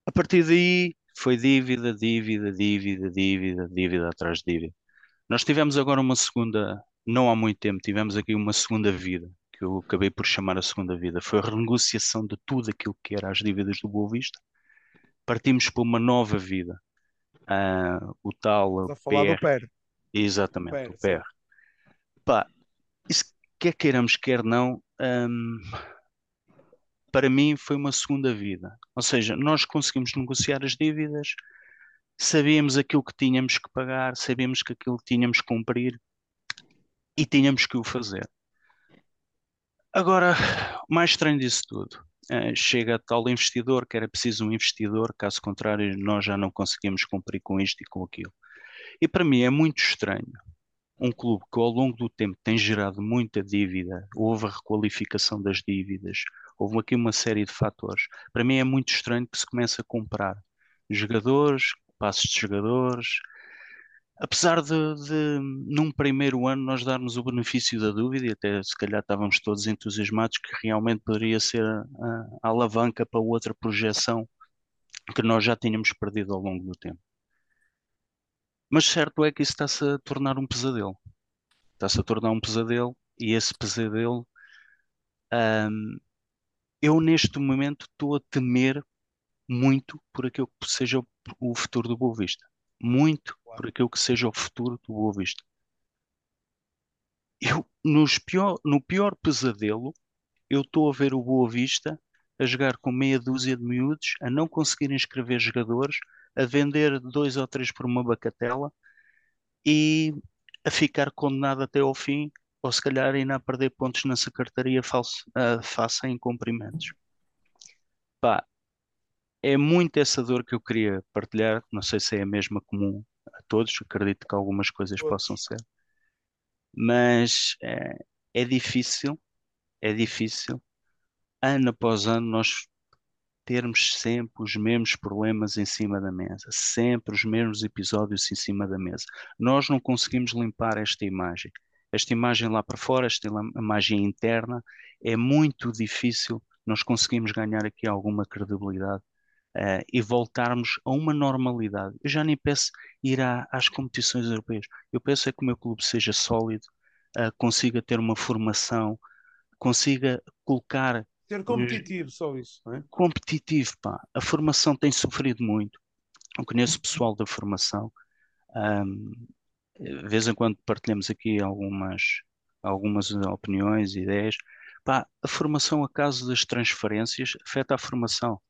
S11: A partir daí foi dívida, dívida, dívida, dívida, dívida atrás de dívida. Nós tivemos agora uma segunda, não há muito tempo, tivemos aqui uma segunda vida, que eu acabei por chamar a segunda vida. Foi a renegociação de tudo aquilo que era as dívidas do Boa Vista. Partimos para uma nova vida. Ah, o tal
S8: Estás a falar do
S11: PR,
S8: PER.
S11: exatamente, o. PR. Pá, isso quer queiramos, quer não, hum, para mim foi uma segunda vida. Ou seja, nós conseguimos negociar as dívidas, sabíamos aquilo que tínhamos que pagar, sabíamos que aquilo que tínhamos que cumprir e tínhamos que o fazer. Agora, o mais estranho disso tudo, eh, chega tal investidor que era preciso um investidor, caso contrário, nós já não conseguimos cumprir com isto e com aquilo. E para mim é muito estranho um clube que ao longo do tempo tem gerado muita dívida, houve a requalificação das dívidas, houve aqui uma série de fatores. Para mim é muito estranho que se comece a comprar jogadores, passos de jogadores, apesar de, de, num primeiro ano nós darmos o benefício da dúvida e até se calhar estávamos todos entusiasmados que realmente poderia ser a, a alavanca para outra projeção que nós já tínhamos perdido ao longo do tempo. Mas certo é que isso está-se a tornar um pesadelo. Está-se a tornar um pesadelo e esse pesadelo, hum, eu neste momento estou a temer muito por aquilo que seja o, futuro do Boa Vista. Muito por aquilo que seja o futuro do Boa Vista. Eu, nos pior, no pior pesadelo, eu estou a ver o Boa Vista a jogar com meia dúzia de miúdos, a não conseguir inscrever jogadores, a vender dois ou três por uma bacatela e a ficar condenado até ao fim, ou se calhar ainda a perder pontos na secretaria falso, face a incumprimentos. Pá, é muito essa dor que eu queria partilhar, não sei se é a mesma comum a todos, acredito que algumas coisas possam ser, mas é, é difícil, é difícil, ano após ano nós termos sempre os mesmos problemas em cima da mesa, sempre os mesmos episódios em cima da mesa. Nós não conseguimos limpar esta imagem. Esta imagem lá para fora, esta imagem interna, é muito difícil nós conseguimos ganhar aqui alguma credibilidade uh, e voltarmos a uma normalidade. Eu já nem peço ir à, às competições europeias. Eu peço é que o meu clube seja sólido, uh, consiga ter uma formação, consiga colocar
S8: Ser competitivo, só isso. É?
S11: competitivo, pá. A formação tem sofrido muito. Eu conheço pessoal da formação. Um, de vez em quando partilhamos aqui algumas, algumas opiniões, ideias. Pá, a formação, a caso das transferências, afeta a formação.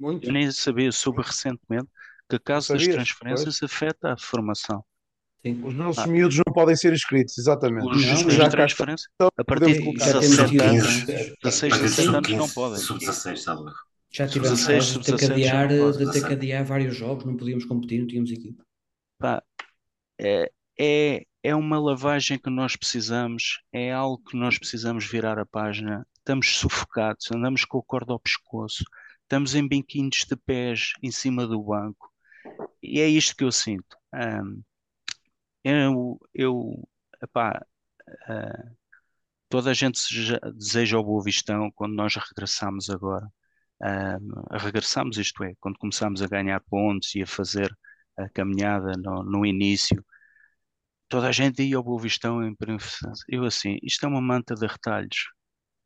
S8: Muito.
S11: Eu nem sabia, soube recentemente que a caso das transferências afeta a formação.
S6: Sim.
S8: Os nossos
S11: Ah.
S8: miúdos não podem ser inscritos, exatamente.
S11: Os,
S6: Não, já
S11: de
S8: cá estão,
S11: transferência, a partir de
S8: colocar.
S6: Já temos
S11: 17
S6: tido-
S11: anos, 16,
S4: Mas esse
S11: 17 anos não
S4: sub-15,
S11: podem.
S4: Sub-16, sabe?
S6: Já tivemos
S11: Sub-16,
S6: casos de ter que
S11: sub-17 já
S6: adiar,
S11: não pode.
S6: de ter que adiar vários jogos, não podíamos competir, não tínhamos equipe.
S11: Pá, é, é, é uma lavagem que nós precisamos, é algo que nós precisamos virar a página. Estamos sufocados, andamos com o corda ao pescoço, estamos em banquinhos de pés em cima do banco. E é isto que eu sinto. Ahm, eu, eu, epá, ah, toda a gente seja- deseja o Boa Vistão quando nós regressamos agora. Ahm, regressamos, isto é, quando começamos a ganhar pontos e a fazer a caminhada no, no início, toda a gente ia ao Boa Vistão em. Eu assim, isto é uma manta de retalhos.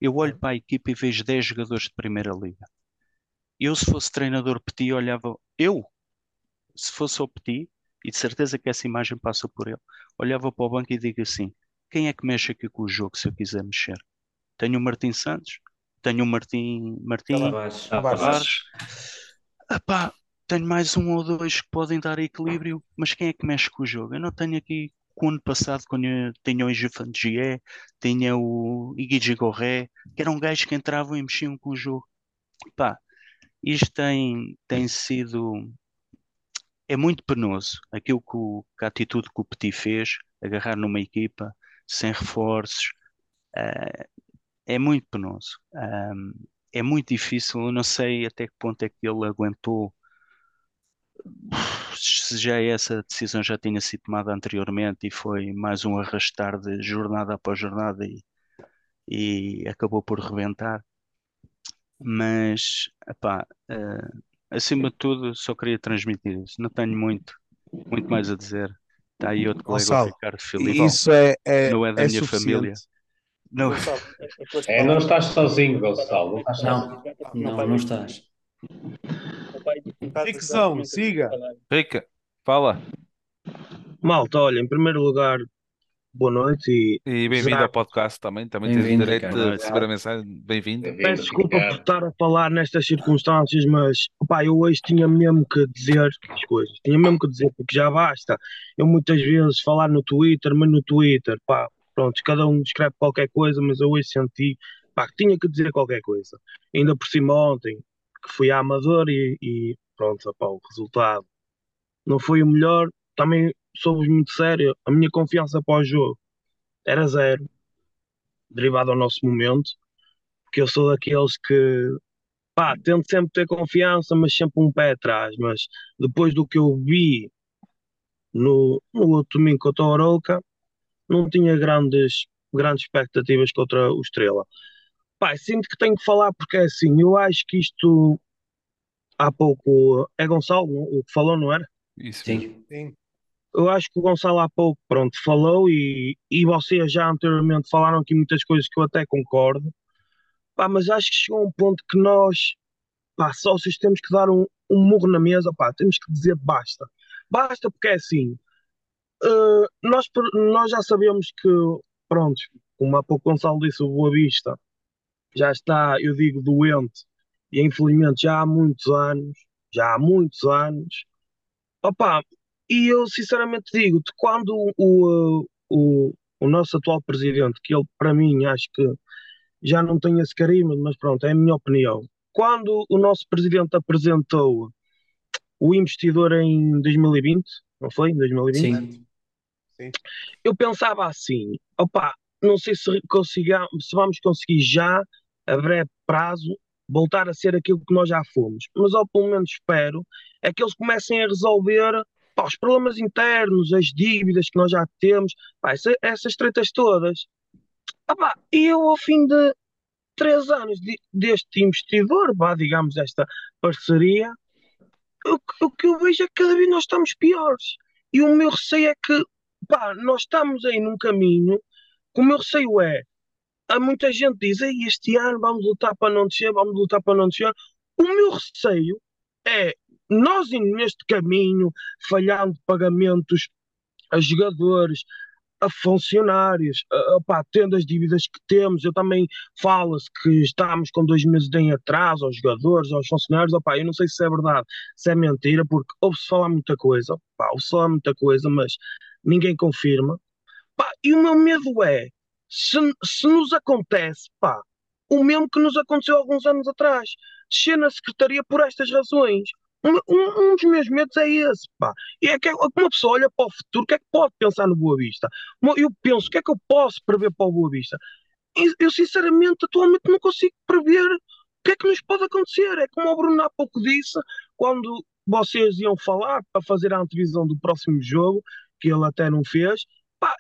S11: Eu olho para a equipa e vejo 10 jogadores de Primeira Liga. Eu, se fosse treinador Petit, olhava. Eu, se fosse o Petit, e de certeza que essa imagem passa por ele. Olhava para o banco e digo assim: quem é que mexe aqui com o jogo se eu quiser mexer? Tenho o Martim Santos, tenho o Martim, Martim
S6: Tavares.
S11: Tavares. Epá, tenho mais um ou dois que podem dar equilíbrio, mas quem é que mexe com o jogo? Eu não tenho aqui, com o ano passado, quando eu tinha o Ingefantier, tinha o Iggy Gorré, que eram gajos que entravam e mexiam com o jogo. Pá, isto tem, tem sido. É muito penoso. Aquilo que, o, que a atitude que o Petit fez, agarrar numa equipa sem reforços, eh, é muito penoso. Ahm, é muito difícil. Eu não sei até que ponto é que ele aguentou. Se já essa decisão já tinha sido tomada anteriormente e foi mais um arrastar de jornada após jornada e, e acabou por rebentar. Mas, epá, eh, acima de tudo, só queria transmitir isso. Não tenho muito, muito mais a dizer. Está aí outro colega, o
S8: Gonçalo,
S11: Ricardo Filipe.
S8: isso é, é,
S11: Não é da
S8: é
S11: minha família. Não,
S7: É, não estás sozinho, Gonçalo. Não estás sozinho.
S6: Não, não, não estás.
S8: Ficção, siga.
S1: Rica, fala.
S10: Malta, olha, em primeiro lugar, boa noite e
S1: E bem-vindo ao podcast também. Também tens o
S6: Bem-vindo,
S1: direito
S6: Ricardo.
S1: de receber a mensagem. Bem-vindo.
S10: peço
S7: Bem-vindo,
S10: desculpa por
S7: Ricardo.
S10: estar a falar nestas circunstâncias, mas pá, eu hoje tinha mesmo que dizer as coisas, tinha mesmo que dizer, porque já basta. Eu muitas vezes falar no Twitter, mas no Twitter, pá, pronto, cada um escreve qualquer coisa, mas eu hoje senti, pá, que tinha que dizer qualquer coisa. Ainda por cima ontem, que fui à Amador e, e pronto, pá, o resultado não foi o melhor, também sou-vos muito sério, a minha confiança para o jogo era zero, derivado ao nosso momento, porque eu sou daqueles que, pá, tento sempre ter confiança, mas sempre um pé atrás, mas depois do que eu vi no, no outro domingo contra o Arouca, não tinha grandes, grandes expectativas contra o Estrela. Pá, sinto que tenho que falar porque é assim, eu acho que isto há pouco é Gonçalo o que falou, não era?
S1: Isso.
S6: Sim.
S8: Sim.
S10: Eu acho que o Gonçalo há pouco, pronto, falou e, e vocês já anteriormente falaram aqui muitas coisas que eu até concordo, pá, mas acho que chegou um ponto que nós, pá, sócios, temos que dar um, um murro na mesa, pá, temos que dizer basta. Basta porque é assim, eh, nós, nós já sabemos que, pronto, como há pouco o Gonçalo disse, o Boa Vista já está, eu digo, doente, e infelizmente já há muitos anos, já há muitos anos, Opa, e eu sinceramente digo-te, quando o, o, o nosso atual presidente, que ele para mim acho que já não tem esse carimbo, mas pronto, é a minha opinião. Quando o nosso presidente apresentou o investidor em 2020, não foi? Em 2020?
S6: Sim.
S8: Sim.
S10: Eu pensava assim, opa, não sei se, consiga, se vamos conseguir já, a breve prazo, voltar a ser aquilo que nós já fomos. Mas, ou pelo menos espero, é que eles comecem a resolver pá, os problemas internos, as dívidas que nós já temos, pá, essa- essas tretas todas. Ah, pá, e eu, ao fim de três anos de- deste investidor, vá, digamos, desta parceria, o, o que eu vejo é que cada vez nós estamos piores. E o meu receio é que, pá, nós estamos aí num caminho, que o meu receio é, há muita gente diz, "Ei, este ano vamos lutar para não descer, vamos lutar para não descer. O meu receio é, nós neste caminho, falhando pagamentos a jogadores, a funcionários, a, a, pá, tendo as dívidas que temos, eu também fala-se que estamos com dois meses em atraso aos jogadores, aos funcionários, opá, eu não sei se é verdade, se é mentira, porque ouve-se falar muita coisa, ouve-se falar muita coisa, mas ninguém confirma. Pá, e o meu medo é, se, se nos acontece, pá, o mesmo que nos aconteceu alguns anos atrás, descer na secretaria por estas razões. Um, um- dos meus medos é esse, pá. E é que é- uma pessoa olha para o futuro, o que é que pode pensar no Boa Vista? Eu penso, o que é que eu posso prever para o Boa Vista? Eu, sinceramente, atualmente não consigo prever o que é que nos pode acontecer. É como o Bruno há pouco disse, quando vocês iam falar para fazer a antevisão do próximo jogo, que ele até não fez, pá,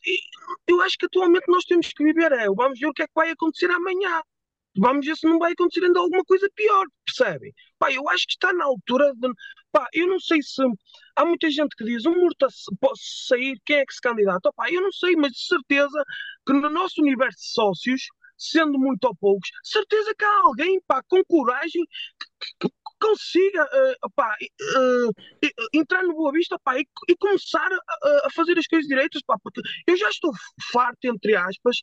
S10: eu acho que atualmente nós temos que viver, é, vamos ver o que é que vai acontecer amanhã. Vamos ver se não vai acontecer ainda alguma coisa pior, percebem? Pá, eu acho que está na altura de. Pá, eu não sei se. Há muita gente que diz, o Murta se- pode sair, quem é que se candidata? Pá, eu não sei, mas de certeza que no nosso universo de sócios, sendo muito ou poucos, certeza que há alguém, pá, com coragem, que, que- consiga opá, eh, eh, entrar no Boa Vista opá, e, e começar a, a fazer as coisas direitas, pá, porque eu já estou farto, entre aspas,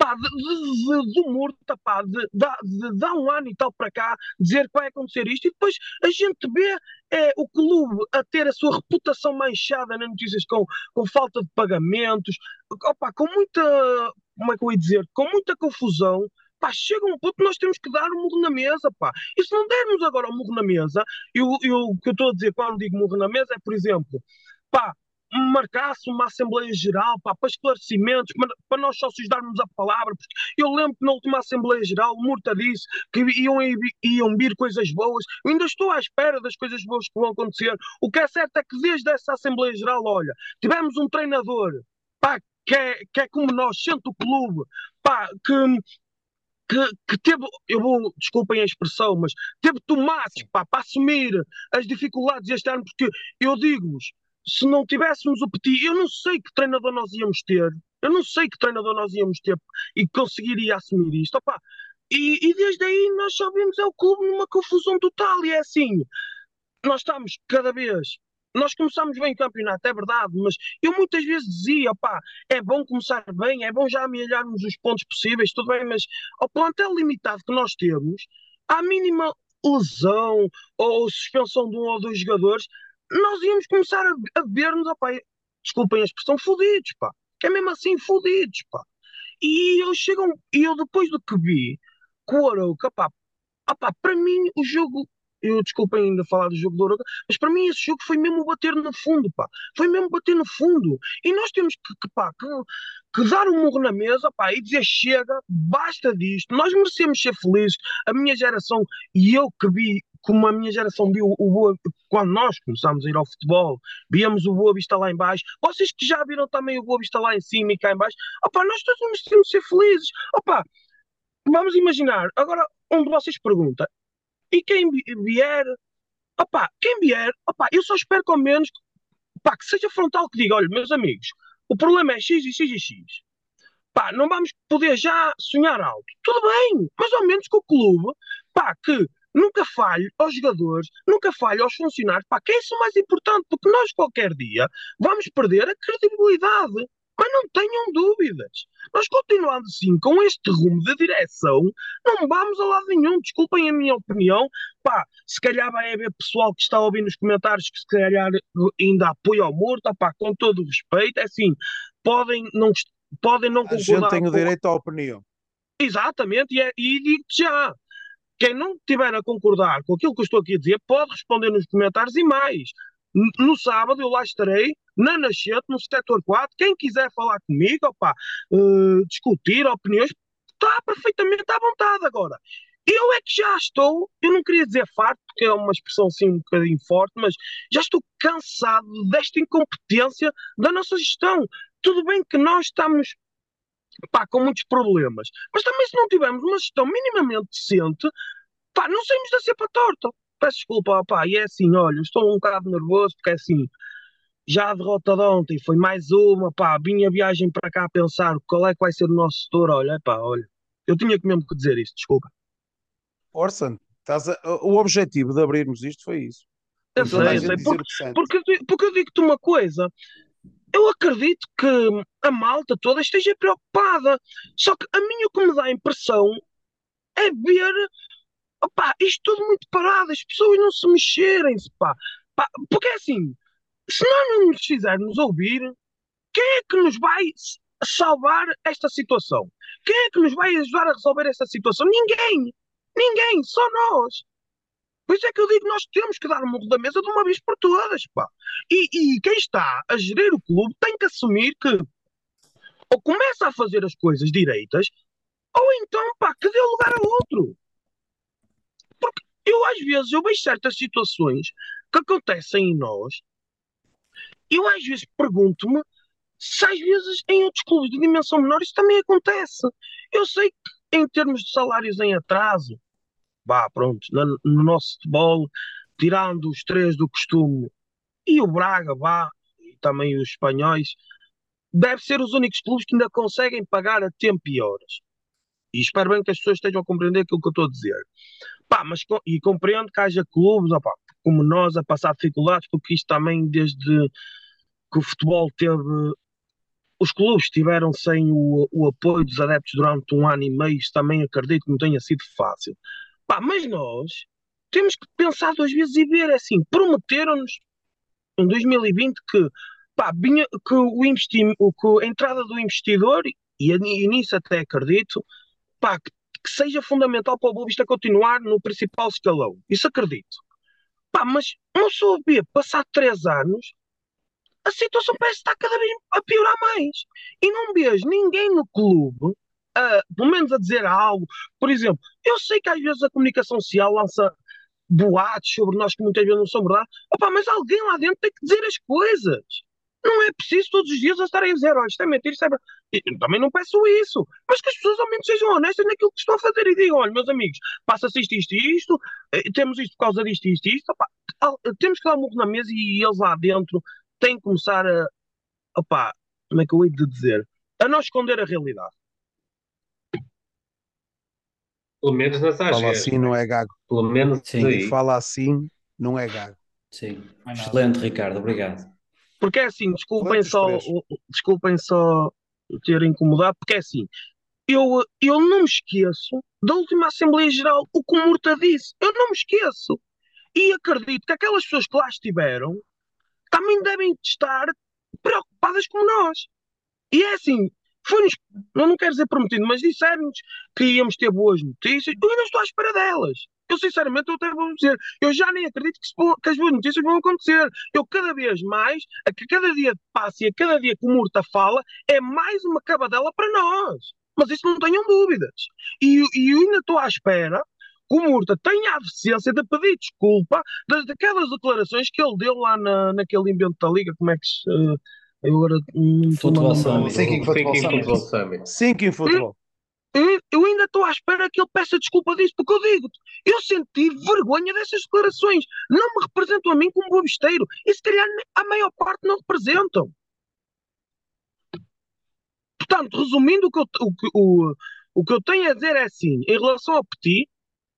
S10: pá, de, de, de, pá, de, de, de há um ano e tal para cá, dizer que vai acontecer isto, e depois a gente vê é, o clube a ter a sua reputação manchada nas notícias com, com falta de pagamentos, opa, com muita, como é que eu ia dizer, com muita confusão, pá, chega um ponto que nós temos que dar um murro na mesa, pá. E se não dermos agora um murro na mesa, eu, o que eu estou a dizer quando digo murro na mesa é, por exemplo, pá, marcasse uma Assembleia Geral pá, para esclarecimentos, para, para nós sócios darmos a palavra, porque eu lembro que na última Assembleia Geral o Murta disse que iam, iam vir coisas boas, eu ainda estou à espera das coisas boas que vão acontecer. O que é certo é que desde essa Assembleia Geral, olha, tivemos um treinador pá, que, é, que é como nós, sente o clube, pá, que, que, que, teve, eu vou, desculpem a expressão, mas teve tomates pá, para assumir as dificuldades este ano, porque eu digo-vos, se não tivéssemos o Petit, eu não sei que treinador nós íamos ter. Eu não sei que treinador nós íamos ter e conseguiria assumir isto. Opa, e, e, desde aí nós só vimos é o clube numa confusão total. E é assim, nós estamos cada vez. Nós começamos bem o campeonato, é verdade, mas eu muitas vezes dizia, pá, é bom começar bem, é bom já amelharmos os pontos possíveis, tudo bem, mas ao plantel limitado que nós temos, à mínima lesão ou suspensão de um ou dois jogadores, nós íamos começar a, a ver-nos, desculpem a expressão, fodidos, pá. É mesmo assim, fodidos, pá. E eu chego, e eu depois do que vi, com o Arouca, pá, para mim o jogo, eu desculpem ainda falar do jogo do Arouca, mas para mim esse jogo foi mesmo bater no fundo, pá. Foi mesmo bater no fundo. E nós temos que, que pá, que, que dar um murro na mesa, pá, e dizer chega, basta disto, nós merecemos ser felizes, a minha geração e eu que vi como a minha geração viu o Boa, quando nós começámos a ir ao futebol, víamos o Boa Vista lá em baixo, vocês que já viram também o Boa Vista lá em cima e cá em baixo, opá, nós todos merecemos ser felizes, opá, vamos imaginar, agora um de vocês pergunta, e quem vier, opá, quem vier, opá, eu só espero que ao menos, opá, que seja frontal que diga, olha, meus amigos, o problema é X e X e X, pá, não vamos poder já sonhar alto, tudo bem, mas ao menos que o clube, pá, que nunca falhe aos jogadores, nunca falhe aos funcionários, pá, que é isso o mais importante, porque nós qualquer dia vamos perder a credibilidade. Mas não tenham dúvidas. Nós continuando assim, com este rumo de direção, não vamos a lado nenhum. Desculpem a minha opinião. Pá, se calhar vai haver pessoal que está a ouvir nos comentários que se calhar ainda apoia ao morto, pá, com todo o respeito. É assim, podem não, podem não concordar.
S8: A gente tem o direito à opinião.
S10: Exatamente, e, é, e digo-te já, quem não estiver a concordar com aquilo que eu estou aqui a dizer, pode responder nos comentários e mais. No sábado eu lá estarei, na Nascente, no setor 4. Quem quiser falar comigo, opa, uh, discutir opiniões, está perfeitamente à vontade agora. Eu é que já estou, eu não queria dizer farto, porque é uma expressão assim um bocadinho forte, mas já estou cansado desta incompetência da nossa gestão. Tudo bem que nós estamos pá, com muitos problemas. Mas também se não tivermos uma gestão minimamente decente, pá, não saímos da cepa torta. Peço desculpa, pá, e é assim, olha, estou um bocado nervoso porque é assim, já a derrota de ontem foi mais uma, pá, vim a viagem para cá a pensar qual é que vai ser o nosso setor, olha, pá, olha, eu tinha que mesmo que dizer isto, desculpa.
S8: Orson, a, o objetivo de abrirmos isto foi isso.
S10: Eu sei, eu sei, porque, porque, porque eu digo-te uma coisa, eu acredito que a malta toda esteja preocupada. Só que a mim o que me dá a impressão é ver opá, isto tudo muito parado, as pessoas não se mexerem, pá. pá. Porque é assim, se nós não nos fizermos ouvir, quem é que nos vai salvar esta situação? Quem é que nos vai ajudar a resolver esta situação? Ninguém! Ninguém, só nós. Por isso é que eu digo nós temos que dar um murro da mesa de uma vez por todas, pá. E, e quem está a gerir o clube tem que assumir que ou começa a fazer as coisas direitas, ou então, pá, que dê lugar a outro. Porque eu, às vezes, eu vejo certas situações que acontecem em nós, eu, às vezes, pergunto-me se, às vezes, em outros clubes de dimensão menor isso também acontece. Eu sei que, em termos de salários em atraso, vá, pronto, no, no nosso futebol, tirando os três do costume e o Braga, vá, e também os espanhóis, deve ser os únicos clubes que ainda conseguem pagar a tempo e horas. E espero bem que as pessoas estejam a compreender aquilo que eu estou a dizer. Pá, mas e compreendo que haja clubes, como nós, a passar dificuldades, porque isto também, desde que o futebol teve. Os clubes estiveram sem o, o apoio dos adeptos durante um ano e meio, isso também acredito que não tenha sido fácil. Pá, mas nós temos que pensar duas vezes e ver, é assim, prometeram-nos em 2020 que, pá, vinha, que, o investi, que a entrada do investidor, e, e nisso até acredito, pá, que, que seja fundamental para o Boa Vista continuar no principal escalão. Isso acredito. Pá, mas não vê, passar três anos, a situação parece estar cada vez a piorar mais. E não vejo ninguém no clube, ah, pelo menos a dizer algo. Por exemplo, eu sei que às vezes a comunicação social lança boatos sobre nós que muitas vezes não são verdade. Opa, mas alguém lá dentro tem que dizer as coisas. Não é preciso todos os dias eles estarem a dizer, olha, isto é mentira, isto é verdade. Eu também não peço isso. Mas que as pessoas ao menos sejam honestas naquilo que estão a fazer e digam, olha, meus amigos, passa-se isto, isto isto, eh, temos isto por causa disto, isto isto. Opa, al- temos que dar um murro na mesa e eles lá dentro têm que começar a, opá, como é que eu hei de dizer? A não esconder a realidade.
S7: Pelo menos nas
S8: Fala assim, não é gago.
S7: Pelo menos
S6: Sim.
S7: Aí.
S8: fala assim, não é gago.
S6: Sim.
S5: Nada.
S6: Excelente, Ricardo. Obrigado.
S10: Porque é assim, desculpem só, desculpem só ter incomodado, porque é assim, eu, eu não me esqueço da última Assembleia Geral, o que o Murta disse. Eu não me esqueço. E acredito que aquelas pessoas que lá estiveram também devem estar preocupadas como nós. E é assim, foi-nos, eu não quero dizer prometido, mas disseram-nos que íamos ter boas notícias. Eu ainda estou à espera delas. Eu, sinceramente, eu até vou dizer, eu já nem acredito que, se que as boas notícias vão acontecer. Eu, cada vez mais, a que cada dia passa e a cada dia que o Murta fala, é mais uma cabadela para nós. Mas isso não tenham dúvidas. E, e eu ainda estou à espera que o Murta tenha a decência de pedir desculpa das, daquelas declarações que ele deu lá na, naquele invento da Liga. Como é que se. eh, eu agora não estou
S6: Futebol. Summit.
S5: Thinking Football
S7: Thinking
S5: Summit.
S7: Football Summit.
S8: Em futebol.
S10: Eu, ainda estou à espera que ele peça desculpa disso, porque eu digo-te, eu senti vergonha dessas declarações. Não me representam a mim como bobisteiro. E se calhar a maior parte não representam. Portanto, resumindo, o que eu, o, o, o que eu tenho a dizer é assim, em relação ao Petit,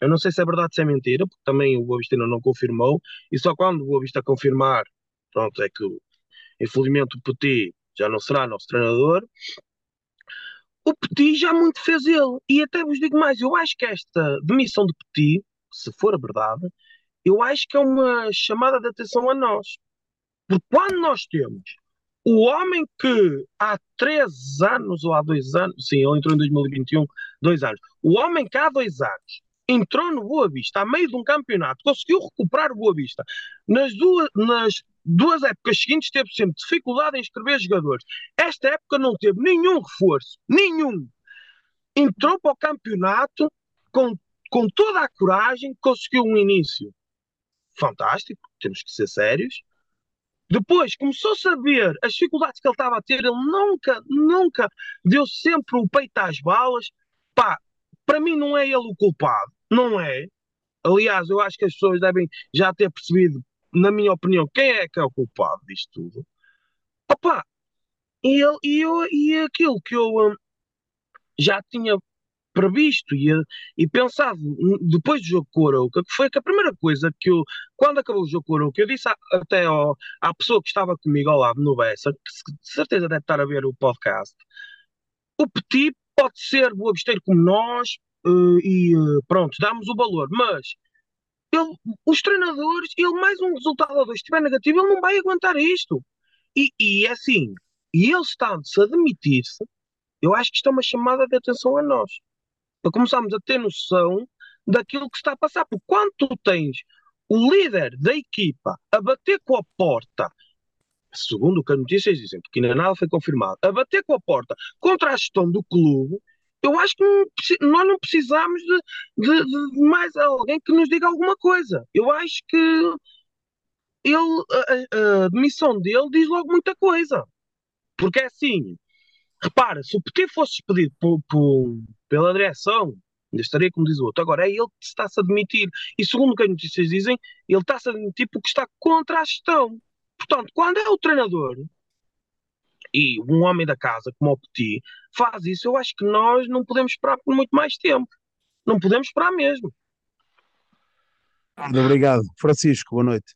S10: eu não sei se é verdade ou se é mentira, porque também o Boa Vista ainda não confirmou, e só quando o Boa Vista confirmar, pronto, é que infelizmente o Petit já não será nosso treinador, o Petit já muito fez ele. E até vos digo mais, eu acho que esta demissão de Petit, se for a verdade, eu acho que é uma chamada de atenção a nós. Porque quando nós temos o homem que há três anos ou há dois anos, sim, ele entrou em 2021, dois anos, o homem que há dois anos entrou no Boa Vista a meio de um campeonato, conseguiu recuperar o Boa Vista. Nas duas, nas duas épocas seguintes teve sempre dificuldade em escrever jogadores. Esta época não teve nenhum reforço, nenhum. Entrou para o campeonato com, com toda a coragem, conseguiu um início fantástico, temos que ser sérios. Depois começou-se a ver as dificuldades que ele estava a ter, ele nunca, nunca deu sempre o peito às balas. Pá, para mim não é ele o culpado, não é. Aliás, eu acho que as pessoas devem já ter percebido, na minha opinião, quem é que é o culpado disto tudo. Opa, e, ele, e, eu, e aquilo que eu hum, já tinha previsto e, e pensado hum, depois do jogo com o Arouca, que foi que a primeira coisa que eu, quando acabou o jogo com o Arouca, eu disse a- até ao, à pessoa que estava comigo ao lado no Bessa, que de certeza deve estar a ver o podcast, o Petit pode ser boavisteiro como nós eh, e eh, pronto, damos o valor, mas ele- os treinadores, ele mais um resultado ou dois estiver negativo, ele não vai aguentar isto. E, e é assim, e ele estando-se a demitir-se, eu acho que isto é uma chamada de atenção a nós. Para começarmos a ter noção daquilo que está a passar. Porque quando tu tens o líder da equipa a bater com a porta, segundo o que as notícias dizem, porque ainda nada foi confirmado, a bater com a porta contra a gestão do clube, eu acho que nós não precisamos de, de- de mais alguém que nos diga alguma coisa. Eu acho que ele, a, a- demissão dele diz logo muita coisa. Porque é assim, repara, se o Petit fosse despedido por- por- pela direção, ainda estaria como diz o outro. Agora é ele que está-se a demitir. E segundo o que as notícias dizem, ele está-se a demitir porque está contra a gestão. Portanto, quando é o treinador e um homem da casa, como o Petit, faz isso, eu acho que nós não podemos esperar por muito mais tempo. Não podemos esperar mesmo.
S8: Muito obrigado. Francisco, boa noite.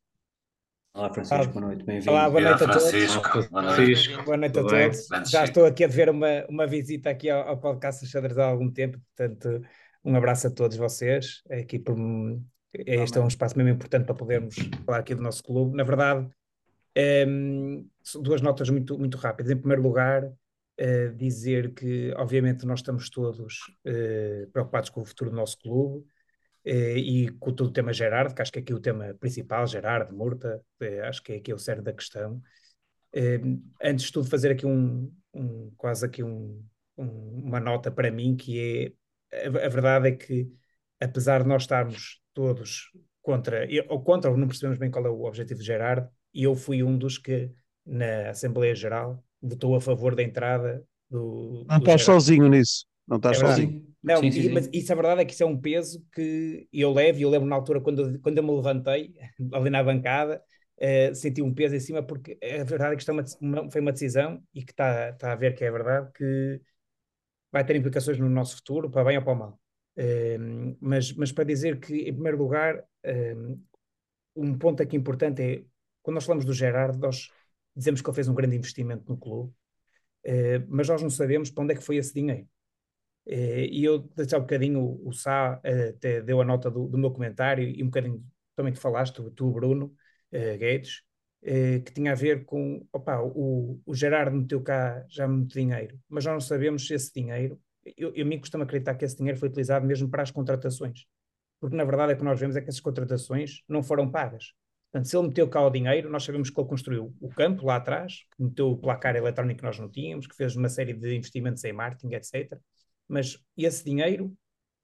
S6: Olá, Francisco, boa noite, bem-vindo.
S12: Olá, boa noite a todos.
S4: Francisco, boa noite.
S7: Francisco,
S12: Boa noite a
S7: bem?
S12: todos. Já estou aqui a dever uma, uma visita aqui ao, ao podcast dos Xadrez há algum tempo, portanto, um abraço a todos vocês. É Aqui por, este é um espaço mesmo importante para podermos falar aqui do nosso clube. Na verdade, Ehm, são duas notas muito, muito rápidas. Em primeiro lugar, eh, dizer que, obviamente, nós estamos todos eh, preocupados com o futuro do nosso clube eh, e com todo o tema Gerard, que acho que é aqui o tema principal, Gerard, Murta, acho que é aqui o cerne da questão. Eh, antes de tudo, fazer aqui um, um- quase aqui um, um- uma nota para mim, que é, a, a verdade é que, apesar de nós estarmos todos contra, ou contra, ou não percebemos bem qual é o objetivo de Gerard, e eu fui um dos que, na Assembleia Geral, votou a favor da entrada do,
S8: Não
S12: do
S8: estás
S12: Gerard.
S8: sozinho nisso. Não estás
S12: É
S8: sozinho.
S12: Não,
S6: Sim, sim,
S12: e-
S6: sim.
S12: mas isso a verdade é que isso é um peso que eu levo, e eu lembro na altura quando, quando eu me levantei, ali na bancada, eh, senti um peso em cima, porque a verdade é que isto é uma, uma- foi uma decisão, e que está está a ver que é verdade, que vai ter implicações no nosso futuro, para bem ou para mal. Eh, mas, mas para dizer que, em primeiro lugar, eh, um ponto aqui importante é, quando nós falamos do Gerard, nós dizemos que ele fez um grande investimento no clube, eh, mas nós não sabemos para onde é que foi esse dinheiro. Eh, E eu, há um bocadinho, o, Sá eh, até deu a nota do, do meu comentário e um bocadinho também que falaste, tu, Bruno Guedes, que tinha a ver com, opa, o, o Gerardo meteu cá já muito dinheiro, mas nós não sabemos se esse dinheiro, eu, eu me costumo acreditar que esse dinheiro foi utilizado mesmo para as contratações, porque na verdade é que nós vemos é que essas contratações não foram pagas. Portanto, se ele meteu cá o dinheiro, nós sabemos que ele construiu o campo lá atrás, que meteu o placar eletrónico que nós não tínhamos, que fez uma série de investimentos em marketing, etc. Mas esse dinheiro,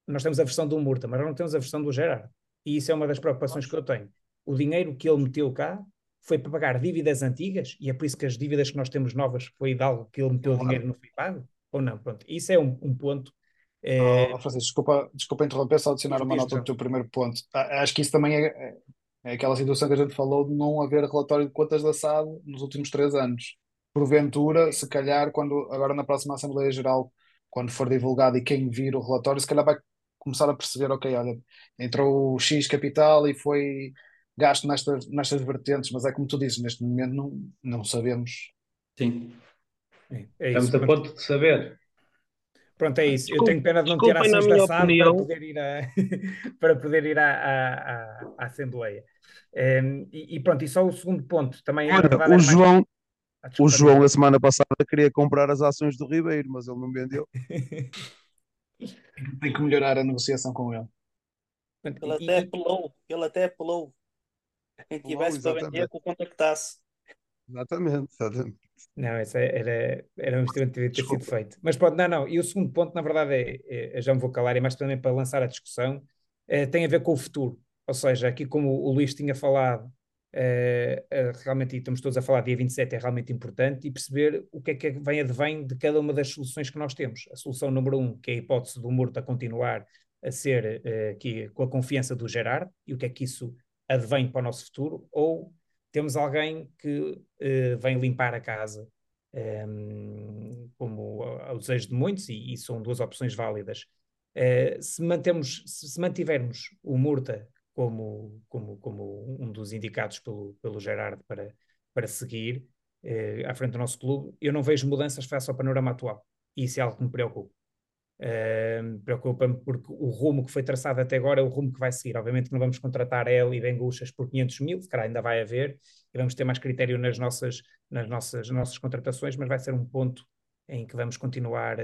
S12: nós temos a versão do Murta, mas não temos a versão do Gerard. E isso é uma das preocupações que eu tenho. O dinheiro que ele meteu cá foi para pagar dívidas antigas, e é por isso que as dívidas que nós temos novas foi de algo que ele meteu o dinheiro não foi pago? Ou não? Pronto, isso é um, um ponto. eh,
S5: Oh, Francisco, desculpa, desculpa interromper, só adicionar uma nota do teu primeiro ponto. A- Acho que isso também é, é- aquela situação que a gente falou de não haver relatório de contas da SAD nos últimos três anos. Porventura, se calhar, quando, agora na próxima Assembleia Geral, quando for divulgado e quem vir o relatório, se calhar vai começar a perceber, ok, olha, entrou o X capital e foi gasto nestas, nestas vertentes, mas é como tu dizes, neste momento não, não sabemos.
S6: Sim.
S12: é, é
S7: Estamos
S12: isso.
S7: a ponto de saber.
S12: Pronto, é isso. Eu tenho pena de não ter ações da SAD para poder ir, a, para poder ir à, à, à- Assembleia. Em, e, e pronto, e só o segundo ponto, também
S8: Olha,
S12: verdade
S8: o
S12: mais-
S8: João,
S12: Ah,
S8: o João, a semana passada, queria comprar as ações do Ribeiro, mas ele não vendeu.
S5: Tem que melhorar a negociação com ele.
S9: Ele até apelou, ele até apelou. Quem tivesse para vender, que o contactasse.
S8: Exatamente, exatamente.
S12: Não, esse é, era, era um investimento que devia ter sido feito. Mas pronto, não, não. E o segundo ponto, na verdade, é, é- já me vou calar, é mais também para lançar a discussão, eh, tem a ver com o futuro. Ou seja, aqui como o Luís tinha falado, eh, realmente, e estamos todos a falar, dia 27 é realmente importante, e perceber o que é que vem advém de cada uma das soluções que nós temos. A solução número um, que é a hipótese do Murta continuar a ser aqui com a confiança do Gerard, e o que é que isso advém para o nosso futuro, ou temos alguém que eh, vem limpar a casa, ehm, como ao desejo de muitos, e, e são duas opções válidas. Eh, se, mantemos, se, mantivermos o Murta como, como, como um dos indicados pelo, pelo Gerard para, para seguir eh, à frente do nosso clube, eu não vejo mudanças face ao panorama atual. E isso é algo que me preocupa. Uh, Preocupa-me porque o rumo que foi traçado até agora é o rumo que vai seguir. Obviamente que não vamos contratar ele e Benguchas por 500 mil, se calhar ainda vai haver, e vamos ter mais critério nas nossas, nas nossas, nas nossas contratações, mas vai ser um ponto em que vamos continuar a,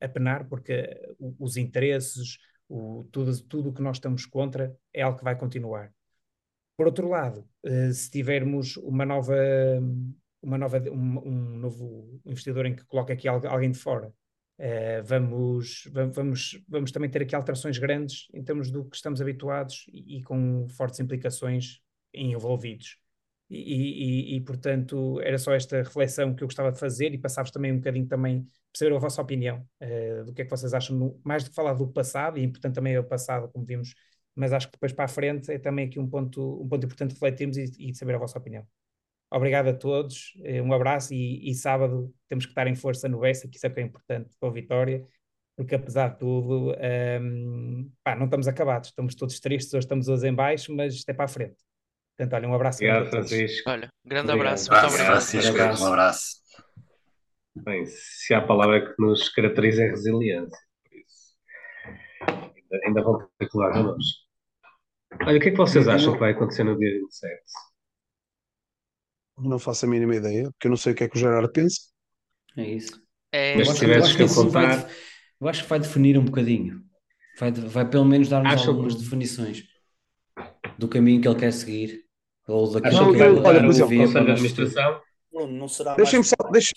S12: a, a penar, porque uh, os interesses, o, tudo, tudo o que nós estamos contra é algo que vai continuar. Por outro lado, uh, se tivermos uma nova, uma nova um, um novo investidor em que coloca aqui alguém de fora, Uh, vamos, vamos, vamos também ter aqui alterações grandes em termos do que estamos habituados e, e com fortes implicações envolvidos. E, e, e, portanto, era só esta reflexão que eu gostava de fazer e passar-vos também um bocadinho também, perceber a vossa opinião, uh, do que é que vocês acham, no, mais do que falar do passado, e importante também é o passado, como vimos, mas acho que depois para a frente é também aqui um ponto, um ponto importante refletirmos e, e saber a vossa opinião. Obrigado a todos, um abraço e, e, sábado temos que estar em força no Bessa, que isso é que é importante para a vitória. porque apesar de tudo, ehm, pá, não estamos acabados, estamos todos tristes, hoje estamos todos em baixo, mas isto é para a frente. Portanto, olha, um abraço
S7: Obrigado. Francisco.
S2: Olha, grande
S6: Obrigado.
S2: abraço, muito
S4: Abraço,
S2: obrigado.
S4: Francisco. Um abraço.
S7: Bem, se há palavra que nos caracteriza é resiliência. Por isso, ainda, ainda vão ter que connosco. Olha, o que é que vocês acham que vai acontecer no dia 27?
S3: Não faço a mínima ideia, porque eu não sei o que é que o Gerardo pensa.
S6: É isso.
S2: É,
S7: Mas
S6: Eu
S7: se
S6: acho, acho
S7: que
S6: vai,
S7: apontar,
S6: def- eu acho que vai definir um bocadinho. Vai, vai pelo menos dar-nos
S7: Acham
S6: algumas
S7: que-
S6: definições do caminho que ele quer seguir ou daquilo
S7: acham
S3: Não,
S7: que
S6: que
S7: vai
S6: vai
S7: mudar
S3: olha, por exemplo,
S6: via para.
S7: Administração?
S9: Não, não será mais,
S3: Deixem-me só. Deixem...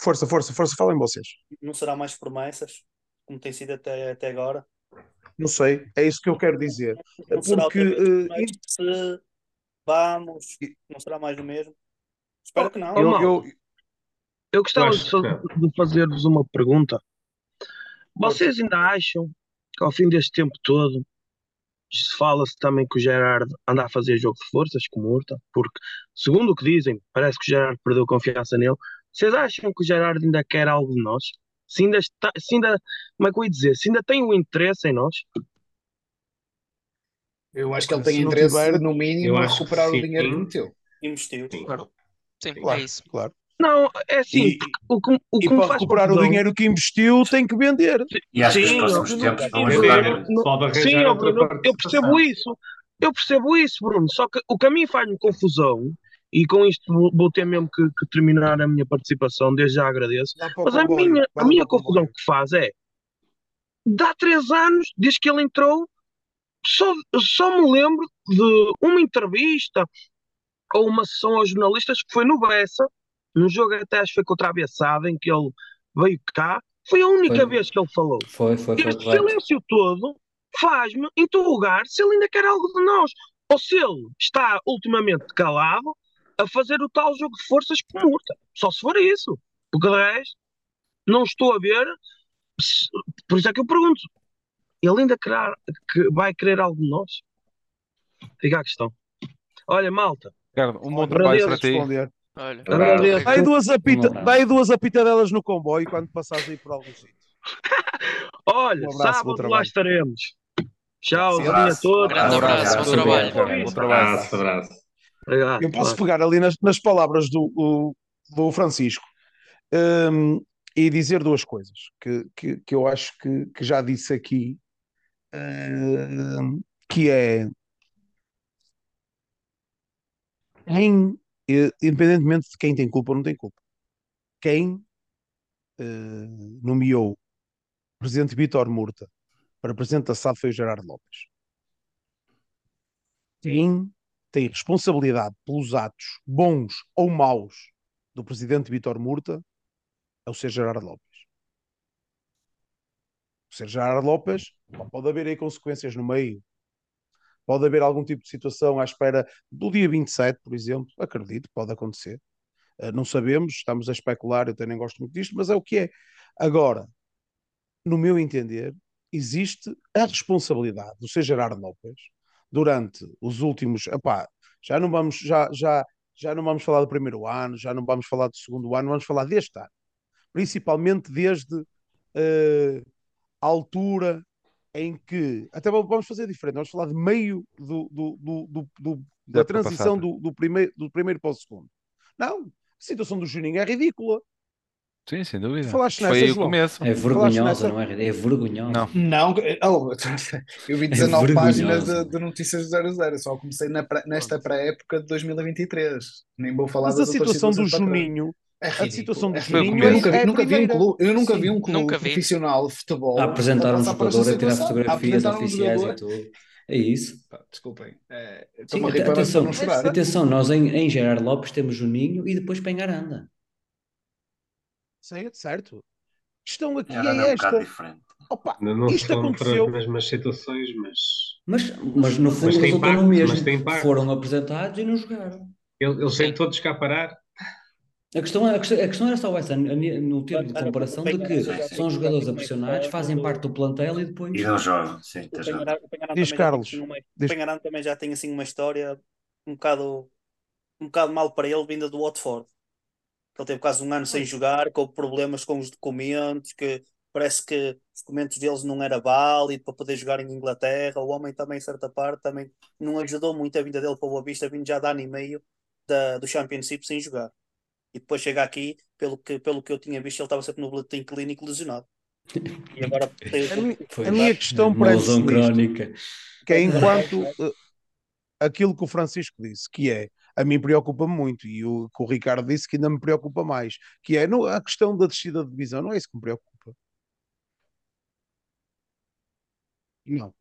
S3: Força, força, força, falem vocês.
S9: não será mais promessas, como tem sido até, até agora.
S3: Não sei, é isso que eu quero dizer.
S9: Não será
S3: Porque.
S9: se vamos, não será mais do mesmo. Espero que não.
S3: Eu, eu,
S10: Eu gostava de, de fazer-vos uma pergunta. Vocês ainda acham que ao fim deste tempo todo se fala-se também que o Gerard anda a fazer jogo de forças com o Murta? Porque, segundo o que dizem, parece que o Gerard perdeu confiança nele. Vocês acham que o Gerard ainda quer algo de nós? Se ainda está, se ainda, como é que eu ia dizer? Se ainda tem o interesse em nós?
S5: Eu acho que ele tem
S3: não
S5: interesse,
S3: tiver,
S5: no
S7: Eu
S5: mínimo, a recuperar o
S7: sim.
S5: dinheiro que meteu.
S9: Investiu.
S7: Sim.
S3: claro,
S2: sim, é
S3: claro,
S2: isso.
S3: claro.
S10: Não, é assim,
S3: E,
S10: porque o que, o
S3: e
S10: que me
S3: para
S10: faz
S3: recuperar o dinheiro que investiu, tem que vender.
S4: E acho que os
S10: Sim,
S4: próximos
S10: eu-
S4: tempos vão
S10: eu-
S4: ajudar
S10: eu- não- Sim, Bruno, eu percebo isso. Eu percebo isso, Bruno. Só que o que a mim faz-me confusão, e com isto vou- vou ter mesmo que, que terminar a minha participação, desde já agradeço.
S3: Dá o
S10: Mas a minha, a minha
S3: o
S10: confusão que faz é, dá três anos, desde que ele entrou, só, só me lembro de uma entrevista ou uma sessão aos jornalistas que foi no Bessa, num jogo até acho que foi contra a Bessada, em que ele veio cá. Foi a única
S6: Foi.
S10: vez que ele falou.
S6: Foi, foi, foi
S10: Este silêncio todo faz-me interrogar se ele ainda quer algo de nós. Ou se ele está ultimamente calado a fazer o tal jogo de forças com Murta. Só se for isso. Porque de resto, não estou a ver. Por isso é que eu pergunto: ele ainda querer, que vai querer algo de nós? Fica a questão. Olha, malta,
S1: Ricardo, um bom
S3: Olha,
S1: trabalho para ti.
S3: responder.
S2: Olha,
S10: agradeço.
S3: Dai duas, apita,
S6: Um
S3: dai duas apitadelas no comboio quando passares aí por algum sítio.
S10: Olha,
S3: Um abraço, bom
S10: sábado lá estaremos. Tchau,
S3: Sim,
S10: dia a todos.
S2: grande
S4: Abraço,
S2: abraço, bom trabalho.
S1: Bom trabalho.
S7: Abraço, abraço.
S10: Obrigado.
S3: Eu posso pegar ali nas, nas palavras do, do Francisco hum, e dizer duas coisas que, que, que eu acho que, que já disse aqui, hum, que é quem, eh, independentemente de quem tem culpa ou não tem culpa, quem eh, nomeou o presidente Vítor Murta para presidente da SAD foi o Gerardo Lopes. Quem tem responsabilidade pelos atos bons ou maus do presidente Vítor Murta é o Sr. Gerardo Lopes. Sr. Gerardo Lopes, pode haver aí consequências no meio, pode haver algum tipo de situação à espera do dia 27, por exemplo, acredito, pode acontecer. Uh, não sabemos, estamos a especular, eu também gosto muito disto, mas é o que é. Agora, no meu entender, existe a responsabilidade do Sr. Gerardo Lopes durante os últimos, epá, já não vamos, já, já, já não vamos falar do primeiro ano, já não vamos falar do segundo ano, vamos falar deste ano, principalmente desde uh, altura em que, até vamos fazer diferente, vamos falar de meio do, do, do, do, do da,
S1: Da
S3: transição do, do, primeiro, do primeiro para o segundo. Não, a situação do Juninho é ridícula.
S1: Sim, sem dúvida.
S3: Falaste
S1: Foi
S3: nessa,
S1: aí o começo.
S6: É vergonhosa,
S3: nessa?
S6: não é? É vergonhosa.
S1: Não.
S5: Não, oh, eu vi
S6: É
S5: 19 páginas
S6: vergonhosa.
S5: de, de notícias do 00, só comecei na pré- nesta pré-época de 2023. Nem vou falar
S3: Mas a situação do
S5: para trás. É
S3: a situação do
S5: é
S1: Foi o
S3: Juninho
S5: ridículo.
S3: é,
S5: Eu nunca,
S3: é a
S5: vi, eu nunca vi um clube, eu nunca
S3: Sim.
S5: vi um clube
S2: Nunca vi.
S5: profissional de futebol
S6: A apresentar um jogador, a tirar
S5: a
S6: fotografias
S5: um
S6: oficiais
S5: jogador.
S6: e tudo. É isso.
S5: Pá, Desculpem, é,
S6: Sim,
S5: a
S6: atenção, atenção, nós em, em Gerard Lopes temos Juninho e depois Pengaranda.
S3: Certo, certo. A questão aqui
S4: Era
S3: é
S4: um bocado
S3: esta.
S4: diferente.
S3: Opa,
S7: Não, não
S3: isto aconteceu.
S7: as mesmas situações, mas
S6: Mas, mas no fundo
S7: Mas
S6: resultou
S7: impacto,
S6: no mesmo. Foram apresentados e não jogaram.
S7: ele- eles têm todos cá parar.
S6: A questão, a, questão, a questão era só essa, no termo de comparação, de que são jogadores apressionados,
S9: é
S6: fazem parte do plantel e depois.
S4: E não jogam, sim,
S9: o Penharada
S3: Diz
S9: também já tem,
S3: Carlos.
S9: assim, uma, o também já tem assim uma história um bocado, um bocado mal para ele, vinda do Watford. Ele teve quase um ano sem jogar, com problemas com os documentos, que parece que os documentos deles não era válido para poder jogar em Inglaterra. O homem também, em certa parte, também não ajudou muito a vinda dele para o Boa Vista, vindo já de ano e meio da, do Championship sem jogar. E depois chega aqui, pelo que, pelo que eu tinha visto, ele estava sempre no boletim clínico lesionado. E agora tem
S3: A, mi- a minha questão
S6: lesão
S3: nisto,
S6: crónica.
S3: que é enquanto eh, aquilo que o Francisco disse, que é a mim preocupa-me muito, e o que o Ricardo disse que ainda me preocupa mais, que é não, a questão da descida de divisão, não é isso que me preocupa. Não.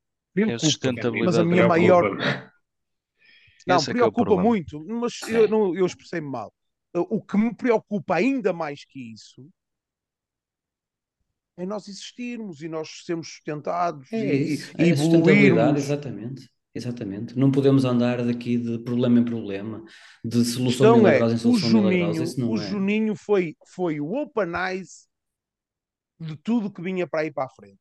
S11: É a
S3: Preocupa, mas a
S11: sustentabilidade
S3: minha
S11: da
S3: maior.
S7: Preocupa-me.
S3: Não,
S11: Esse é é
S3: preocupa
S11: problema.
S3: muito, mas eu, não, eu expressei-me mal. O que me preocupa ainda mais que isso é nós existirmos e nós sermos sustentados
S6: É
S3: e,
S6: isso,
S3: e
S6: é
S3: evoluirmos.
S6: exatamente. Exatamente. Não podemos andar daqui de problema em problema, de solução
S3: questão é,
S6: milagrosa em
S3: o
S6: solução milagrosa.
S3: Juninho,
S6: Isso não
S3: o
S6: é.
S3: Juninho foi, foi o open eyes de tudo que vinha para aí para a frente.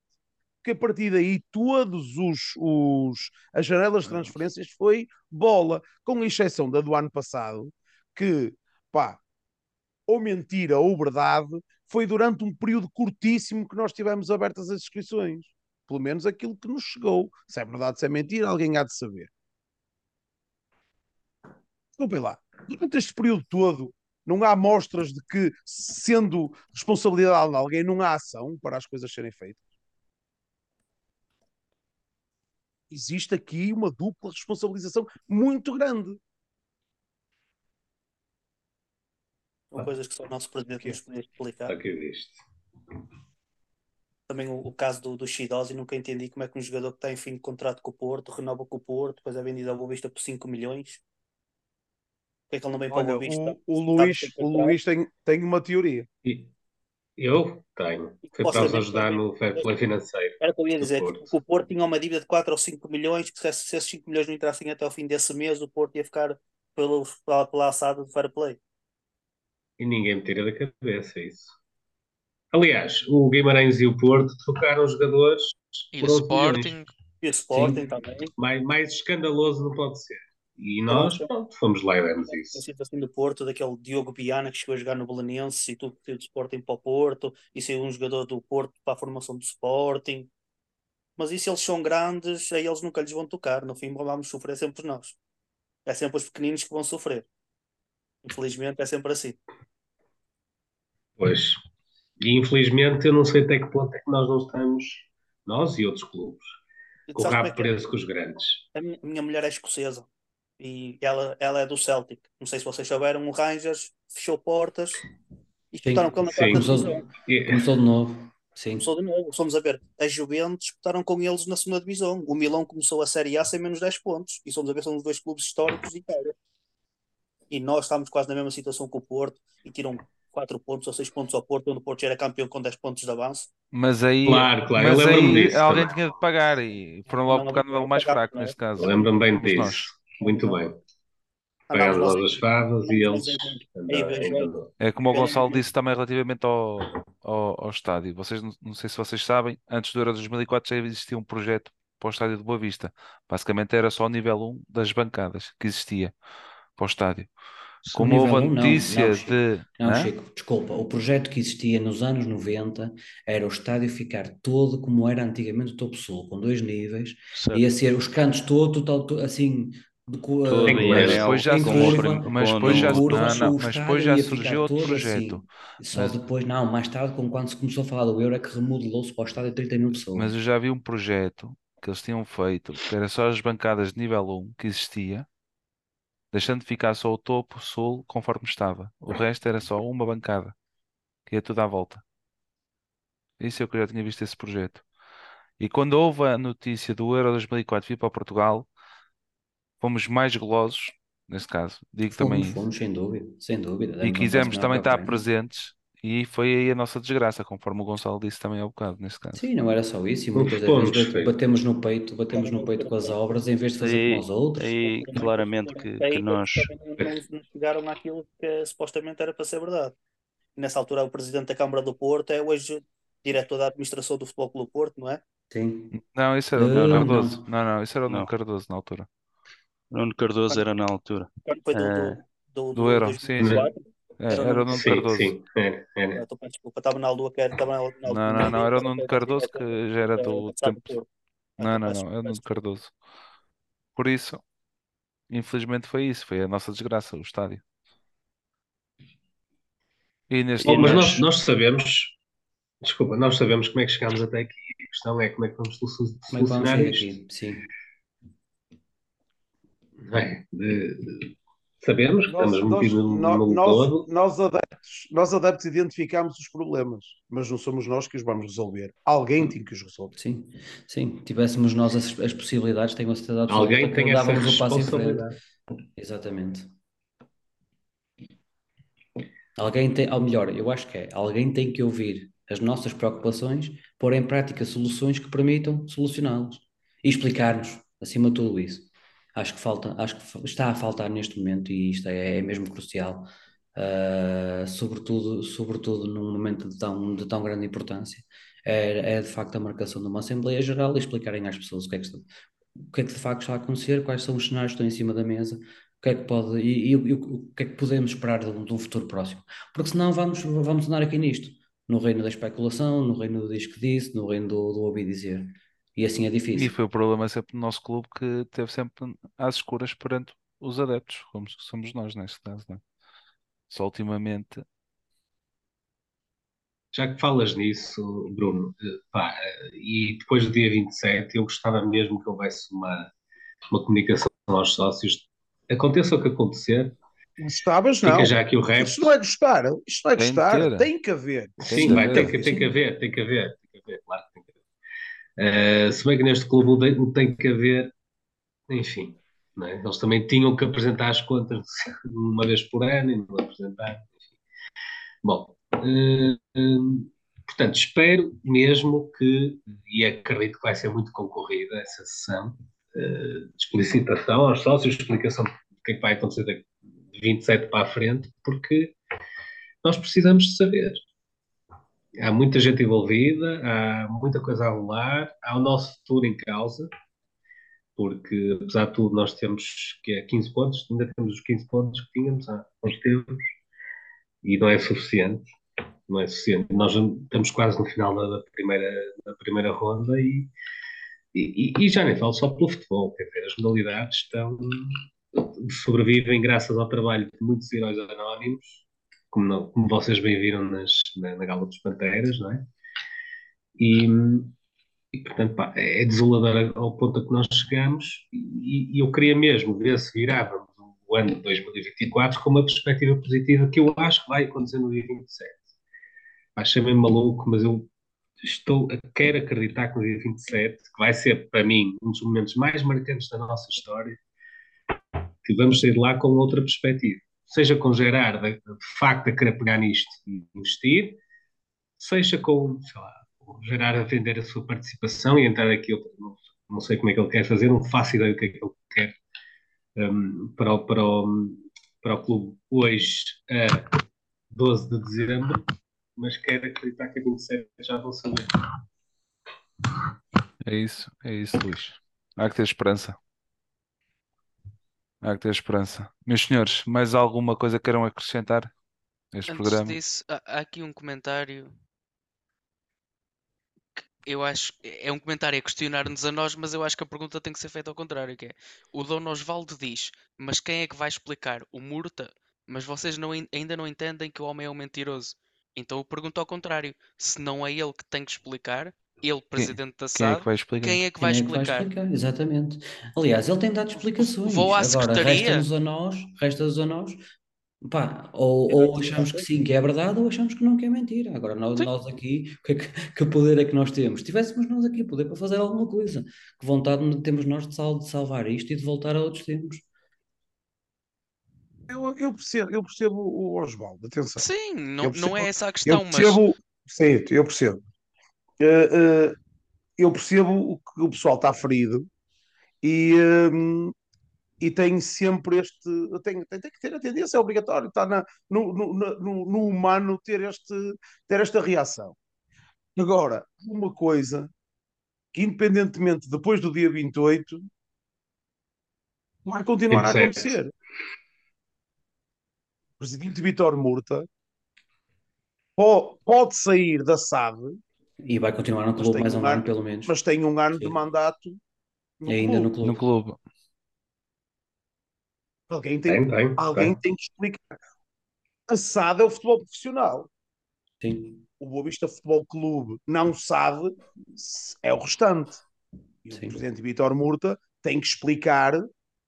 S3: Porque a partir daí, todos os, os as janelas de transferências foi bola, com exceção da do ano passado, que, pá, ou mentira ou verdade, foi durante um período curtíssimo que nós tivemos abertas as inscrições. Pelo menos aquilo que nos chegou. Se é verdade, se é mentira, alguém há de saber. Desculpem lá. Durante este período todo, não há mostras de que, sendo responsabilidade de alguém, não há ação para as coisas serem feitas. Existe aqui uma dupla responsabilização muito grande.
S9: São coisas que só o nosso presidente nos podia explicar.
S7: Aqui visto.
S9: Também o, o caso do, do Shidosi, nunca entendi como é que um jogador que está em fim de contrato com o Porto, renova com o Porto, depois é vendido ao Boa Vista por 5 milhões. Por que é que ele não vem para o
S3: Olha,
S9: Boa Vista?
S3: o, o Luís, o? Luís tem, tem uma teoria.
S7: E eu tenho. Foi para os ajudar no fair play financeiro.
S9: Era o que eu ia dizer,
S7: Porto.
S9: tipo, que o Porto tinha uma dívida de 4 ou 5 milhões, que se, se esses 5 milhões não entrassem até ao fim desse mês, o Porto ia ficar pelo, pela, pela assada do fair play.
S7: E ninguém me tira da cabeça isso. Aliás, o Guimarães e o Porto trocaram jogadores
S2: E o
S7: 11 milhões.
S2: Sporting,
S9: E o Sporting
S6: Sim.
S9: também.
S7: Mais, mais escandaloso não pode ser. E nós, pronto, fomos lá e demos
S9: a
S7: isso.
S9: situação do Porto, daquele Diogo Biana que chegou a jogar no Belenenses e tudo que do Sporting para o Porto, e saiu um jogador do Porto para a formação do Sporting. Mas isso eles são grandes, aí eles nunca lhes vão tocar. No fim vamos sofrer sempre nós. É sempre os pequeninos que vão sofrer. Infelizmente é sempre assim.
S7: Pois. E infelizmente eu não sei até que ponto é que nós não estamos, nós e outros clubes,
S9: E
S7: com o rabo preso com os grandes.
S9: A minha, mulher é escocesa e ela, ela é do Celtic. Não sei se vocês souberam, o Rangers fechou portas e disputaram com ele na quarta divisão.
S7: E-
S6: começou de novo. Sim.
S9: Começou de novo. Fomos a ver, a Juventus disputaram com eles na segunda divisão. O Milão começou a Série A sem menos 10 pontos. E fomos a ver, são os dois clubes históricos de Itália. E nós estamos quase na mesma situação que o Porto e tiram 4 pontos ou 6 pontos ao Porto, onde o Porto já era campeão com 10 pontos de avanço.
S1: Mas aí,
S7: Claro, claro, eu
S1: mas aí
S7: disso
S1: alguém
S7: também.
S1: tinha de pagar e foram logo buscar nível mais
S9: pagar,
S1: fraco
S9: é?
S1: neste caso.
S7: Lembro-me bem
S1: Fomos nós.
S7: disso. Muito bem.
S9: Nós
S7: nós as favas e eles.
S1: É como o Gonçalo disse também relativamente ao, ao, ao estádio. Vocês não, não sei se vocês sabem, antes do Euro 2004 já existia um projeto para o estádio de Boa Vista. Basicamente era só o nível 1 das bancadas que existia para o estádio. Como houve a
S6: não,
S1: notícia
S6: não, Chico.
S1: de.
S6: Não,
S1: Hã?
S6: Chico, desculpa. O projeto que existia nos anos 90 era o estádio ficar todo como era antigamente o Topo Sul, com dois níveis.
S11: Certo.
S6: Ia ser os cantos todos, total, to- assim, de,
S11: Todo
S7: em
S1: Mas depois já
S6: curva,
S1: mas depois já, não, não, mas depois surgiu outro
S6: todo
S1: projeto.
S6: assim. Só
S1: Mas,
S6: depois, não, mais tarde, com quando se começou a falar do Euro, é que remodelou-se para o estádio 30 mil
S1: mas
S6: pessoas.
S1: eu já vi um projeto que eles tinham feito, que era só as bancadas de nível 1 que existia, deixando de ficar só o topo sul conforme estava. O resto era só uma bancada, que ia tudo à volta. Isso é o que eu já tinha visto esse projeto. E quando houve a notícia do Euro 2004 vir para Portugal, fomos mais golosos, nesse caso, digo também
S6: Fomos,
S1: isso,
S6: fomos, sem dúvida, sem dúvida.
S1: e quisemos também estar presentes, e foi aí a nossa desgraça, conforme o Gonçalo disse também há bocado, nesse caso.
S6: Sim, não era só isso, e muitas das vezes batemos no peito, batemos no peito com as obras em vez de fazer
S11: Aí,
S6: os outros.
S11: aí
S9: Também
S11: claramente que, que nós.
S9: não, chegaram àquilo que supostamente era para ser verdade. Nessa altura, o presidente da Câmara do Porto é hoje diretor da administração do Futebol Clube Porto, não é?
S6: Sim.
S1: Não, isso era o
S6: Eh,
S1: Nuno
S11: não.
S1: Cardoso. Não, não, isso era o Nuno
S11: não.
S1: Cardoso na altura.
S11: Nuno Cardoso era na altura.
S9: quando foi do,
S11: Eh,
S9: do, do,
S1: Do
S9: do
S1: Euro, sim, sim.
S9: 2004?
S1: É,
S9: Era o
S1: era
S9: Nuno
S7: Sim,
S1: Cardoso.
S7: sim, era, era.
S9: Desculpa, estava na Aldua, que era, estava na, na
S1: Não, não, não, era o Nuno
S9: era
S1: Cardoso
S9: que
S1: já era
S9: era
S1: do tempo. Não, não, não, é o Nuno. Cardoso. Por isso, infelizmente foi isso, foi a nossa desgraça, o estádio. E neste
S7: Bom, mas nós, nós sabemos, desculpa, nós sabemos como é que chegámos até aqui. A questão é como é que vamos
S6: é que vamos
S7: solucionar isto.
S6: Sim.
S7: é? De- de- sabemos que
S8: Nós,
S7: estamos
S8: nós,
S7: metidos no,
S8: nó-
S7: no
S8: nós,
S7: lodo.
S8: nós, adeptos, nós adeptos identificamos os problemas, mas não somos nós que os vamos resolver. Alguém tem que os resolver.
S6: Sim, sim. Tivéssemos nós as, as possibilidades, tenho a certeza absoluta
S7: Alguém
S6: que
S7: tem essa
S6: dávamos o passo em frente.
S7: responsabilidade.
S6: Exatamente. Alguém tem, ou melhor, eu acho que é, alguém tem que ouvir as nossas preocupações, pôr em prática soluções que permitam solucioná-las e explicar-nos, acima de tudo isso. Acho que falta, acho que está a faltar neste momento e isto é, é mesmo crucial, ah, sobretudo, sobretudo num momento de tão, de tão grande importância. É, é de facto a marcação de uma Assembleia Geral e explicarem às pessoas o que é que está, o que é que de facto está a acontecer, quais são os cenários que estão em cima da mesa, o que é que pode e, e e o que é que podemos esperar de um, de um futuro próximo. Porque senão vamos, vamos andar aqui nisto, no reino da especulação, no reino do diz que disse, no reino do, do ouvir dizer. E assim é
S1: e
S6: difícil.
S1: foi o problema sempre do nosso clube que teve sempre às escuras perante os adeptos, como somos nós neste caso, não é? Só ultimamente,
S7: Já que falas nisso, Bruno, eh, pá, eh, e depois do dia 27, eu gostava mesmo que houvesse uma, uma comunicação aos sócios. Aconteça o que acontecer,
S8: Gostavas,
S7: fica
S8: não.
S7: já aqui o.
S8: Isto não é gostar, isto não é
S1: tem
S8: gostar,
S1: ter,
S8: tem que haver.
S1: tem
S7: Sim,
S1: de
S7: vai ter
S1: haver.
S7: que, tem que haver, tem que haver, tem que haver, claro Eh, se bem que neste clube tem que haver, enfim, é? Eles também tinham que apresentar as contas uma vez por ano e não apresentaram. enfim. Bom, eh, eh, portanto, espero mesmo que, e acredito que vai ser muito concorrida essa sessão, de explicitação aos sócios, explicação do que é que vai acontecer de 27 para a frente, porque nós precisamos de saber. Há muita gente envolvida, há muita coisa a rolar, há o nosso futuro em causa, porque apesar de tudo nós temos que é 15 pontos, ainda temos os 15 pontos que tínhamos há uns tempos, e não é suficiente, não é suficiente. Nós estamos quase no final da, primeira, da primeira ronda e, e, e já nem falo só pelo futebol, quer dizer, as modalidades estão, sobrevivem graças ao trabalho de muitos heróis anónimos, como, não- como vocês bem viram nas, na, na Gala dos Panteras, não é? E, e, portanto, pá, é desolador ao ponto a que nós chegamos e, e eu queria mesmo ver se virávamos o ano de 2024 com uma perspectiva positiva que eu acho que vai acontecer no dia 27. Achei meio maluco, mas eu estou, quero acreditar que no dia 27, que vai ser para mim um dos momentos mais marcantes da nossa história, que vamos sair de lá com outra perspectiva. Seja com Gerard, de, de facto, a querer pegar nisto e investir, seja com, sei lá, o Gerard a vender a sua participação e entrar aqui, não, não sei como é que ele quer fazer, não faço ideia do que é que ele quer um, para, o, para, o, para o clube hoje, a 12 de dezembro, mas quero acreditar que a 27 já vão saber.
S1: É isso, é isso, Luís. Há que ter esperança. Há que ter esperança. Meus senhores, mais alguma coisa queiram acrescentar a este
S2: Antes
S1: programa?
S2: disso, há, há aqui um comentário que eu acho é um comentário a questionar-nos a nós, mas eu acho que a pergunta tem que ser feita ao contrário, que é o Dom Osvaldo diz, mas quem é que vai explicar? O Murta? Mas vocês não en- ainda não entendem que o homem é um mentiroso. Então eu pergunto ao contrário, se não é ele que tem que explicar, ele, presidente da
S1: Quem é que
S2: SAD,
S1: vai explicar?
S2: quem é que
S6: Quem
S2: vai
S6: é que vai
S2: explicar?
S6: explicar? Exatamente. Aliás, ele tem dado explicações.
S2: Vou à
S6: Agora,
S2: secretaria.
S6: resta-nos a nós, resta-nos a nós, pá, ou, ou achamos que sim, que é verdade, ou achamos que não, que é mentira. Agora, nós, nós aqui, que, é que, que poder é que nós temos? Se tivéssemos nós aqui poder para fazer alguma coisa, que vontade temos nós de, sal- de salvar isto e de voltar a outros tempos.
S8: Eu, eu percebo, eu percebo o Osvaldo, atenção.
S2: Sim,
S8: Eu
S2: não, não
S8: percebo,
S2: é essa a
S8: eu
S2: questão, mas
S8: percebo, sim, eu percebo. Eh, eu percebo o que o pessoal está ferido e, hum, e tem sempre este. Tem, tem, tem que ter a tendência, é obrigatório, está na, no, no, no, no- no humano ter, este, ter esta reação. Agora, uma coisa que, independentemente depois do dia 28, vai continuar a
S7: 27.
S8: acontecer.
S3: o presidente Vitor Murta po- pode sair da SAD,
S6: E vai continuar no
S3: mas
S6: clube mais
S3: um
S6: um ano,
S3: ano,
S6: pelo menos.
S3: mas tem um ano de
S6: Sim.
S3: mandato no
S6: Ainda no
S3: clube.
S1: No
S6: clube.
S1: clube.
S3: Alguém tem,
S7: Tem, tem,
S3: alguém
S7: tem.
S3: tem que explicar. A SAD é o futebol profissional.
S6: Sim,
S3: O Boa Vista Futebol Clube não sabe se é o restante. E o
S6: sim.
S3: presidente Vitor Murta tem que explicar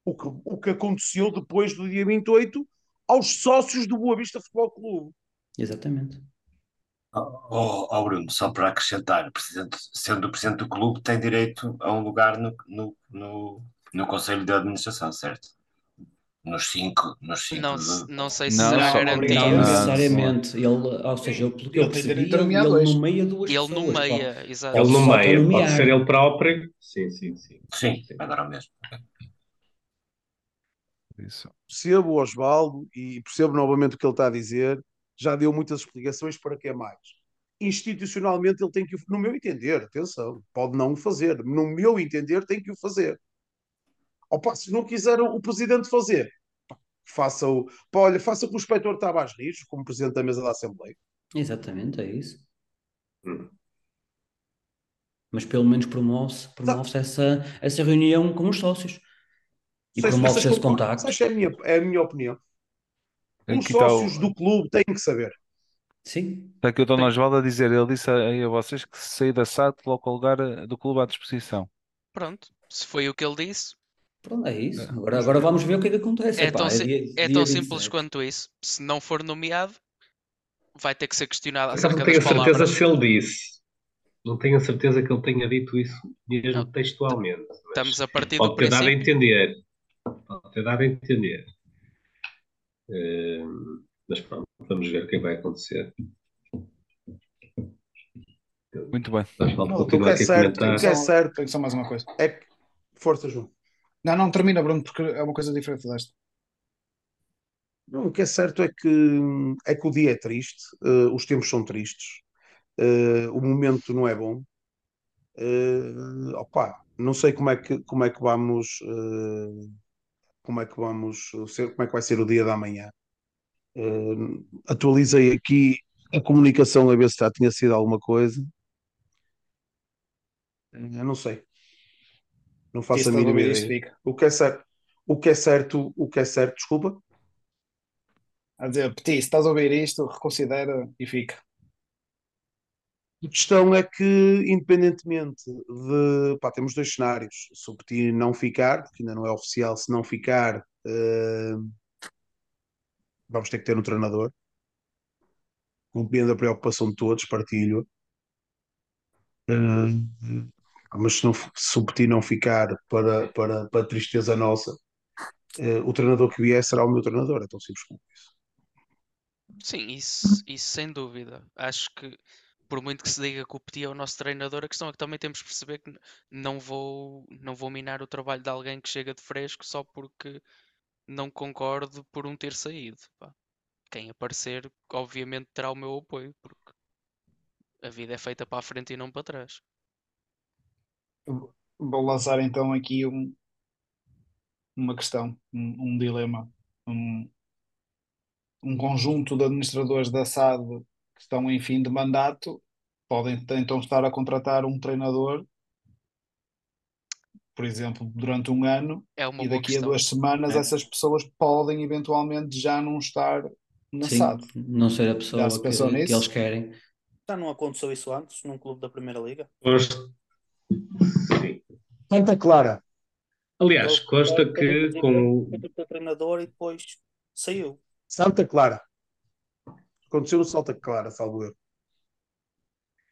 S3: o que, o que aconteceu depois do dia 28 aos sócios do Boa Vista Futebol Clube.
S6: Exatamente.
S4: Oh, oh, Bruno, só para acrescentar, presidente, sendo o presidente do clube, tem direito a um lugar no, no, no, no Conselho de Administração, certo? Nos cinco, nos cinco
S2: Não,
S4: de-
S2: não sei se
S1: Não,
S2: será
S1: só-
S6: Não
S2: garantido.
S1: Ah,
S6: necessariamente. Ele, ou seja, que eu
S5: Ele
S6: percebi, ele, ele nomeia duas
S2: Ele
S6: pessoas.
S2: nomeia,
S6: pode-
S2: exato.
S7: Ele
S6: Pode
S7: no
S6: só
S7: meio, pode
S6: nomear.
S7: ser ele próprio. Sim, sim, sim.
S4: Sim, dar ao mesmo.
S1: Isso.
S3: Percebo o Osvaldo e percebo novamente o que ele está a dizer. Já deu muitas explicações para que é mais. Institucionalmente ele tem que, no meu entender, atenção, pode não o fazer, no meu entender tem que o fazer. Opa, se não quiser o, presidente fazer, faça o, pá, olha, faça com o inspetor Tavares Rios, como presidente da mesa da Assembleia.
S6: Exatamente, é isso.
S7: Hum.
S6: Mas pelo menos promove-se promove essa, essa reunião com os sócios. E promove-se esse contacto.
S3: que é a minha, é a minha opinião. Os
S1: Aqui está
S3: sócios
S1: o,
S3: do clube têm que saber.
S6: Sim,
S1: está aqui o Dom. Osvaldo a dizer, ele disse aí a vocês que se sair da SAD coloca o lugar eh, do clube à disposição.
S2: Pronto, se foi o que ele disse,
S6: pronto, é isso. Agora, agora vamos ver o que é que acontece.
S2: é
S6: Epá,
S2: tão,
S6: é dia,
S2: é
S6: dia
S2: tão simples
S6: 27.
S2: quanto isso. Se não for nomeado, vai ter que ser questionado acerca
S7: não tenho
S2: das
S7: a certeza
S2: palavras.
S7: se ele disse. Não tenho a certeza que ele tenha dito isso mesmo
S2: Não,
S7: textualmente.
S2: Estamos a partir do
S7: pode ter dado a
S2: princípio.
S7: entender. Pode ter dado a entender. Eh, mas pronto, vamos ver o que é vai acontecer.
S1: Muito bem.
S3: Não, o que é certo, o que é certo
S5: tenho só mais uma coisa.
S3: é que. Força, João.
S5: Não, não, termina, Bruno, porque é uma coisa diferente desta.
S3: Não, o que é certo é que, é que o dia é triste, eh, os tempos são tristes, eh, o momento não é bom. Eh, opa, não sei como é que, como é que vamos, eh, como é que vamos ser, como é que vai ser o dia da manhã. Eh, atualizei aqui a comunicação a ver se já tinha sido alguma coisa. Eu não sei, não faço a
S5: estás a
S3: mínima ideia. O que é certo, o que é certo, o que é certo, desculpa.
S5: A dizer, Petit, se estás a ouvir isto, reconsidera e fica.
S3: A questão é que, independentemente de. Pá, temos dois cenários. Se o Petit não ficar, porque ainda não é oficial, se não ficar, eh, vamos ter que ter um treinador. Compreendo a preocupação de todos, partilho. Eh, mas se, não, se o Petit não ficar, para, para, para tristeza nossa, eh, o treinador que vier será o meu treinador. É tão simples como isso.
S2: Sim, isso, isso sem dúvida. Acho que, por muito que se diga que o Petit é o nosso treinador, a questão é que também temos que perceber que não vou, não vou minar o trabalho de alguém que chega de fresco só porque não concordo por um ter saído. pá. Quem aparecer, obviamente, terá o meu apoio, porque a vida é feita para a frente e não para trás.
S5: Vou lançar então aqui um- uma questão, um, um dilema. Um, um conjunto de administradores da SAD que estão em fim de mandato podem então estar a contratar um treinador, por exemplo, durante um ano,
S2: É uma
S5: e daqui a duas semanas
S6: É.
S5: essas pessoas podem eventualmente já não estar na
S6: Sim,
S5: SAD.
S6: não ser a
S5: Já
S6: pessoa
S5: se
S6: que, que eles
S5: nisso?
S6: querem.
S9: Já não aconteceu isso antes, num clube da Primeira Liga?
S7: Consta- Sim.
S3: Santa Clara.
S7: Aliás,
S9: ele
S7: que
S9: contratou
S7: com o,
S9: treinador e depois saiu.
S3: Santa Clara. Aconteceu no Santa Clara, salvo erro.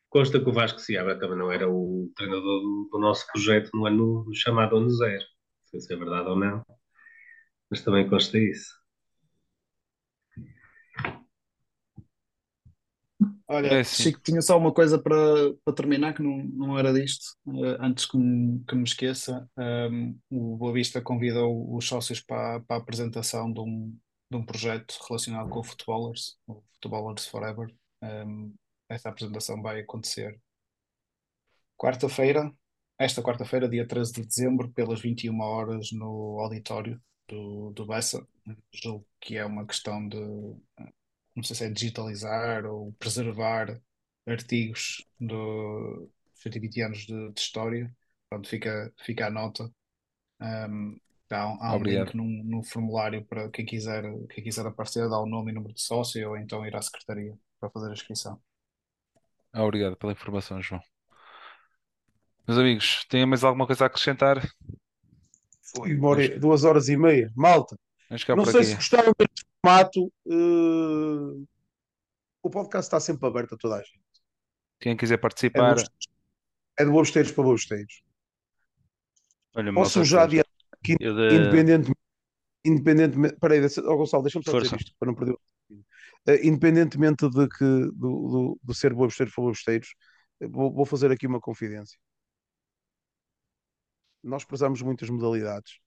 S7: consta que o Vasco Seabra também não era o treinador do, do nosso projeto no ano chamado Ano Zero. Não sei se é verdade ou não, mas também consta isso.
S5: Olha,
S1: É sim.
S5: Chico, tinha só uma coisa para, para terminar, que não, não era disto. Eh, antes que me, que me esqueça, ehm, o Boa Vista convidou os sócios para, para a apresentação de um, de um projeto relacionado com o Footballers, o Footballers Forever. Ehm, esta apresentação vai acontecer quarta-feira, esta quarta-feira, dia 13 de dezembro, pelas 21 horas no auditório. do, do Bessa. Julgo que é uma questão de, não sei se é digitalizar ou preservar artigos do 120 anos de, de história. Pronto, fica, fica a nota. Um, há, um- há um
S1: Obrigado.
S5: link num, num formulário para quem quiser, quem quiser aparecer, dá o nome e número de sócio ou então ir à secretaria para fazer a inscrição.
S1: Obrigado pela informação, João. Meus amigos, têm mais alguma coisa a acrescentar?
S3: Foi uma hora e- duas horas e meia. Malta, não sei
S1: aqui.
S3: se gostaram deste formato. eh, o podcast está sempre aberto a toda a gente.
S1: Quem quiser
S3: É de
S1: participar,
S3: bobesteiros, é de bobesteiros para bobesteiros. Posso já adiantar que,
S11: de-
S3: independentemente. Independentemente. Peraí, oh, Gonçalo, deixa-me só dizer
S11: Força.
S3: isto para não perder. Eh, independentemente de que, do, do, do ser bobesteiros para bobesteiros, eh, vou, vou fazer aqui uma confidência. Nós prezamos muitas modalidades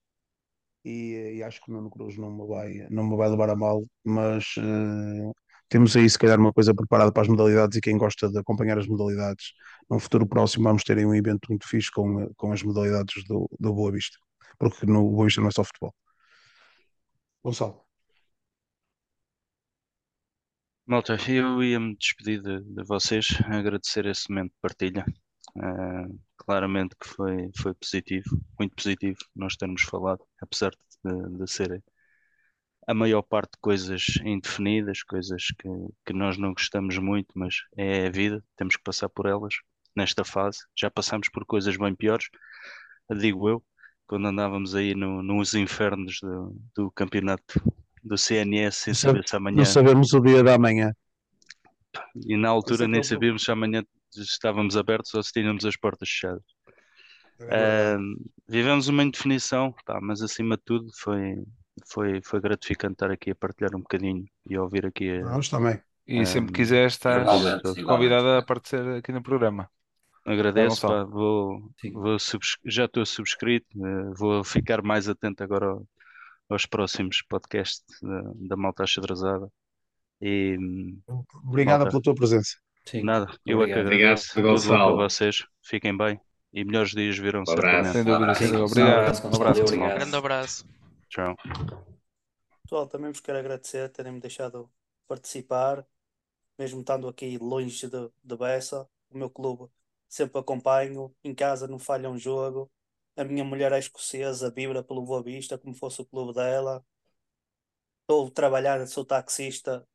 S3: e, eh, e acho que o Nuno Cruz não me vai, não me vai levar a mal, mas eh, temos aí se calhar uma coisa preparada para as modalidades e quem gosta de acompanhar as modalidades, num futuro próximo vamos ter aí um evento muito fixe com, com as modalidades do, do Boa Vista, porque no Boa Vista não é só futebol. Gonçalo.
S11: Malta, eu ia-me despedir de, de vocês, agradecer esse momento de partilha. Ah, claramente que foi, foi positivo, muito positivo nós termos falado, apesar de, de ser a maior parte de coisas indefinidas, coisas que, que nós não gostamos muito, mas é a vida, temos que passar por elas nesta fase. Já passamos por coisas bem piores, digo eu, quando andávamos aí no, nos infernos do, do campeonato do CNS sem saber se amanhã.
S3: Não sabemos o dia da manhã.
S11: E na altura nem sabíamos se amanhã estávamos abertos ou se tínhamos as portas fechadas.
S3: É.
S11: Ahm, vivemos uma indefinição, pá, mas acima de tudo foi, foi, foi gratificante estar aqui a partilhar um bocadinho e a ouvir aqui a,
S3: Nós também.
S1: e sempre quiser,
S11: todo.
S1: convidado a aparecer aqui no programa.
S11: Agradeço, pá, vou,
S6: Sim.
S11: vou subs- já estou subscrito, eh, vou ficar mais atento agora ao- aos próximos podcasts da, da Malta Achadrazada. E
S3: Obrigada
S11: malta,
S3: pela tua presença.
S6: Sim.
S11: nada, eu é que
S6: Obrigado.
S7: Obrigado,
S11: agradeço. Tudo bom para
S7: Gonçalo.
S11: vocês, fiquem bem e melhores dias virão
S7: Um abraço.
S1: Sem dúvida, sem
S6: Sim,
S1: dúvida.
S6: um
S1: Obrigado. Um abraço,
S6: Obrigado.
S1: pessoal.
S2: Grande abraço.
S11: Tchau.
S9: Pessoal, também vos quero agradecer terem-me deixado participar, mesmo estando aqui longe de, de Bessa. O meu clube sempre acompanho, em casa não falha um jogo. A minha mulher é escocesa, vibra pelo Boa Vista, como fosse o clube dela. Estou a trabalhar, sou taxista,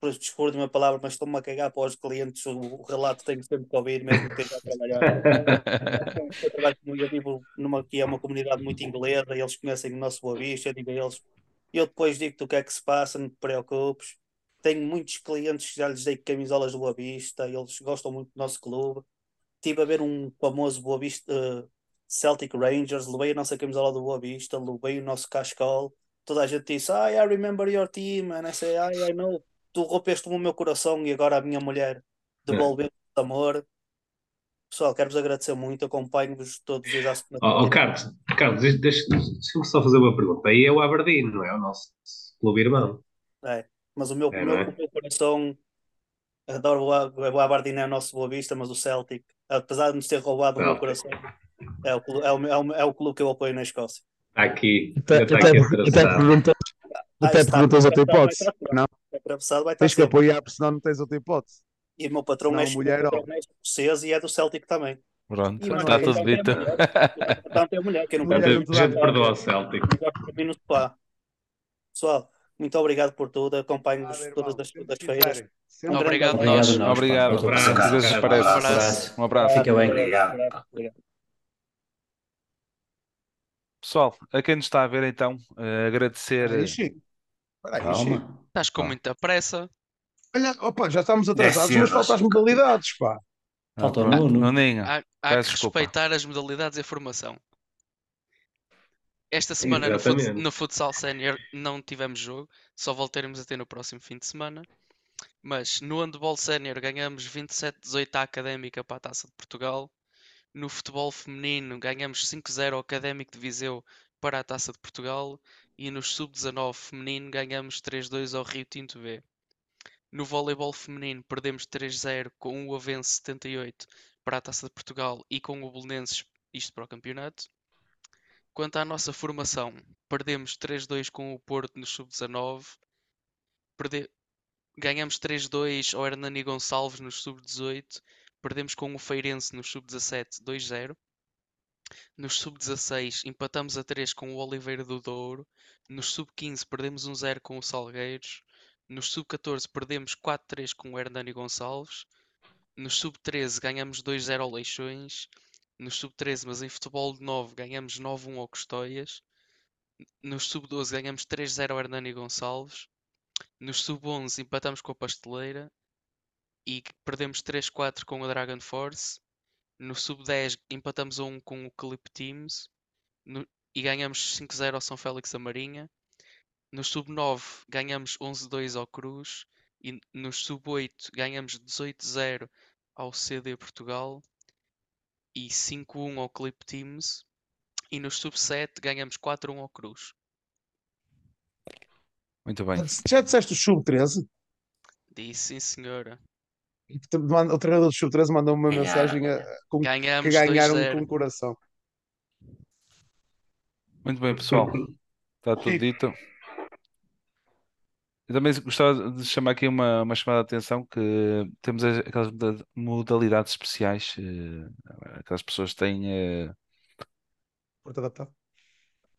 S9: por isso desculpe a palavra, mas estou-me a cagar para os clientes. O, o relato tenho sempre que ouvir, mesmo que esteja a trabalhar. Eu trabalho como eu vivo numa que é uma comunidade muito inglesa, eles conhecem o nosso Boa Vista, eu digo a eles, eu depois digo-te o que é que se passa, não te preocupes. Tenho muitos clientes que já lhes dei camisolas do Boa Vista, eles gostam muito do nosso clube. Estive a ver um famoso Boa Vista, eh, Celtic Rangers, levei a nossa camisola do Boa Vista, levei o nosso cascol. Toda a gente disse, I remember your team, and I say, I know. Tu rompeste o meu coração e agora a minha mulher devolveu o amor. Pessoal, quero-vos agradecer muito, acompanho-vos todos os dias
S7: Oh, oh, Carlos, Carlos, deixa- deixa- deixa-me só fazer uma pergunta. Aí é o Aberdeen, não é? O nosso clube irmão.
S9: É, mas o meu,
S7: É,
S9: o
S7: não
S9: meu,
S7: é?
S9: o meu coração adoro o, A- o Aberdeen é o nosso Boa Vista, mas o Celtic, apesar de nos ter roubado o meu coração, é o, é, o, é, o, é o clube que eu apoio na Escócia.
S7: Está aqui,
S3: Até, até,
S7: aqui
S3: até perguntas,
S9: Ah,
S3: até perguntas a tua
S9: atravessado, vai
S3: hipótese. Não, tens que apoiar, porque senão não tens outra hipótese.
S9: E o meu patrão
S3: Senão
S9: é, é escocês e é do Celtic também.
S1: Pronto, está
S3: é
S1: tudo
S9: é
S1: dito.
S9: mulher. O importante é a mulher, não gosta
S7: A
S3: não
S7: gente,
S3: dá
S7: gente perdoa o Celtic.
S9: não. Pessoal, muito obrigado por tudo, acompanho-vos todas as segundas-feiras. Um
S2: Obrigado, nós.
S6: Obrigado, tua
S4: Abraço,
S1: parece.
S4: Abraço.
S1: Um abraço.
S6: Fica bem.
S4: Obrigado.
S1: Pessoal, a quem nos está a ver então, eh, agradecer.
S3: Aí, Chico. Espera aí, Chico.
S6: Calma.
S2: Estás com
S1: Ah.
S2: muita pressa.
S3: Olha, opa, já estamos atrasados, mas faltam as modalidades, pá.
S1: Ah,
S6: Falta o
S1: pronto.
S6: Nuno.
S1: Nuninho,
S2: Há, há que respeitar as modalidades e a formação. Esta semana no, fut- no Futsal Sénior não tivemos jogo, só voltaremos a ter no próximo fim de semana. Mas no Handball Sénior ganhamos 27-18 à Académica para a Taça de Portugal. No futebol feminino ganhamos 5-0 ao Académico de Viseu para a Taça de Portugal. E no Sub-19 feminino ganhamos 3-2 ao Rio Tinto B. No voleibol feminino perdemos 3-0 com o Avense 78 para a Taça de Portugal e com o Belenenses, isto para o campeonato. Quanto à nossa formação, perdemos 3-2 com o Porto no sub-19. Perde... Ganhamos 3-2 ao Hernani Gonçalves no sub-18. Perdemos com o Feirense no sub-17 2-0. Nos sub-16 empatamos a 3 com o Oliveira do Douro. Nos sub-15 perdemos 1-0 com o Salgueiros. Nos sub-14 perdemos 4-3 com o Hernani Gonçalves. Nos sub-13 ganhamos 2-0 ao Leixões. Nos sub-13, mas em futebol de 9 ganhamos 9-1 ao Custóias. Nos sub-12 ganhamos 3-0 ao Hernani Gonçalves. Nos sub-11 empatamos com a Pasteleira e perdemos 3-4 com o Dragon Force. No sub-10 empatamos a 1 com o Clip Teams no- e ganhamos 5-0 ao São Félix da Marinha. No sub-9 ganhamos 11-2 ao Cruz e no sub-8 ganhamos 18-0 ao CD Portugal e 5-1 ao Clip Teams. E no sub-7 ganhamos 4-1 ao Cruz.
S1: Muito bem.
S3: Já disseste o sub-13?
S2: Disse sim, senhora.
S3: E que O treinador do sub-13 mandou-me uma
S4: Ganharam.
S3: mensagem a- com, que
S2: Ganhamos
S3: ganharam
S2: 2-0.
S3: com o coração.
S1: Muito bem, pessoal. Está tudo dito. Eu também gostava de chamar aqui uma, uma chamada de atenção que temos as- aquelas moda- modalidades especiais, eh, aquelas pessoas que têm eh,
S3: Porto adaptado.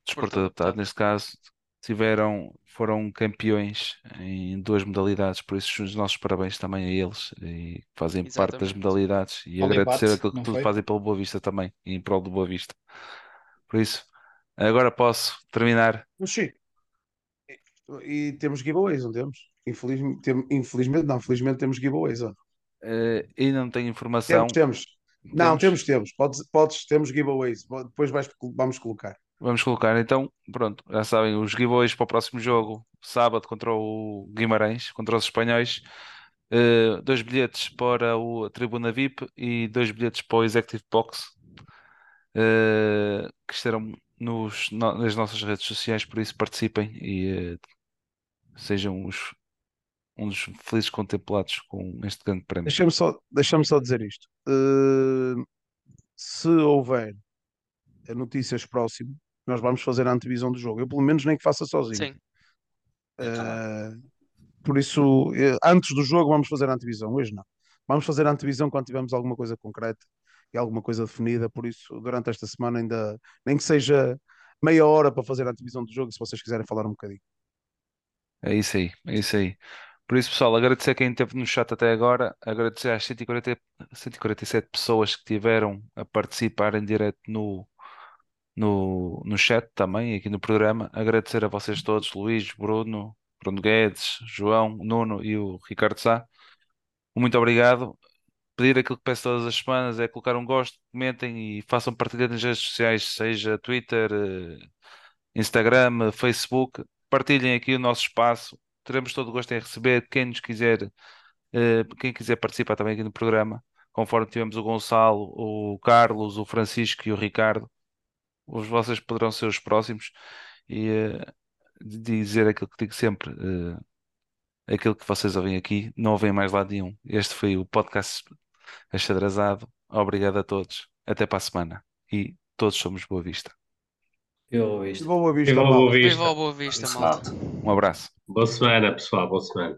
S1: desporto
S2: Desporto
S1: adaptado, neste caso, tiveram, foram campeões em duas modalidades, por isso os nossos parabéns também a eles e que fazem parte das
S2: Exatamente.
S1: modalidades e agradecer aquilo que tudo fazem pelo Boa Vista também em prol do Boa Vista. Por isso, agora posso terminar.
S3: Chico, e temos giveaways, não temos? Infelizmente, tem- infelizmente não, felizmente temos giveaways. ó.
S1: Eh, ainda não tenho informação.
S3: Temos, temos. Não,
S1: Temos?
S3: temos, temos. Podes, podes, temos giveaways. Depois vais, vamos colocar.
S1: Vamos colocar então, pronto, já sabem, os giveaways para o próximo jogo, sábado contra o Guimarães, contra os espanhóis. Eh, dois bilhetes para o a Tribuna VIP e dois bilhetes para o Executive Box, eh, que estarão nos, no- nas nossas redes sociais, por isso participem e eh, sejam os, um dos felizes contemplados com este grande prémio.
S3: Deixa-me só, deixa só dizer isto. Uh, se houver notícias próximas, nós vamos fazer a antevisão do jogo. Eu, pelo menos, nem que faça sozinho.
S2: Sim.
S3: Uh, por isso, eh, antes do jogo, vamos fazer a antevisão. Hoje não. Vamos fazer a antevisão quando tivermos alguma coisa concreta e alguma coisa definida. Por isso, durante esta semana, ainda nem que seja meia hora para fazer a antevisão do jogo, se vocês quiserem falar um bocadinho.
S1: É isso aí, é isso aí. Por isso, pessoal, agradecer a quem esteve no chat até agora, agradecer às 140, 147 pessoas que tiveram a participar em direto no, no, no chat também, aqui no programa. Agradecer a vocês todos, Luís, Bruno, Bruno Guedes, João, Nuno e o Ricardo Sá. Muito obrigado. Pedir aquilo que peço todas as semanas é colocar um gosto, comentem e façam partilha nas redes sociais, seja Twitter, eh, Instagram, Facebook. Partilhem aqui o nosso espaço. Teremos todo o gosto em receber quem nos quiser, eh, quem quiser participar também aqui no programa. Conforme tivemos o Gonçalo, o Carlos, o Francisco e o Ricardo, os vocês poderão ser os próximos e eh, dizer aquilo que digo sempre, eh, aquilo que vocês ouvem aqui, não ouvem mais lado nenhum. Este foi o podcast Achadrazado. Obrigado a todos. Até para a semana. E todos somos Boa Vista.
S6: Eu isto.
S3: Boa vista,
S7: Viva. Boa
S2: viva
S7: Vista.
S2: Boa Vista,
S4: malta.
S1: Um abraço.
S7: Boa semana, pessoal. Boa semana.